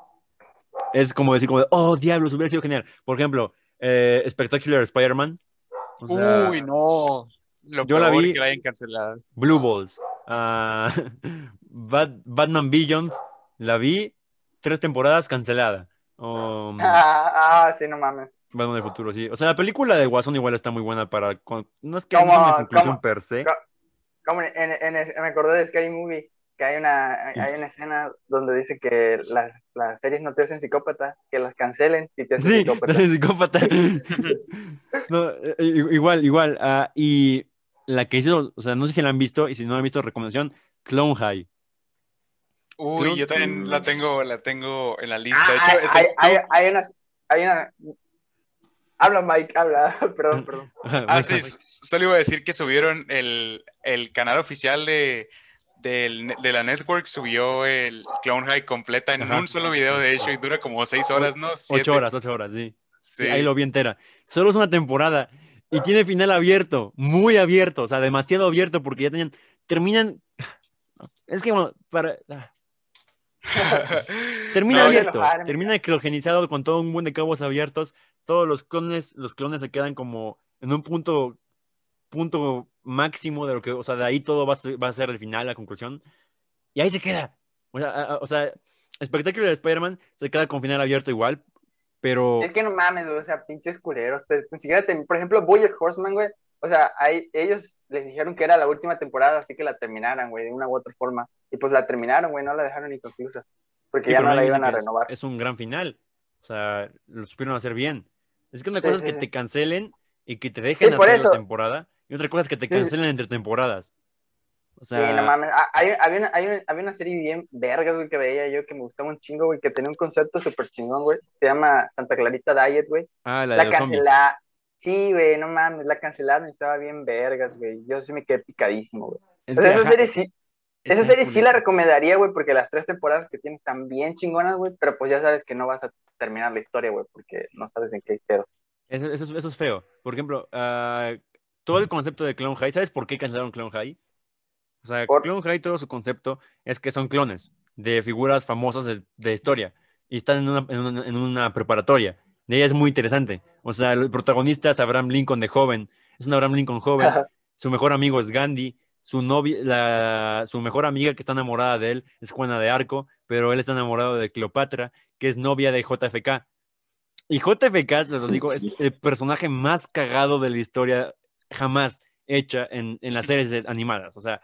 es como decir, como de, oh, diablos, hubiera sido genial. Por ejemplo, eh, Spectacular Spider-Man. o sea, Uy, no. Lo Yo la vi- que la hayan cancelado. Blue Balls. ah, Bat- Batman Beyond. La vi. Tres temporadas cancelada. Um, Ah, ah, sí, no mames. Batman del futuro, sí. O sea, la película de Guasón igual está muy buena para. con- No es que ¿Cómo- haya una conclusión cómo- per se. co- Como en, en- en- me acordé de Scary Movie, que hay una, hay una escena donde dice que las, las series no te hacen psicópata, que las cancelen y te hacen Sí, psicópata. de psicópata. No, eh, i- igual, igual. ah, y la que hizo, o sea, no sé si la han visto, y si no la han visto, recomendación: Clone High. Uy, yo también la tengo, la tengo en la lista. Ah, De hay, hecho, hay, el- hay, hay una, hay una... Habla, Mike, habla. perdón, perdón. Ah, sí, solo iba a decir que subieron el, el canal oficial de, del- de la network, subió el Clown High completa en Ajá. un solo video, de hecho, y dura como seis horas, ¿no? Siete. Ocho horas, ocho horas, sí. Sí, Sí. ahí lo vi entera. Solo es una temporada y tiene final abierto, muy abierto, o sea, demasiado abierto porque ya tenían, terminan, es que bueno, para, ah, termina No, abierto, termina criogenizado con todo un buen de cabos abiertos, todos los clones, los clones se quedan como en un punto, punto máximo de lo que, o sea, de ahí todo va a ser, va a ser el final, la conclusión, y ahí se queda. O sea, a- a- o sea Spectacular Spider-Man se queda con final abierto igual, pero... Es que no mames, o sea, pinches culeros. te- ni siquiera te- por ejemplo, Boyer Horseman, güey. O sea, ahí, ellos les dijeron que era la última temporada, así que la terminaran, güey, de una u otra forma. Y pues la terminaron, güey, no la dejaron inconclusa. Porque Sí, ya no la iban a es- renovar. Es, un gran final. O sea, lo supieron hacer bien. Es que una Sí, cosa sí, es que sí. te cancelen y que te dejen Sí, hacer la temporada. Y otra cosa es que te Sí, sí. cancelen entre temporadas. O Sí, sea, no mames. Ah, Hay, había, una, hay una- había una serie bien vergas, güey, que veía yo que me gustaba un chingo, güey, que tenía un concepto súper chingón, güey. Se llama Santa Clarita Diet, güey. ah, la de La los zombies. Sí, güey, no mames, la cancelaron y estaba bien vergas, güey. Yo sí me quedé picadísimo, güey. Es O sea, que, esa serie sí, es esa serie sí la recomendaría, güey, porque las tres temporadas que tiene están bien chingonas, güey, pero pues ya sabes que no vas a terminar la historia, güey, porque no sabes en qué quedó. Eso, eso es- eso es feo. Por ejemplo, ah, todo el concepto de Clone High, ¿sabes por qué cancelaron Clone High? O sea, Por- Clone High, todo su concepto es que son clones de figuras famosas de, de historia y están en una, en una- en una preparatoria. De ella es muy interesante. O sea, el protagonista es Abraham Lincoln de joven. Es un Abraham Lincoln joven. Su mejor amigo es Gandhi. Su, novia, la, su mejor amiga que está enamorada de él es Juana de Arco, pero él está enamorado de Cleopatra, que es novia de JFK. Y JFK, se los digo, es el personaje más cagado de la historia jamás hecha en, en las series animadas. O sea,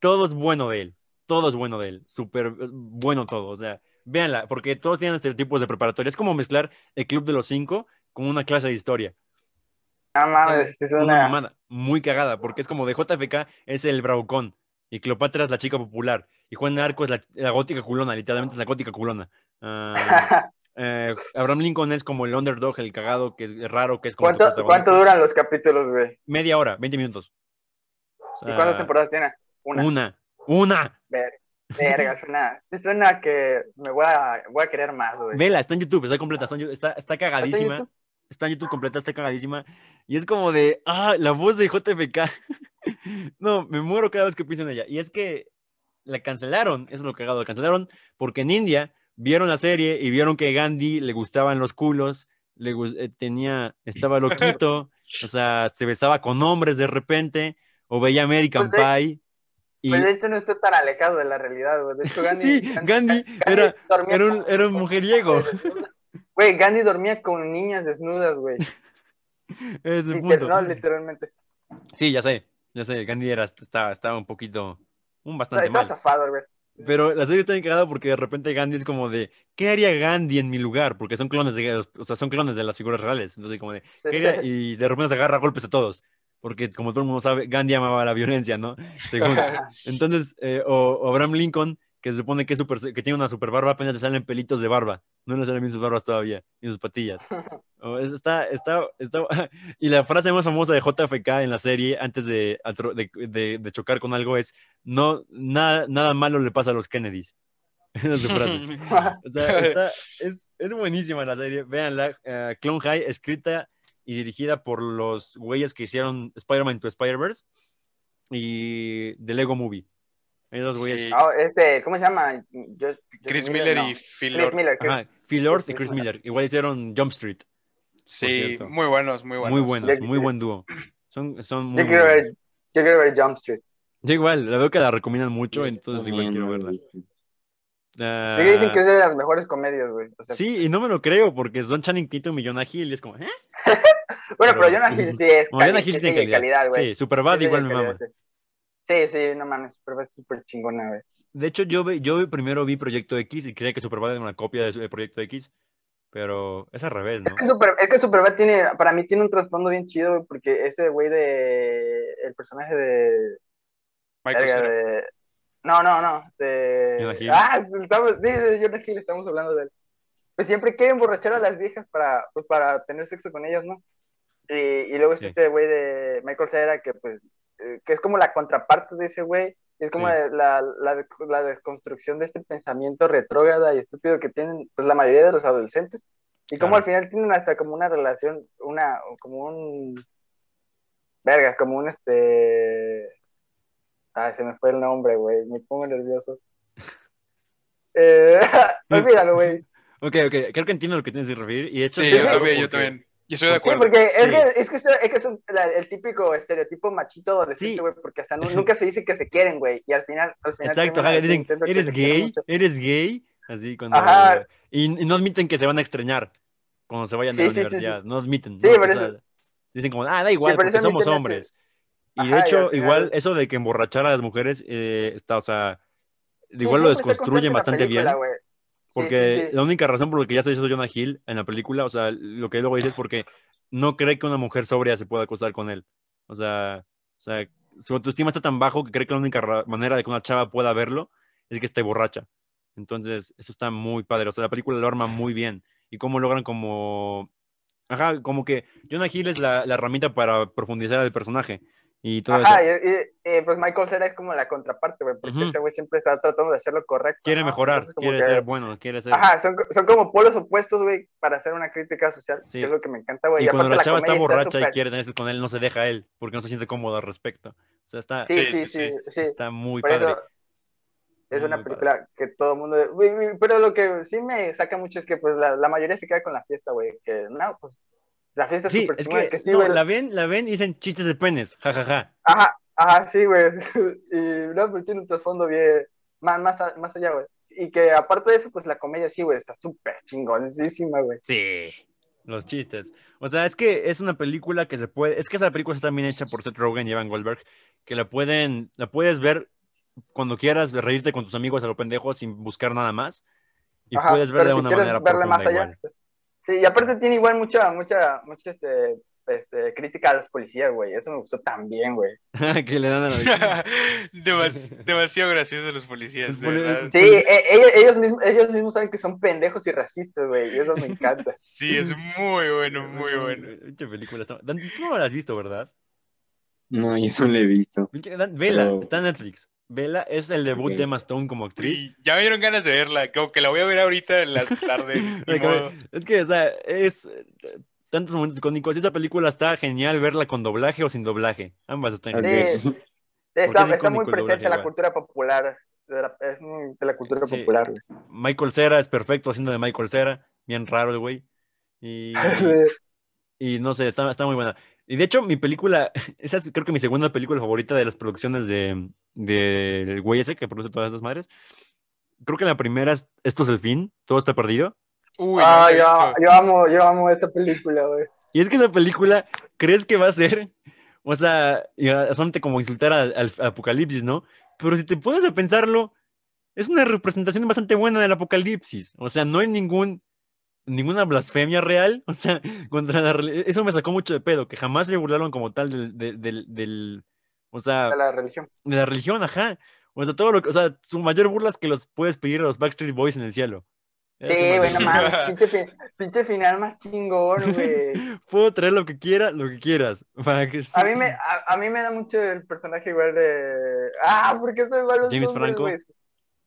todo es bueno de él. Todo es bueno de él. Súper eh, bueno todo. O sea, véanla, porque todos tienen estereotipos de preparatoria. Es como mezclar el Club de los Cinco con una clase de historia. No mames, es Una una... mamada muy cagada, porque es como de JFK es el bravucón y Cleopatra es la chica popular y Juan Arco es la, la gótica culona, literalmente es la gótica culona. Ah, eh, Abraham Lincoln es como el underdog, el cagado, que es raro, que es como ¿Cuánto. ¿Cuánto duran los capítulos, güey? Media hora, 20 minutos. O ¿Y cuántas temporadas tiene? Una. Una, una. Ver. Verga, suena, suena que me voy a, voy a querer más, güey. Vela, está en YouTube, está completa, está, está, cagadísima. Está en YouTube completa, está cagadísima. Y es como de, ah, la voz de JFK. no, me muero cada vez que pienso en ella. Y es que la cancelaron, eso es lo cagado, la cancelaron porque en India vieron la serie y vieron que Gandhi le gustaban los culos, le eh, tenía, estaba loquito, o sea, se besaba con hombres de repente, o veía American Pues de- Pie. Y, Pues de hecho no está tan alejado de la realidad, güey. De hecho, Gandhi, sí, Gandhi era, dormía era un, con- era un mujeriego. Güey, Gandhi dormía con niñas desnudas, güey. Es el punto. no, literalmente. Sí, ya sé, ya sé, Gandhi era, estaba, estaba un poquito, un Está, bastante está mal. zafado, güey. Pero la serie está encargada porque de repente Gandhi es como de, ¿qué haría Gandhi en mi lugar? Porque son clones de, o sea, son clones de las figuras reales. Entonces, como de, ¿qué haría? Y de repente se agarra a golpes a todos. Porque como todo el mundo sabe, Gandhi amaba la violencia, ¿no? Según. Entonces, eh, o, o Abraham Lincoln, que se supone que, es super, que tiene una super barba, apenas le salen pelitos de barba. No le salen bien sus barbas todavía, y sus patillas. O es- está, está, está... Y la frase más famosa de JFK en la serie, antes de, de, de- de chocar con algo, es, no, nada, nada malo le pasa a los Kennedys. O sea, está- es, es buenísima la serie. Véanla. eh, Clone High, escrita y dirigida por los güeyes que hicieron Spider-Man to Spider-Verse y The Lego Movie. Esos güeyes. Sí. Ah, este, ¿cómo se llama? Yo- Chris Miller no. y Phil Chris Lord. Miller. Chris- Ajá, Phil Lord y Chris Miller. Miller. Igual hicieron Jump Street. Sí, muy buenos, muy buenos. Muy buenos, Yo- muy buen dúo. Son, son muy Yo quiero buenos. ver, yo quiero ver Jump Street. Yo igual, la veo que la recomiendan mucho, entonces igual quiero ¿no? Verla. Sí que dicen Ah, que es de las mejores comedias, güey. O sea, Sí, y no me lo creo porque son Channing Tatum y Jonah Hill y es como, ¿eh? Bueno, pero pero- Jonah Hill sí es No, Jonah Hill sí tiene calidad. güey. Sí, Superbad Sí igual me mama. Sí, sí, sí, no mames, Superbad es súper chingona, güey. De hecho, yo, ve- yo primero vi Proyecto X y creía que Superbad era una copia de, de Proyecto X, pero es al revés, ¿no? Es que, Super- es que Superbad tiene, para mí tiene un trasfondo bien chido, güey, porque este güey de, el personaje de, Michael verga, Cera. de- no, no, no, de, Hill. ah, estamos, sí, de Jonah Hill estamos hablando de él. Pues siempre quiere emborrachar a las viejas para, pues, para tener sexo con ellas, ¿no? Y, y luego es Sí. este güey de Michael Cera, que pues, eh, que es como la contraparte de ese güey, es como Sí. la, la, la desconstrucción de este pensamiento retrógrada y estúpido que tienen pues la mayoría de los adolescentes. Y como Claro. al final tienen hasta como una relación, una, como un, verga, como un este, ay, se me fue el nombre, güey, me pongo nervioso. Eh, olvídalo, güey. Ok, ok, creo que entiendo lo que tienes que referir y de hecho... Sí, yo también, yo porque- también. Yo estoy de Sí, acuerdo. porque es Sí. que es, que, es que es un- la- el típico estereotipo machito adolescente, Sí. güey, porque hasta nu- nunca se dice que se quieren, güey, y al final, al final Exacto, ajá, dicen, eres gay, eres gay, así cuando... Ajá. Y, y no admiten que se van a extrañar cuando se vayan de Sí, la sí, sí, sí. universidad, no admiten. Sí, ¿no? por O eso- sea, dicen como, ah, da igual, por porque somos se me Y Ajá, de y al hecho, final- igual eso de que emborrachar a las mujeres eh, está, o sea, Sí, igual lo siempre está desconstruyen bastante la película, bien. Sí, Porque sí, sí. la única razón por la que ya se hizo Jonah Hill en la película, o sea, lo que luego dice es porque no cree que una mujer sobria se pueda acostar con él. O sea, o sea, su autoestima está tan bajo que cree que la única ra- manera de que una chava pueda verlo es que esté borracha. Entonces, eso está muy padre. O sea, la película lo arma muy bien. Y cómo logran como... Ajá, como que Jonah Hill es la, la herramienta para profundizar el personaje. Y todo Ajá, eso. y, y- y, pues Michael Cera es como la contraparte, güey, porque Ujú. ese güey siempre está tratando de hacer lo correcto. Quiere ¿no? mejorar, quiere que- ser bueno, quiere ser... Ajá, son, son como polos opuestos, güey, para hacer una crítica social, Sí. que es lo que me encanta, güey. Y cuando la chava está comedia borracha y quiere tener sexo con él, no se deja a él, porque no se siente cómodo al respecto. O sea, está, Sí, Sí, sí, sí, sí, sí. está muy Por padre. eso es una película que todo el mundo... Pero lo que sí me saca mucho es que pues la, la mayoría se queda con la fiesta, güey. Que no, pues la fiesta es Sí, súper es que, sí, no, la ven, la ven y dicen chistes de penes, jajaja. Ajá, ajá, sí, güey. Y no, pues tiene un trasfondo bien... Más, más, más allá, güey. Y que aparte de eso, pues la comedia sí, güey, está súper chingoncísima, güey. Sí, los chistes. O sea, es que es una película que se puede, es que esa película está también hecha por Seth Rogen y Evan Goldberg, que la pueden, la puedes ver cuando quieras, reírte con tus amigos a lo pendejo sin buscar nada más. Y Ajá, puedes verla de si una manera profunda más allá. igual. Sí, y aparte tiene igual mucha, mucha, mucha, este, este, crítica a los policías, güey. Eso me gustó también, güey. que le dan a la Demas- demasiado graciosos los policías. de Poli- verdad. Sí, e- ellos, ellos, mismos, ellos mismos saben que son pendejos y racistas, güey. Y eso me encanta. Sí, es muy bueno, muy bueno. Pinche película. Tú no la has visto, ¿verdad? No, yo no lo he visto. Vela, Pero- está en Netflix. Vela es el debut de Emma Stone como actriz. Y ya me dieron ganas de verla, como que la voy a ver ahorita en la tarde. Es que, o sea, es tantos momentos icónicos. Esa película está genial verla con doblaje o sin doblaje. Ambas están geniales. Está, es está muy presente en la cultura popular. de la- es de la cultura Sí. popular. Michael Cera es perfecto haciendo de Michael Cera. Bien raro el güey. Y, y no sé, está, está muy buena. Y de hecho, mi película, esa es creo que mi segunda película favorita de las producciones de del güey ese que produce todas esas madres. Creo que la primera es Esto es el fin, todo está perdido. Uy, Ah, no yo, amo, yo amo esa película, güey. Y es que esa película, ¿crees que va a ser? O sea, solamente como insultar al, al apocalipsis, ¿no? Pero si te pones a pensarlo, es una representación bastante buena del apocalipsis. O sea, no hay ningún ninguna blasfemia real. O sea, contra la reli- Eso me sacó mucho de pedo, que jamás se burlaron como tal del, del, del- del- o sea, De la religión. de la religión, ajá. O sea, todo lo que, o sea, su mayor burla es que los puedes pedir a los Backstreet Boys en el cielo. Sí, güey, mayor no mames, pinche, fi- pinche final más chingón, güey. Puedo traer lo que quiera, lo que quieras. Para que- A mí me, a, a mí me da mucho el personaje igual de. Ah, porque soy igual James nombres, Franco.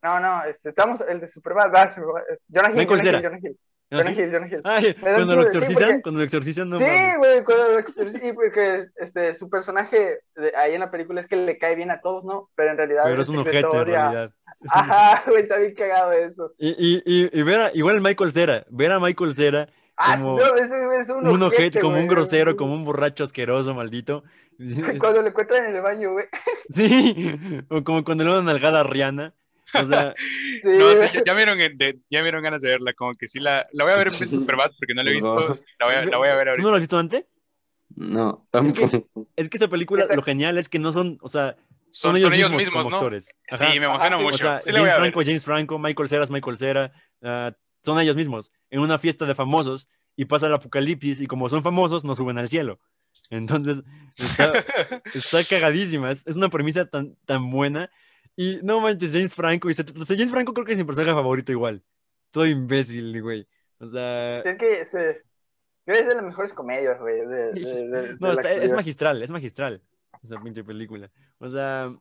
No, no, este, estamos, el de Superbad, va, Jonah Hill, Jonah. Hill, Jonah Hill, Jonah Hill, Jonah Hill. Ay, Me da un cuando lo sí, exorcizan, porque- cuando lo exorcizan, no Sí, güey, cuando lo exorci- sí, porque este, su personaje de, ahí en la película es que le cae bien a todos, ¿no? Pero en realidad Pero es un ojete en realidad. Ajá, güey, está bien cagado eso. Y, y, y, y ver a, igual Michael Cera, ver a Michael Cera Ah, como no, ese es un, un ojete, como güey. un grosero, como un borracho asqueroso, maldito. Cuando le encuentran en el baño, güey. Sí, o como cuando le dan una nalgada a Rihanna. O sea, Sí, No, sí, güey. ya, ya me dieron, en- de- ya me dieron ganas de verla, como que sí la, la voy a ver en Superbad porque no la he visto, No. la voy a, la voy a ver ¿tú ahorita. no lo has visto antes? No, Es que- tampoco. Es que esa película, lo genial es que no son, o sea, son, Son- ellos, son ellos mismos, mismos, como ¿no? actores. Sí, me emociona Ajá, sí, O mucho. sea, sí la James. Franco, James Franco, Michael Cera es Michael Cera, ah, son ellos mismos, en una fiesta de famosos, y pasa el apocalipsis, y como son famosos, no suben al cielo. Entonces, está, está cagadísima, es, es una premisa tan, tan buena, y no manches, James Franco, y se- o sea, James Franco creo que es mi personaje favorito igual, todo imbécil, güey. O sea, Es que se, es de las mejores comedias, güey. De, de, de- de no, está- es magistral, es magistral, esa pinche película. O sea,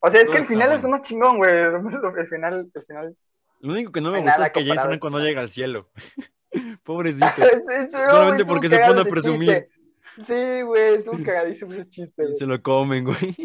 O sea, es que el final es lo más chingón, güey. El final, el final. Lo único que no me gusta es que James Franco no llega al cielo. Pobrecito. Es- Solamente porque se pone a presumir. Sí, güey, estuvo cagadísimo ese chiste, güey. se lo comen, güey.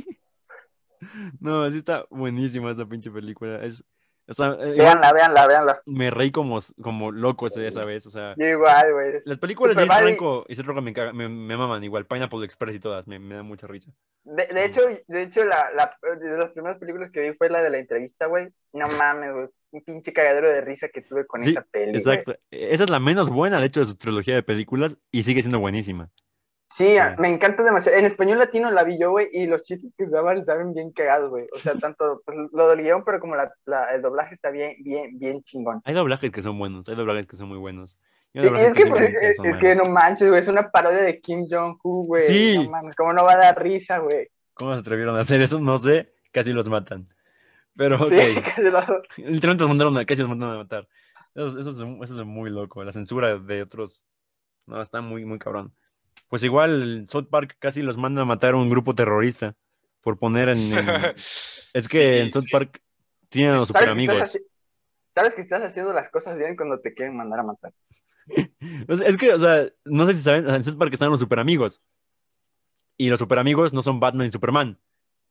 No, así está buenísima esa pinche película. Es, o sea, eh, igual Véanla, véanla, véanla. me reí como, como loco ese- esa vez. O sea, Yo igual, güey. las películas de Franco y Rogen me, me, me maman igual. Pineapple Express y todas. Me, me da mucha risa. De, de hecho, de hecho la, la, de las primeras películas que vi fue la de la entrevista, güey. No mames, güey. Un pinche cagadero de risa que tuve con Sí, esa peli, exacto. Esa es la menos buena, de hecho, de su trilogía de películas y sigue siendo buenísima. Sí, me encanta demasiado. En español latino la vi yo, güey, y los chistes que usaban estaban bien cagados, güey. O sea, tanto pues, lo del guion, pero como la, la- el doblaje está bien, bien, bien chingón. Hay doblajes que son buenos, hay doblajes que son muy buenos. Sí, es que, pues, es, que no manches, güey, es una parodia de Kim Jong-un, güey. Sí. No mames, ¿cómo no va a dar risa, güey? ¿Cómo se atrevieron a hacer eso? No sé, casi los matan. Pero ok. Sí, casi lo- Literalmente los mandaron a, casi los mandaron a matar. Eso, eso es, eso es muy loco. La censura de otros. No, está muy, muy cabrón. Pues igual South Park casi los manda a matar a un grupo terrorista por poner en. en- Es que Sí, en South sí. Park tienen a los ¿Sabes super amigos. haci- sabes que estás haciendo las cosas bien cuando te quieren mandar a matar. Es que, o sea, no sé si saben, en South Park están los super amigos. Y los super amigos no son Batman y Superman.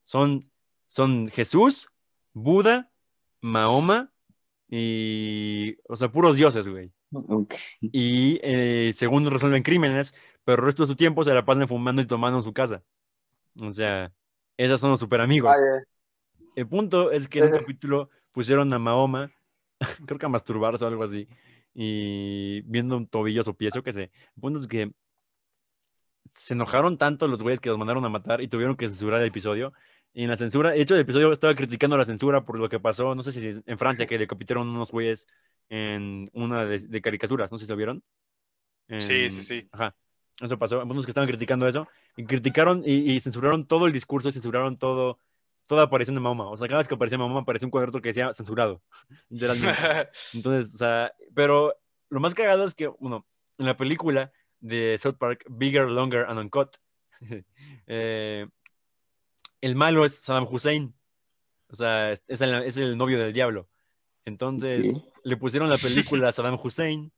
Son, son Jesús, Buda, Mahoma y. O sea, puros dioses, güey. Y eh, según resuelven crímenes, pero el resto de su tiempo se la pasan fumando y tomando en su casa. O sea, esos son los super amigos. El punto es que en Entonces- capítulo pusieron a Mahoma, creo que a masturbarse o algo así, y viendo un tobillo o pies, o qué sé. El punto es que se enojaron tanto los güeyes que los mandaron a matar y tuvieron que censurar el episodio. Y en la censura, de hecho, el episodio estaba criticando la censura por lo que pasó, no sé si en Francia, que decapitaron unos güeyes en una de, de caricaturas, no sé si lo vieron. Sí, En- sí, sí. Ajá. Eso pasó. Algunos que estaban criticando eso y criticaron y, y censuraron todo el discurso, y censuraron todo, toda aparición de Mahoma. O sea, cada vez que aparecía Mahoma aparecía un cuadro que decía censurado, literalmente. Entonces, o sea, pero lo más cagado es que, bueno, en la película de South Park, Bigger, Longer and Uncut, eh, el malo es Saddam Hussein. O sea, es, es el, es el novio del diablo. Entonces, Sí. le pusieron la película a Saddam Hussein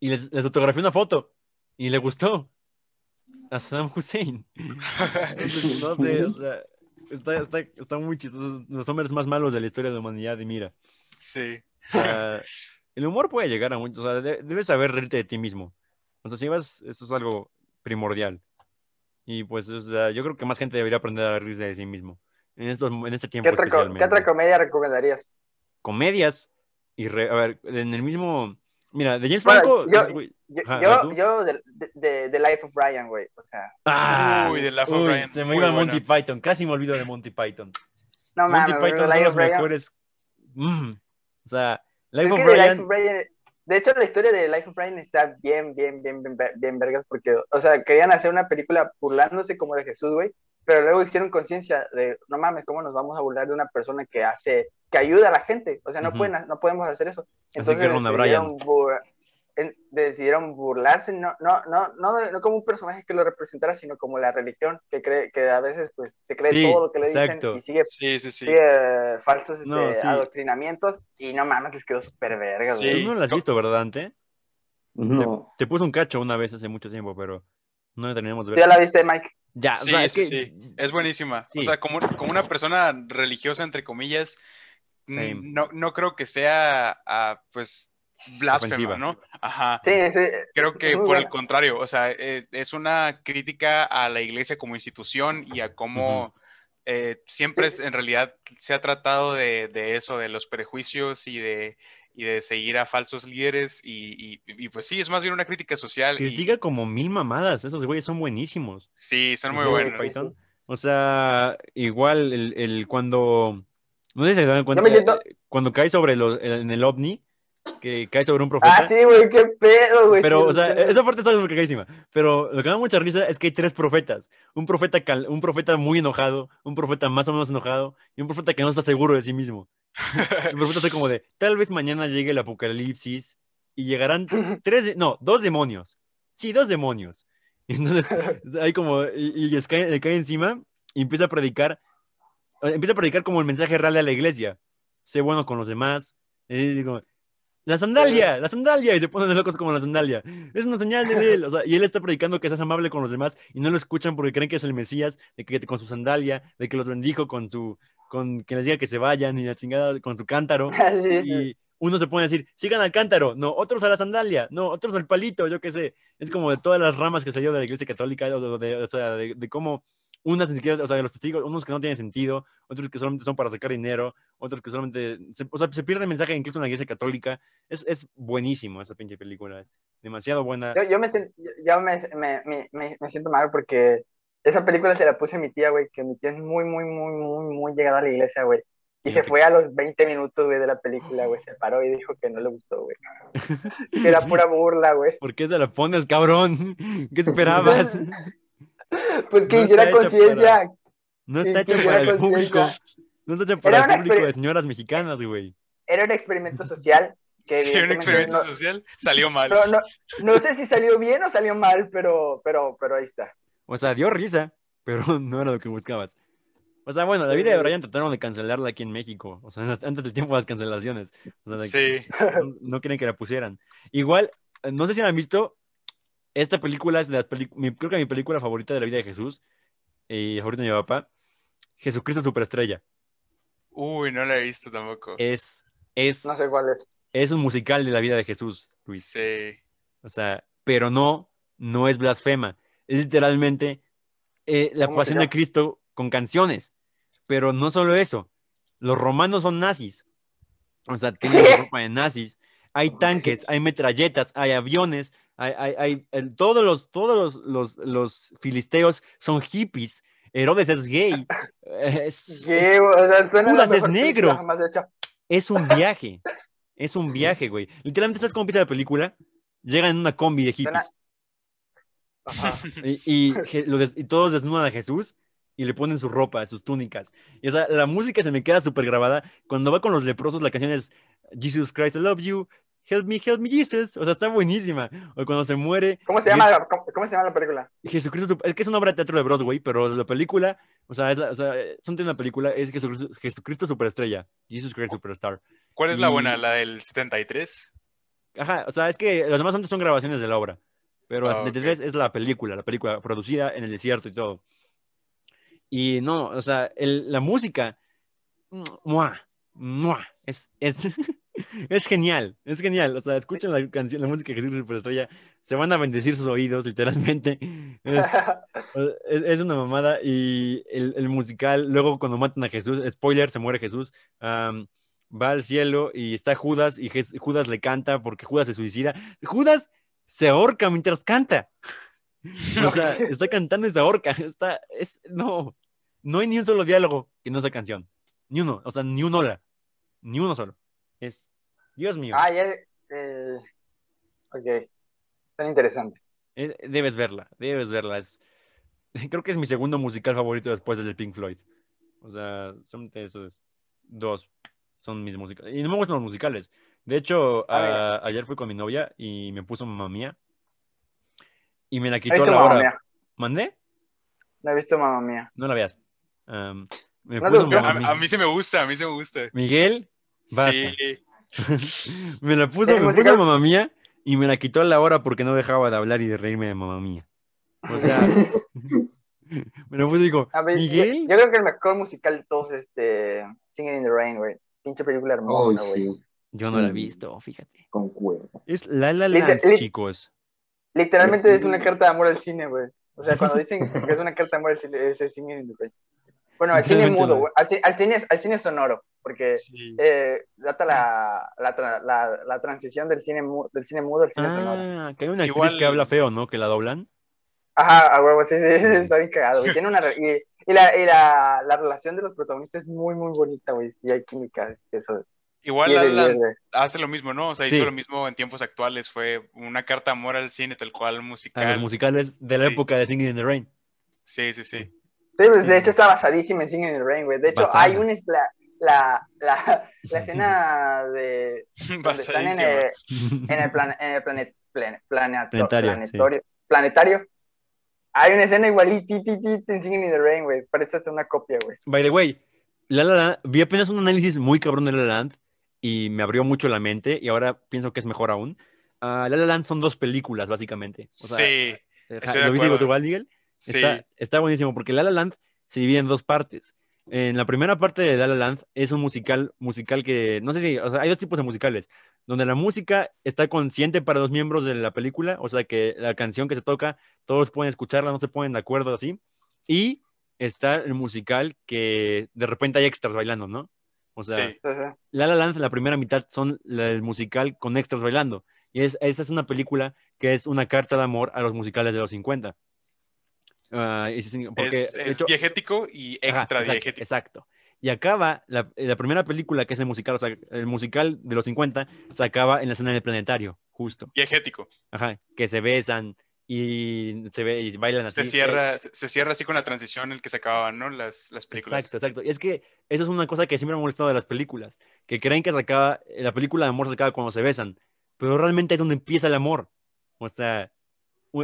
y les, les fotografió una foto y le gustó a Saddam Hussein. Entonces, no sé, o sea, está, está, está muy chistoso. Los hombres más malos de la historia de la humanidad, y mira. Sí. Sea, el humor puede llegar a muchos. O sea, de- debes saber reírte de ti mismo. O sea, si vas, eso es algo primordial. Y pues, o sea, yo creo que más gente debería aprender a reírse de sí mismo. En, estos, en este tiempo ¿Qué otra, especialmente. ¿Qué otra comedia recomendarías? Comedias. Y, re- a ver, en el mismo... Mira, de James Bueno, Franco... yo- güey, Yo, ajá, yo, de, de, de- Life of Brian, güey. O sea, Ah, Uy, de Life of uy, Brian, Se me iba buena. Monty Python. Casi me olvido de Monty Python. no Monty güey, Python son los Brian. mejores... Mm, o sea, Es Life of que de Life Brian... of Brian- De hecho, la historia de Life of Brian está bien, bien, bien, bien, bien vergas porque, o sea, querían hacer una película burlándose como de Jesús, güey, pero luego hicieron conciencia de, no mames, ¿cómo nos vamos a burlar de una persona que hace, que ayuda a la gente? O sea, no, pueden, no podemos hacer eso. Así Entonces que Ronda bur- en- decidieron burlarse, no, no, no, no, no como un personaje que lo representara, sino como la religión, que cree, que a veces pues se cree Sí, todo lo que le exacto. dicen y sigue, Sí, sí, sí. sigue falsos este, No, adoctrinamientos y no mames, les quedó súper verga, Sí. güey. Tú no lo has visto, ¿verdad, Ante? No. Te puse un cacho una vez hace mucho tiempo, pero no la terminamos de ¿Tú ya ver. la viste, Mike? Ya, o Sí, es sí, que- sí. Es buenísima. Sí. O sea, como, como una persona religiosa, entre comillas, no, no creo que sea, ah, pues, blasfema. ¿no? Ajá. Sí, sí. Creo que por el contrario, o sea, eh, es una crítica a la iglesia como institución y a cómo eh, siempre es- en realidad se ha tratado de, de eso, de los prejuicios y de, y de seguir a falsos líderes y, y- y, pues sí, es más bien una crítica social. y- critica como mil mamadas. Esos güeyes son buenísimos. sí, son muy buenos. Python. O sea, igual el, el cuando. No sé si se dan cuenta. me siento- eh, Cuando cae sobre los, en el ovni, que cae sobre un profeta. Ah, sí, güey, qué pedo, güey. Pero, sí, o sea, esa parte está muy cagadísima. Pero lo que me da mucha risa es que hay tres profetas. Un profeta, cal- un profeta muy enojado, un profeta más o menos enojado y un profeta que no está seguro de sí mismo. El profeta está como de, tal vez mañana llegue el apocalipsis y llegarán tres, no, dos demonios. Sí, dos demonios. Y entonces, hay como, y, y les cae, le cae encima y empieza a predicar, eh, empieza a predicar como el mensaje real de la iglesia. Sé bueno con los demás. Y digo, la sandalia, la sandalia, y se ponen locos como la sandalia. Es una señal de él. O sea, y él está predicando que seas amable con los demás y no lo escuchan porque creen que es el Mesías, de que con su sandalia, de que los bendijo con su, con que les diga que se vayan y la chingada con su cántaro. Sí. Y uno se pone a decir, sigan al cántaro, no, otros a la sandalia, no, otros al palito, yo qué sé. Es como de todas las ramas que salió de la iglesia católica, o de, o sea, de, de cómo unas ni siquiera, o sea, los testigos, unos que no tienen sentido, otros que solamente son para sacar dinero, otros que solamente, se, o sea, se pierde el mensaje incluso en la iglesia católica. Es, es buenísimo esa pinche película, es demasiado buena. Yo, yo me, yo- me, me, me, siento mal porque esa película se la puse a mi tía, güey, que mi tía es muy, muy, muy, muy, muy llegada a la iglesia, güey. Y se fue a los 20 minutos, güey, de la película, güey. Se paró y dijo que no le gustó, güey. Que era pura burla, güey. ¿Por qué se la pones, cabrón? ¿Qué esperabas? Pues que No hiciera conciencia. No está hecho para el público. No está hecho para el público de señoras mexicanas, güey. Era un experimento social. Que Sí, un experimento no, social salió mal. no, no, no sé si salió bien o salió mal, pero, pero, pero ahí está. O sea, dio risa, pero no era lo que buscabas. O sea, bueno, la vida de Brian trataron de cancelarla aquí en México. O sea, antes del tiempo de las cancelaciones. O sea, de que Sí, no, no quieren que la pusieran. Igual, eh, no sé si han visto. Esta película es de las películas, creo que mi película favorita de la vida de Jesús y favorita de mi papá. Jesucristo Superestrella. uy, no la he visto tampoco. Es, es, No sé cuál es. es un musical de la vida de Jesús, Luis. Sí, O sea, pero no, no es blasfema. Es literalmente eh, la ¿Cómo se pasión de? Cristo con canciones. Pero no solo eso. Los romanos son nazis. O sea, tienen la ropa de nazis. Hay tanques, hay metralletas, hay aviones, hay, hay, hay- el- todos los, todos los, los, los filisteos son hippies. Herodes es gay. Es, ¿Qué, es- güey? O sea, Judas es negro. es un viaje. Es un viaje, güey. Literalmente, ¿sabes cómo empieza la película? Llegan en una combi de hippies. Ajá. Y, y lo des- y todos desnudan a Jesús y le ponen su ropa, sus túnicas. Y o sea, la música se me queda súper grabada. Cuando va con los leprosos, la canción es Jesus Christ, I love you. Help me, help me, Jesus. O sea, está buenísima. O cuando se muere. ¿Cómo se llama, la, cómo, cómo se llama la película? Jesucristo, es que es una obra de teatro de Broadway, pero la película, o sea, es la, o sea, son de una película, es Jesucristo, Jesucristo Superestrella, Jesus Christ Superstar. ¿Cuál es la Y- buena? ¿La del 73? Ajá, o sea, es que los demás son, son grabaciones de la obra, pero la Ah, ok. 73 es la película, la película producida en el desierto y todo. Y no, o sea, el- la música, ¡mua! ¡mua! es, es, es genial, es genial. O sea, escuchan la canción, la música de Jesús Superestrella, se van a bendecir sus oídos, literalmente. Es, es, es una mamada. Y el, el musical, luego cuando matan a Jesús, spoiler, se muere Jesús, va al cielo y está Judas y Jes- Judas le canta porque Judas se suicida. Judas se ahorca mientras canta. O sea, está cantando y se ahorca. Está, es, no, no hay ni un solo diálogo en esa canción. Ni uno, o sea, ni un hola. Ni uno solo. Es, Dios mío. Ah, ya. Eh, ok. Tan interesante. Debes verla, debes verla. Es, creo que es mi segundo musical favorito después del de Pink Floyd. O sea, son de esos dos. Son mis musicales. Y no me gustan los musicales. De hecho, Ah, a- ayer fui con mi novia y me puso mamá mía. Y me la ¿Has quitó la hora. Mía? ¿Mandé? No he visto mamá mía. No la veas. Me ¿No te puso gustó? Mamma A, Mía. a mí se me gusta, a mí se me gusta. Miguel, basta. Sí. me la puso, ¿El me puso musical? mamá mía y me la quitó a la hora porque no dejaba de hablar y de reírme de mamá mía. O sea, me la puso y digo, A ver, yo, Miguel, yo creo que el mejor musical de todos es este, Singing in the Rain, güey. Pinche película Oh, hermosa, güey. sí, yo no la he visto, fíjate. concuerdo. Es La La Land, chicos. Literalmente es una carta de amor al cine, güey. O sea, cuando dicen que es una carta de amor al cine, es el Singing in the Rain. Bueno, al cine mudo. Al, al cine, al cine sonoro, porque Sí. eh, data la, la, tra- la, la transición del cine, mu- del cine mudo al cine sonoro. Ah, que hay una actriz Igual- que habla feo, ¿no? Que la doblan. Ajá, a huevo, sí, sí, sí, está bien cagado. güey. Tiene una, re- y, y, la, y la, la relación de los protagonistas es muy, muy bonita, güey. Y hay química, eso. Igual 10 La de La 10, Land güey. hace lo mismo, ¿no? O sea, Sí. hizo lo mismo en tiempos actuales. Fue una carta de amor al cine, tal cual A musical. los musicales de la Sí. época de Singing in the Rain. Sí, sí, sí. Sí, pues de hecho está basadísima en Singing in the Rain, güey. De hecho, Basada. hay una la, la, la, la escena de donde están en el, en el, plan, en el planet, plan- planeato- Planetario, planetorio, planetario. Hay una escena igualitita en Singing in the Rain, güey. Parece hasta una copia, güey. By the way, La La Land, vi apenas un análisis muy cabrón de La La Land y me abrió mucho la mente y ahora pienso que es mejor aún. Ah, La La Land son dos películas, básicamente. O sea, sí, de ¿Lo viste igual, Miguel? Sí. Está, está buenísimo porque La La Land se divide en dos partes. En la primera parte de La La Land es un musical, musical que, no sé si, o sea, hay dos tipos de musicales, donde la música está consciente para los miembros de la película, o sea, que la canción que se toca, todos pueden escucharla, no se ponen de acuerdo así, y está el musical que de repente hay extras bailando, ¿no? O sea, Sí. La La Land, la primera mitad son el musical con extras bailando. Y es, esa es una película que es una carta de amor a los musicales de los 50. Ah, sí, porque, es de es hecho- diegético y Ajá, extra exacto, diegético. Exacto. Y acaba, la, la primera película que es el musical, o sea, el musical de los 50, se acaba en la escena del planetario, justo. Diegético. Ajá, que se besan y se ve y bailan así. Se cierra, se cierra así con la transición en el que se acababan, ¿no? Las, las películas. Exacto, exacto. Y es que eso es una cosa que siempre me ha molestado de las películas, que creen que se acaba, la película de amor se acaba cuando se besan, pero realmente es donde empieza el amor. O sea,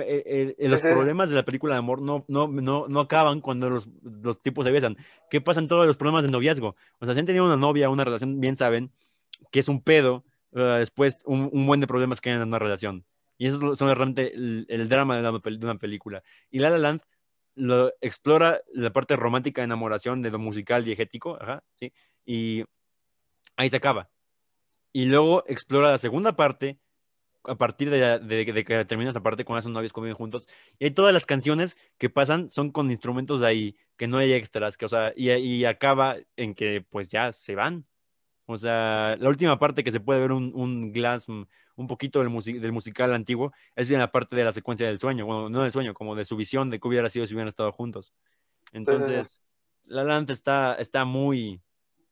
e- e- e- los Pues es- problemas de la película de amor no, no, no, no acaban cuando los, los tipos se besan. ¿Qué pasan todos los problemas de noviazgo? O sea, si han tenido una novia, una relación, bien saben que es un pedo, eh, después un, un buen de problemas que hay en una relación. Y eso es son realmente el, el drama de una, de una película. Y La La Land lo explora la parte romántica de enamoración de lo musical diegético, ajá, sí, y ahí se acaba. Y luego explora la segunda parte a partir de, la- de- de que termina esa parte cuando son novios conviven juntos. Y hay todas las canciones que pasan son con instrumentos de ahí, que no hay extras, que, o sea, y, y acaba en que pues ya se van. O sea, la última parte que se puede ver un, un glass, mm, un poquito del, musi- del musical antiguo, es en la parte de la secuencia del sueño, bueno, no del sueño, como de su visión de que hubiera sido si hubieran estado juntos. Entonces, La La Land está, está muy,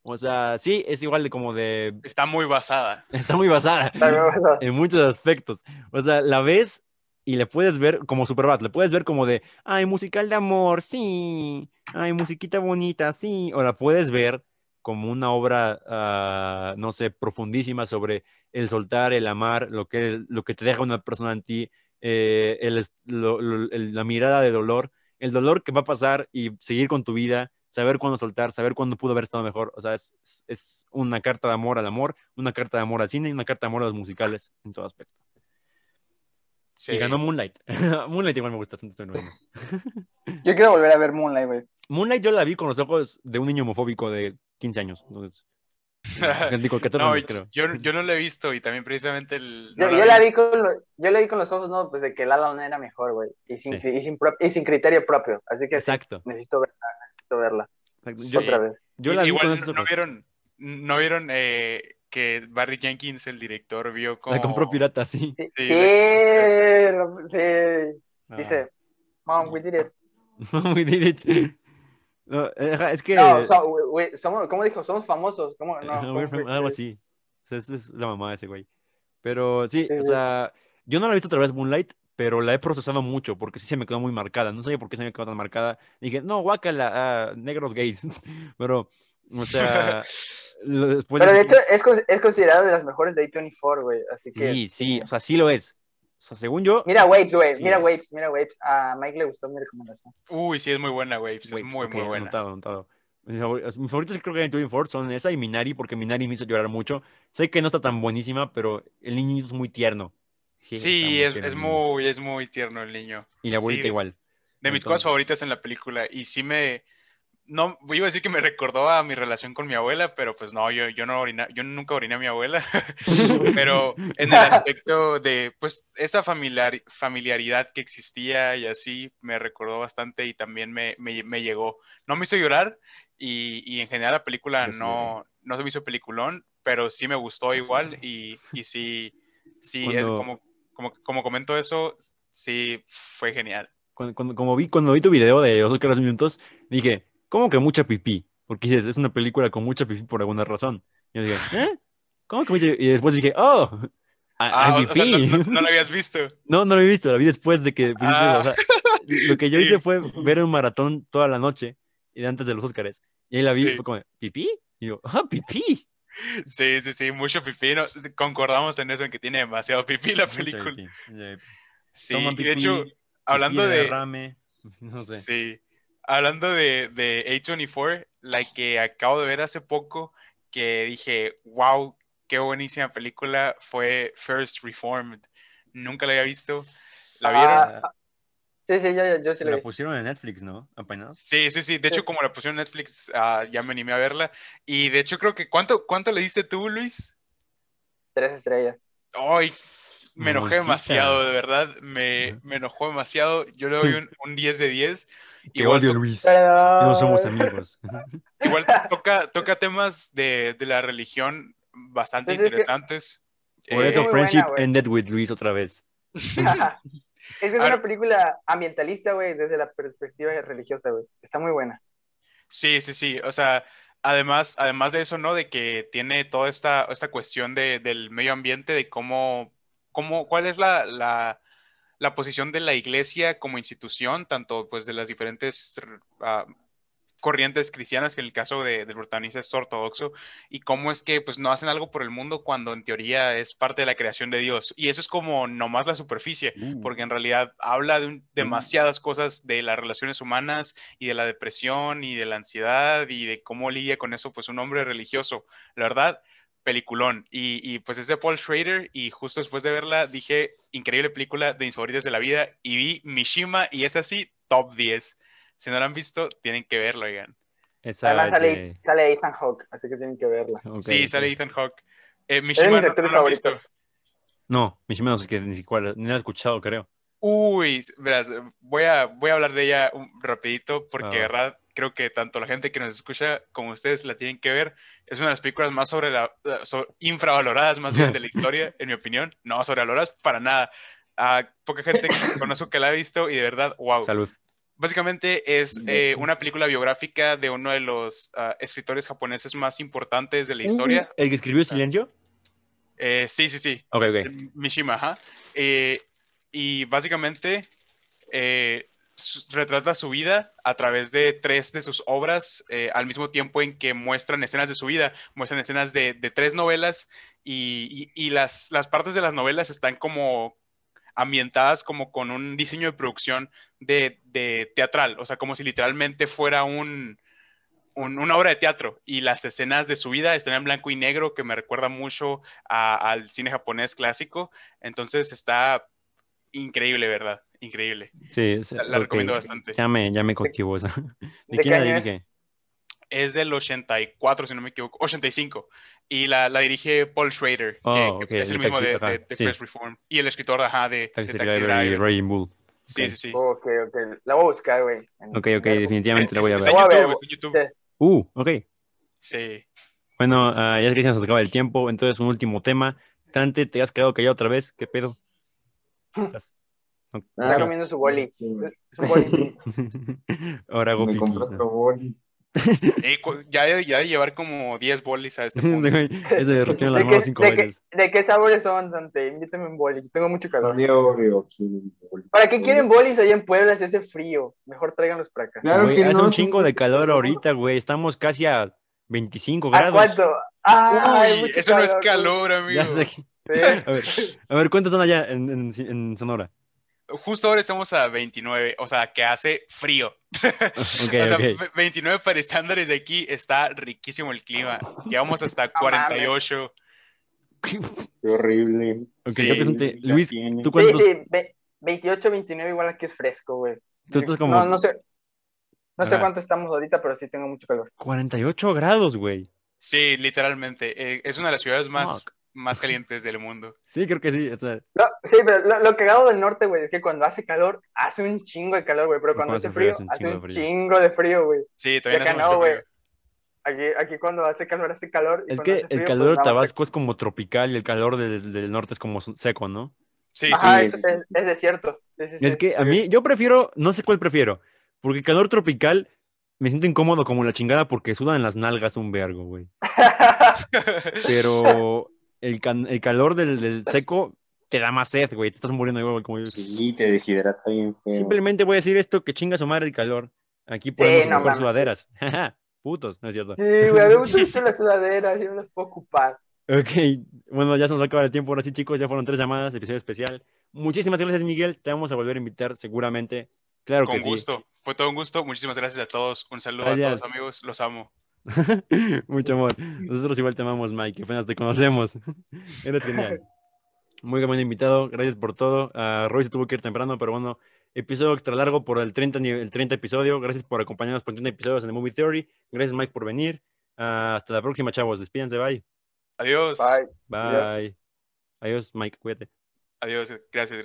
o sea, sí, es igual de como de, Está muy basada. está muy basada está o sea, en muchos aspectos. O sea, la ves y le puedes ver como Superbad, le puedes ver como de, ay, musical de amor, sí, ay, musiquita bonita, sí, o la puedes ver como una obra, ah, no sé, profundísima sobre el soltar, el amar, lo que, lo que te deja una persona en ti, eh, el lo- lo- el- la mirada de dolor, el dolor que va a pasar y seguir con tu vida, saber cuándo soltar, saber cuándo pudo haber estado mejor. O sea, es, es- es una carta de amor al amor, una carta de amor al cine y una carta de amor a los musicales en todo aspecto. Sí. Y ganó Moonlight. Moonlight igual me gusta bastante. Yo quiero volver a ver Moonlight, güey. Moonlight yo la vi con los ojos de un niño homofóbico de 15 años. Entonces, digo, 14 No, años, creo. yo, yo no lo he visto y también precisamente el... Yo, la vi con lo- yo la vi con los ojos, no, pues de que La La era mejor, güey. Y sin, Sí. y, sin y sin criterio propio. Así que sí, Exacto. necesito verla, necesito verla. Yo, Otra vez. yo la vi igual con no, no vieron, no vieron eh, que Barry Jenkins, el director, vio como... La compró pirata, sí. Sí, Sí, sí. Dice, Mom, we did it. We did it. No, eh, es que... No, so- we- we- somos, ¿cómo dijo? Somos famosos. ¿Cómo? Algo así. O sea, eso es la mamá de ese güey. Pero sí, Sí, o sí. sea, yo no la he visto otra vez Moonlight, pero la he procesado mucho porque sí se me quedó muy marcada. No sabía por qué se me quedó tan marcada. Dije, no, guácala, ah, negros gays. pero, o sea, lo- después Pero de hecho es, es considerado de las mejores de A24, güey. Así que. Sí, sí, o sea, sí lo es. O sea, según yo, Mira Waves, güey. Sí mira es. Waves, mira Waves. A Mike le gustó mi recomendación. Uy, sí, es muy buena, güey. pues, Güey, es muy, muy buena. Anotado, anotado. Mis favor- mis favoritos creo que en 24 son esa y Minari, porque Minari me hizo llorar mucho. Sé que no está tan buenísima, pero el niño es muy tierno. Sí, está es, es muy, es muy tierno el niño. Y la abuelita sí, igual. De mis Entonces- cosas favoritas en la película. Y sí me... No, iba a decir que me recordó a mi relación con mi abuela, pero pues no, yo, yo, no orina, yo nunca oriné a mi abuela. pero en el aspecto de, pues, esa familiar, familiaridad que existía y así, me recordó bastante y también me, me, me llegó. No me hizo llorar y, y en general la película Yo sí no, no se me hizo peliculón, pero sí me gustó igual y, y sí, sí, es Cuando- como, como, como comento eso, sí, fue genial. Cuando, cuando- como vi, cuando vi tu video de Oso Caras Minutos, dije, ¿cómo que mucha pipí? Porque dices, es una película con mucha pipí por alguna razón. Y yo dije, ¿eh? ¿Cómo que mucha Y después dije, oh, Ah, o- sea, no, pipí. no, no lo habías visto. No, no lo he visto, la vi después de que... Ah. o sea, lo que yo Sí. hice fue ver un maratón toda la noche y antes de los Óscares. Y ahí la vi, Sí. fue como, ¿pipí? Y yo, ah, pipí. Sí, sí, sí, mucho pipí. no, concordamos en eso, en que tiene demasiado pipí la película. pipí. Sí, toman y de hecho, hablando de... derrame, no sé. Sí, hablando de, de A24, la que acabo de ver hace poco, que dije, wow, qué buenísima película, fue First Reformed. Nunca la había visto. ¿La vieron? Ah, sí, sí, yo, yo, yo sí lo La vi. pusieron en Netflix, ¿no? Apenas. Sí, sí, sí. De Sí. hecho, como la pusieron en Netflix, ah, ya me animé a verla. Y de hecho, creo que. ¿Cuánto, cuánto le diste tú, Luis? Tres estrellas. Ay, me enojé demasiado, de verdad. Me, me enojó demasiado. Yo le doy un, un 10 de 10. Te Igual odio, to- Luis. Pero... No somos amigos. Igual toca, toca temas de, de la religión bastante Pues es que- interesantes. Por Eh, eso Friendship buena, ended with Luis otra vez. es que es una película ambientalista, güey, desde la perspectiva religiosa, güey. Está muy buena. Sí, sí, sí. O sea, además, además de eso, ¿no? De que tiene toda esta, esta cuestión de, del medio ambiente, de cómo, cómo, cuál es la, la, la posición de la iglesia como institución, tanto pues de las diferentes ah, corrientes cristianas, que en el caso de, del protagonista es ortodoxo, y cómo es que pues no hacen algo por el mundo cuando en teoría es parte de la creación de Dios. Y eso es como nomás la superficie porque en realidad habla de un- demasiadas cosas de las relaciones humanas y de la depresión y de la ansiedad y de cómo lidia con eso pues un hombre religioso. La verdad, peliculón. Y, y, pues es de Paul Schrader y justo después de verla dije, increíble película de mis favoritas de la vida y vi Mishima y es así, top 10. Si no la han visto, tienen que verlo, oigan. Esa Además es sale, de- sale Ethan Hawke, así que tienen que verla. ok, sí, sale Ethan Hawke. Eh, Es de Mishima mis no, actores no visto. favoritos. No, Mishima no sé qué, ni siquiera, ni la he escuchado, creo. Uy, verás, voy a, voy a hablar de ella un rapidito porque Ah. de verdad creo que tanto la gente que nos escucha como ustedes la tienen que ver. Es una de las películas más sobre la, eh, infravaloradas más bien de la historia, en mi opinión. No sobrevaloradas para nada. Ah, poca gente que conozco que la ha visto y de verdad, wow. Salud. Básicamente es eh, una película biográfica de uno de los ah, escritores japoneses más importantes de la historia. ¿El que escribió Silencio? Eh, sí, sí, sí. Ok, ok. Eh, Mishima, ajá. Eh, y básicamente eh, retrata su vida a través de tres de sus obras, eh, al mismo tiempo en que muestran escenas de su vida, muestran escenas de, de tres novelas y, y- y las, las partes de las novelas están como ambientadas como con un diseño de producción de, de teatral, o sea, como si literalmente fuera un, un- una obra de teatro y las escenas de su vida están en blanco y negro que me recuerda mucho a- al cine japonés clásico, entonces está increíble, ¿verdad? Increíble. Sí, sí, La- recomiendo bastante. Ya me, ya me cautivó esa. ¿De, de quién la dirige? Es del 84, si no me equivoco, 85. Y la, la dirige Paul Schrader, que- Oh, que, es el el mismo de, taxi, ajá, de- de sí. Fresh Reform. Y el escritor, ajá, de, de Taxi Taxi Driver. Raging Bull. Sí, sí, sí. Ok, ok. La voy a buscar, güey. Ok, ok, en- definitivamente la voy a ver. está en YouTube. sí. Uh, ok. Sí. Bueno, ah, ya que se nos acaba el tiempo, entonces un último tema. Trante, ¿te has quedado callado otra vez? ¿Qué pedo? ¿Estás- no- Está Ah, comiendo su boli. Su boli. Ahora hago Me pipí. compré otro boli. Ya, ya de llevar como 10 bolis a este punto. Ese derritió en las ¿De manos qué, cinco de, qué, veces. de qué sabores son, Dante? Invítame un boli. Tengo mucho calor. De Oreo. ¿Para qué quieren bolis allá en Puebla si hace frío? Mejor tráiganlos para acá. Claro Güey, que hace no, un chingo de calor ahorita, güey. Estamos casi a 25 ¿A grados. cuánto? ¡Ay, Uy, eso no es calor, calor, amigo. Ya sé. Sí. A ver, a ver, ¿cuántos son allá en, en- en Sonora? Justo ahora estamos a 29, o sea, que hace frío. O sea, ok. ve- 29 para estándares de aquí está riquísimo el clima. Llegamos hasta No mames. 48. Qué horrible. Ok, Sí, yo presenté. Luis, tiene. ¿tú cuántos? sí, ve- 28, 29 igual aquí es fresco, güey. Tú estás como No, no sé. No sé cuánto estamos ahorita, pero sí tengo mucho calor. 48 grados, güey. Sí, literalmente. eh, es una de las ciudades más, Fuck. Más calientes del mundo. Sí, creo que sí. o sea, No, sí, pero lo, lo cagado del norte, güey, es que cuando hace calor, hace un chingo de calor, güey. Pero cuando, hace frío, hace un chingo de frío, güey. Sí, Y también acá hace no, güey. Aquí, aquí cuando hace calor, hace calor. y es que hace el calor de pues, más Tabasco es como tropical y el calor del, del norte es como seco, ¿no? Sí, Ajá, sí. es, es, es desierto. Es que a mí, yo prefiero, no sé cuál prefiero, porque calor tropical me siento incómodo como la chingada porque sudan en las nalgas un vergo, güey. Pero el, can- el calor del, del seco te da más sed, güey. Te estás muriendo igual como yo. Sí, te deshidrata bien feo. Simplemente voy a decir esto, que chinga su madre el calor. Aquí podemos no ocupar sudaderas. Putos, no es cierto. Sí, güey, a mí me gusta mucho las sudaderas, yo no las puedo ocupar. Ok, bueno, ya se nos va a acabar el tiempo. Ahora sí, chicos, ya fueron tres llamadas, episodio especial. Muchísimas gracias, Miguel. Te vamos a volver a invitar seguramente. Claro Con que sí. gusto. Fue todo un gusto. Muchísimas gracias a todos. Un saludo Gracias. a todos, amigos. Los amo. Mucho amor. Nosotros igual te amamos, Mike. Apenas te conocemos. Eres genial. Muy buen invitado. Gracias por todo. Ah, Roy se tuvo que ir temprano, pero bueno, episodio extra largo por el 30, ni- el 30 episodio. Gracias por acompañarnos por 30 episodios en The Movie Theory. Gracias, Mike, por venir. Ah, hasta la próxima, chavos. Despídense. Bye. Adiós. Bye. Bye. Adiós, Mike. Cuídate. Adiós. Gracias.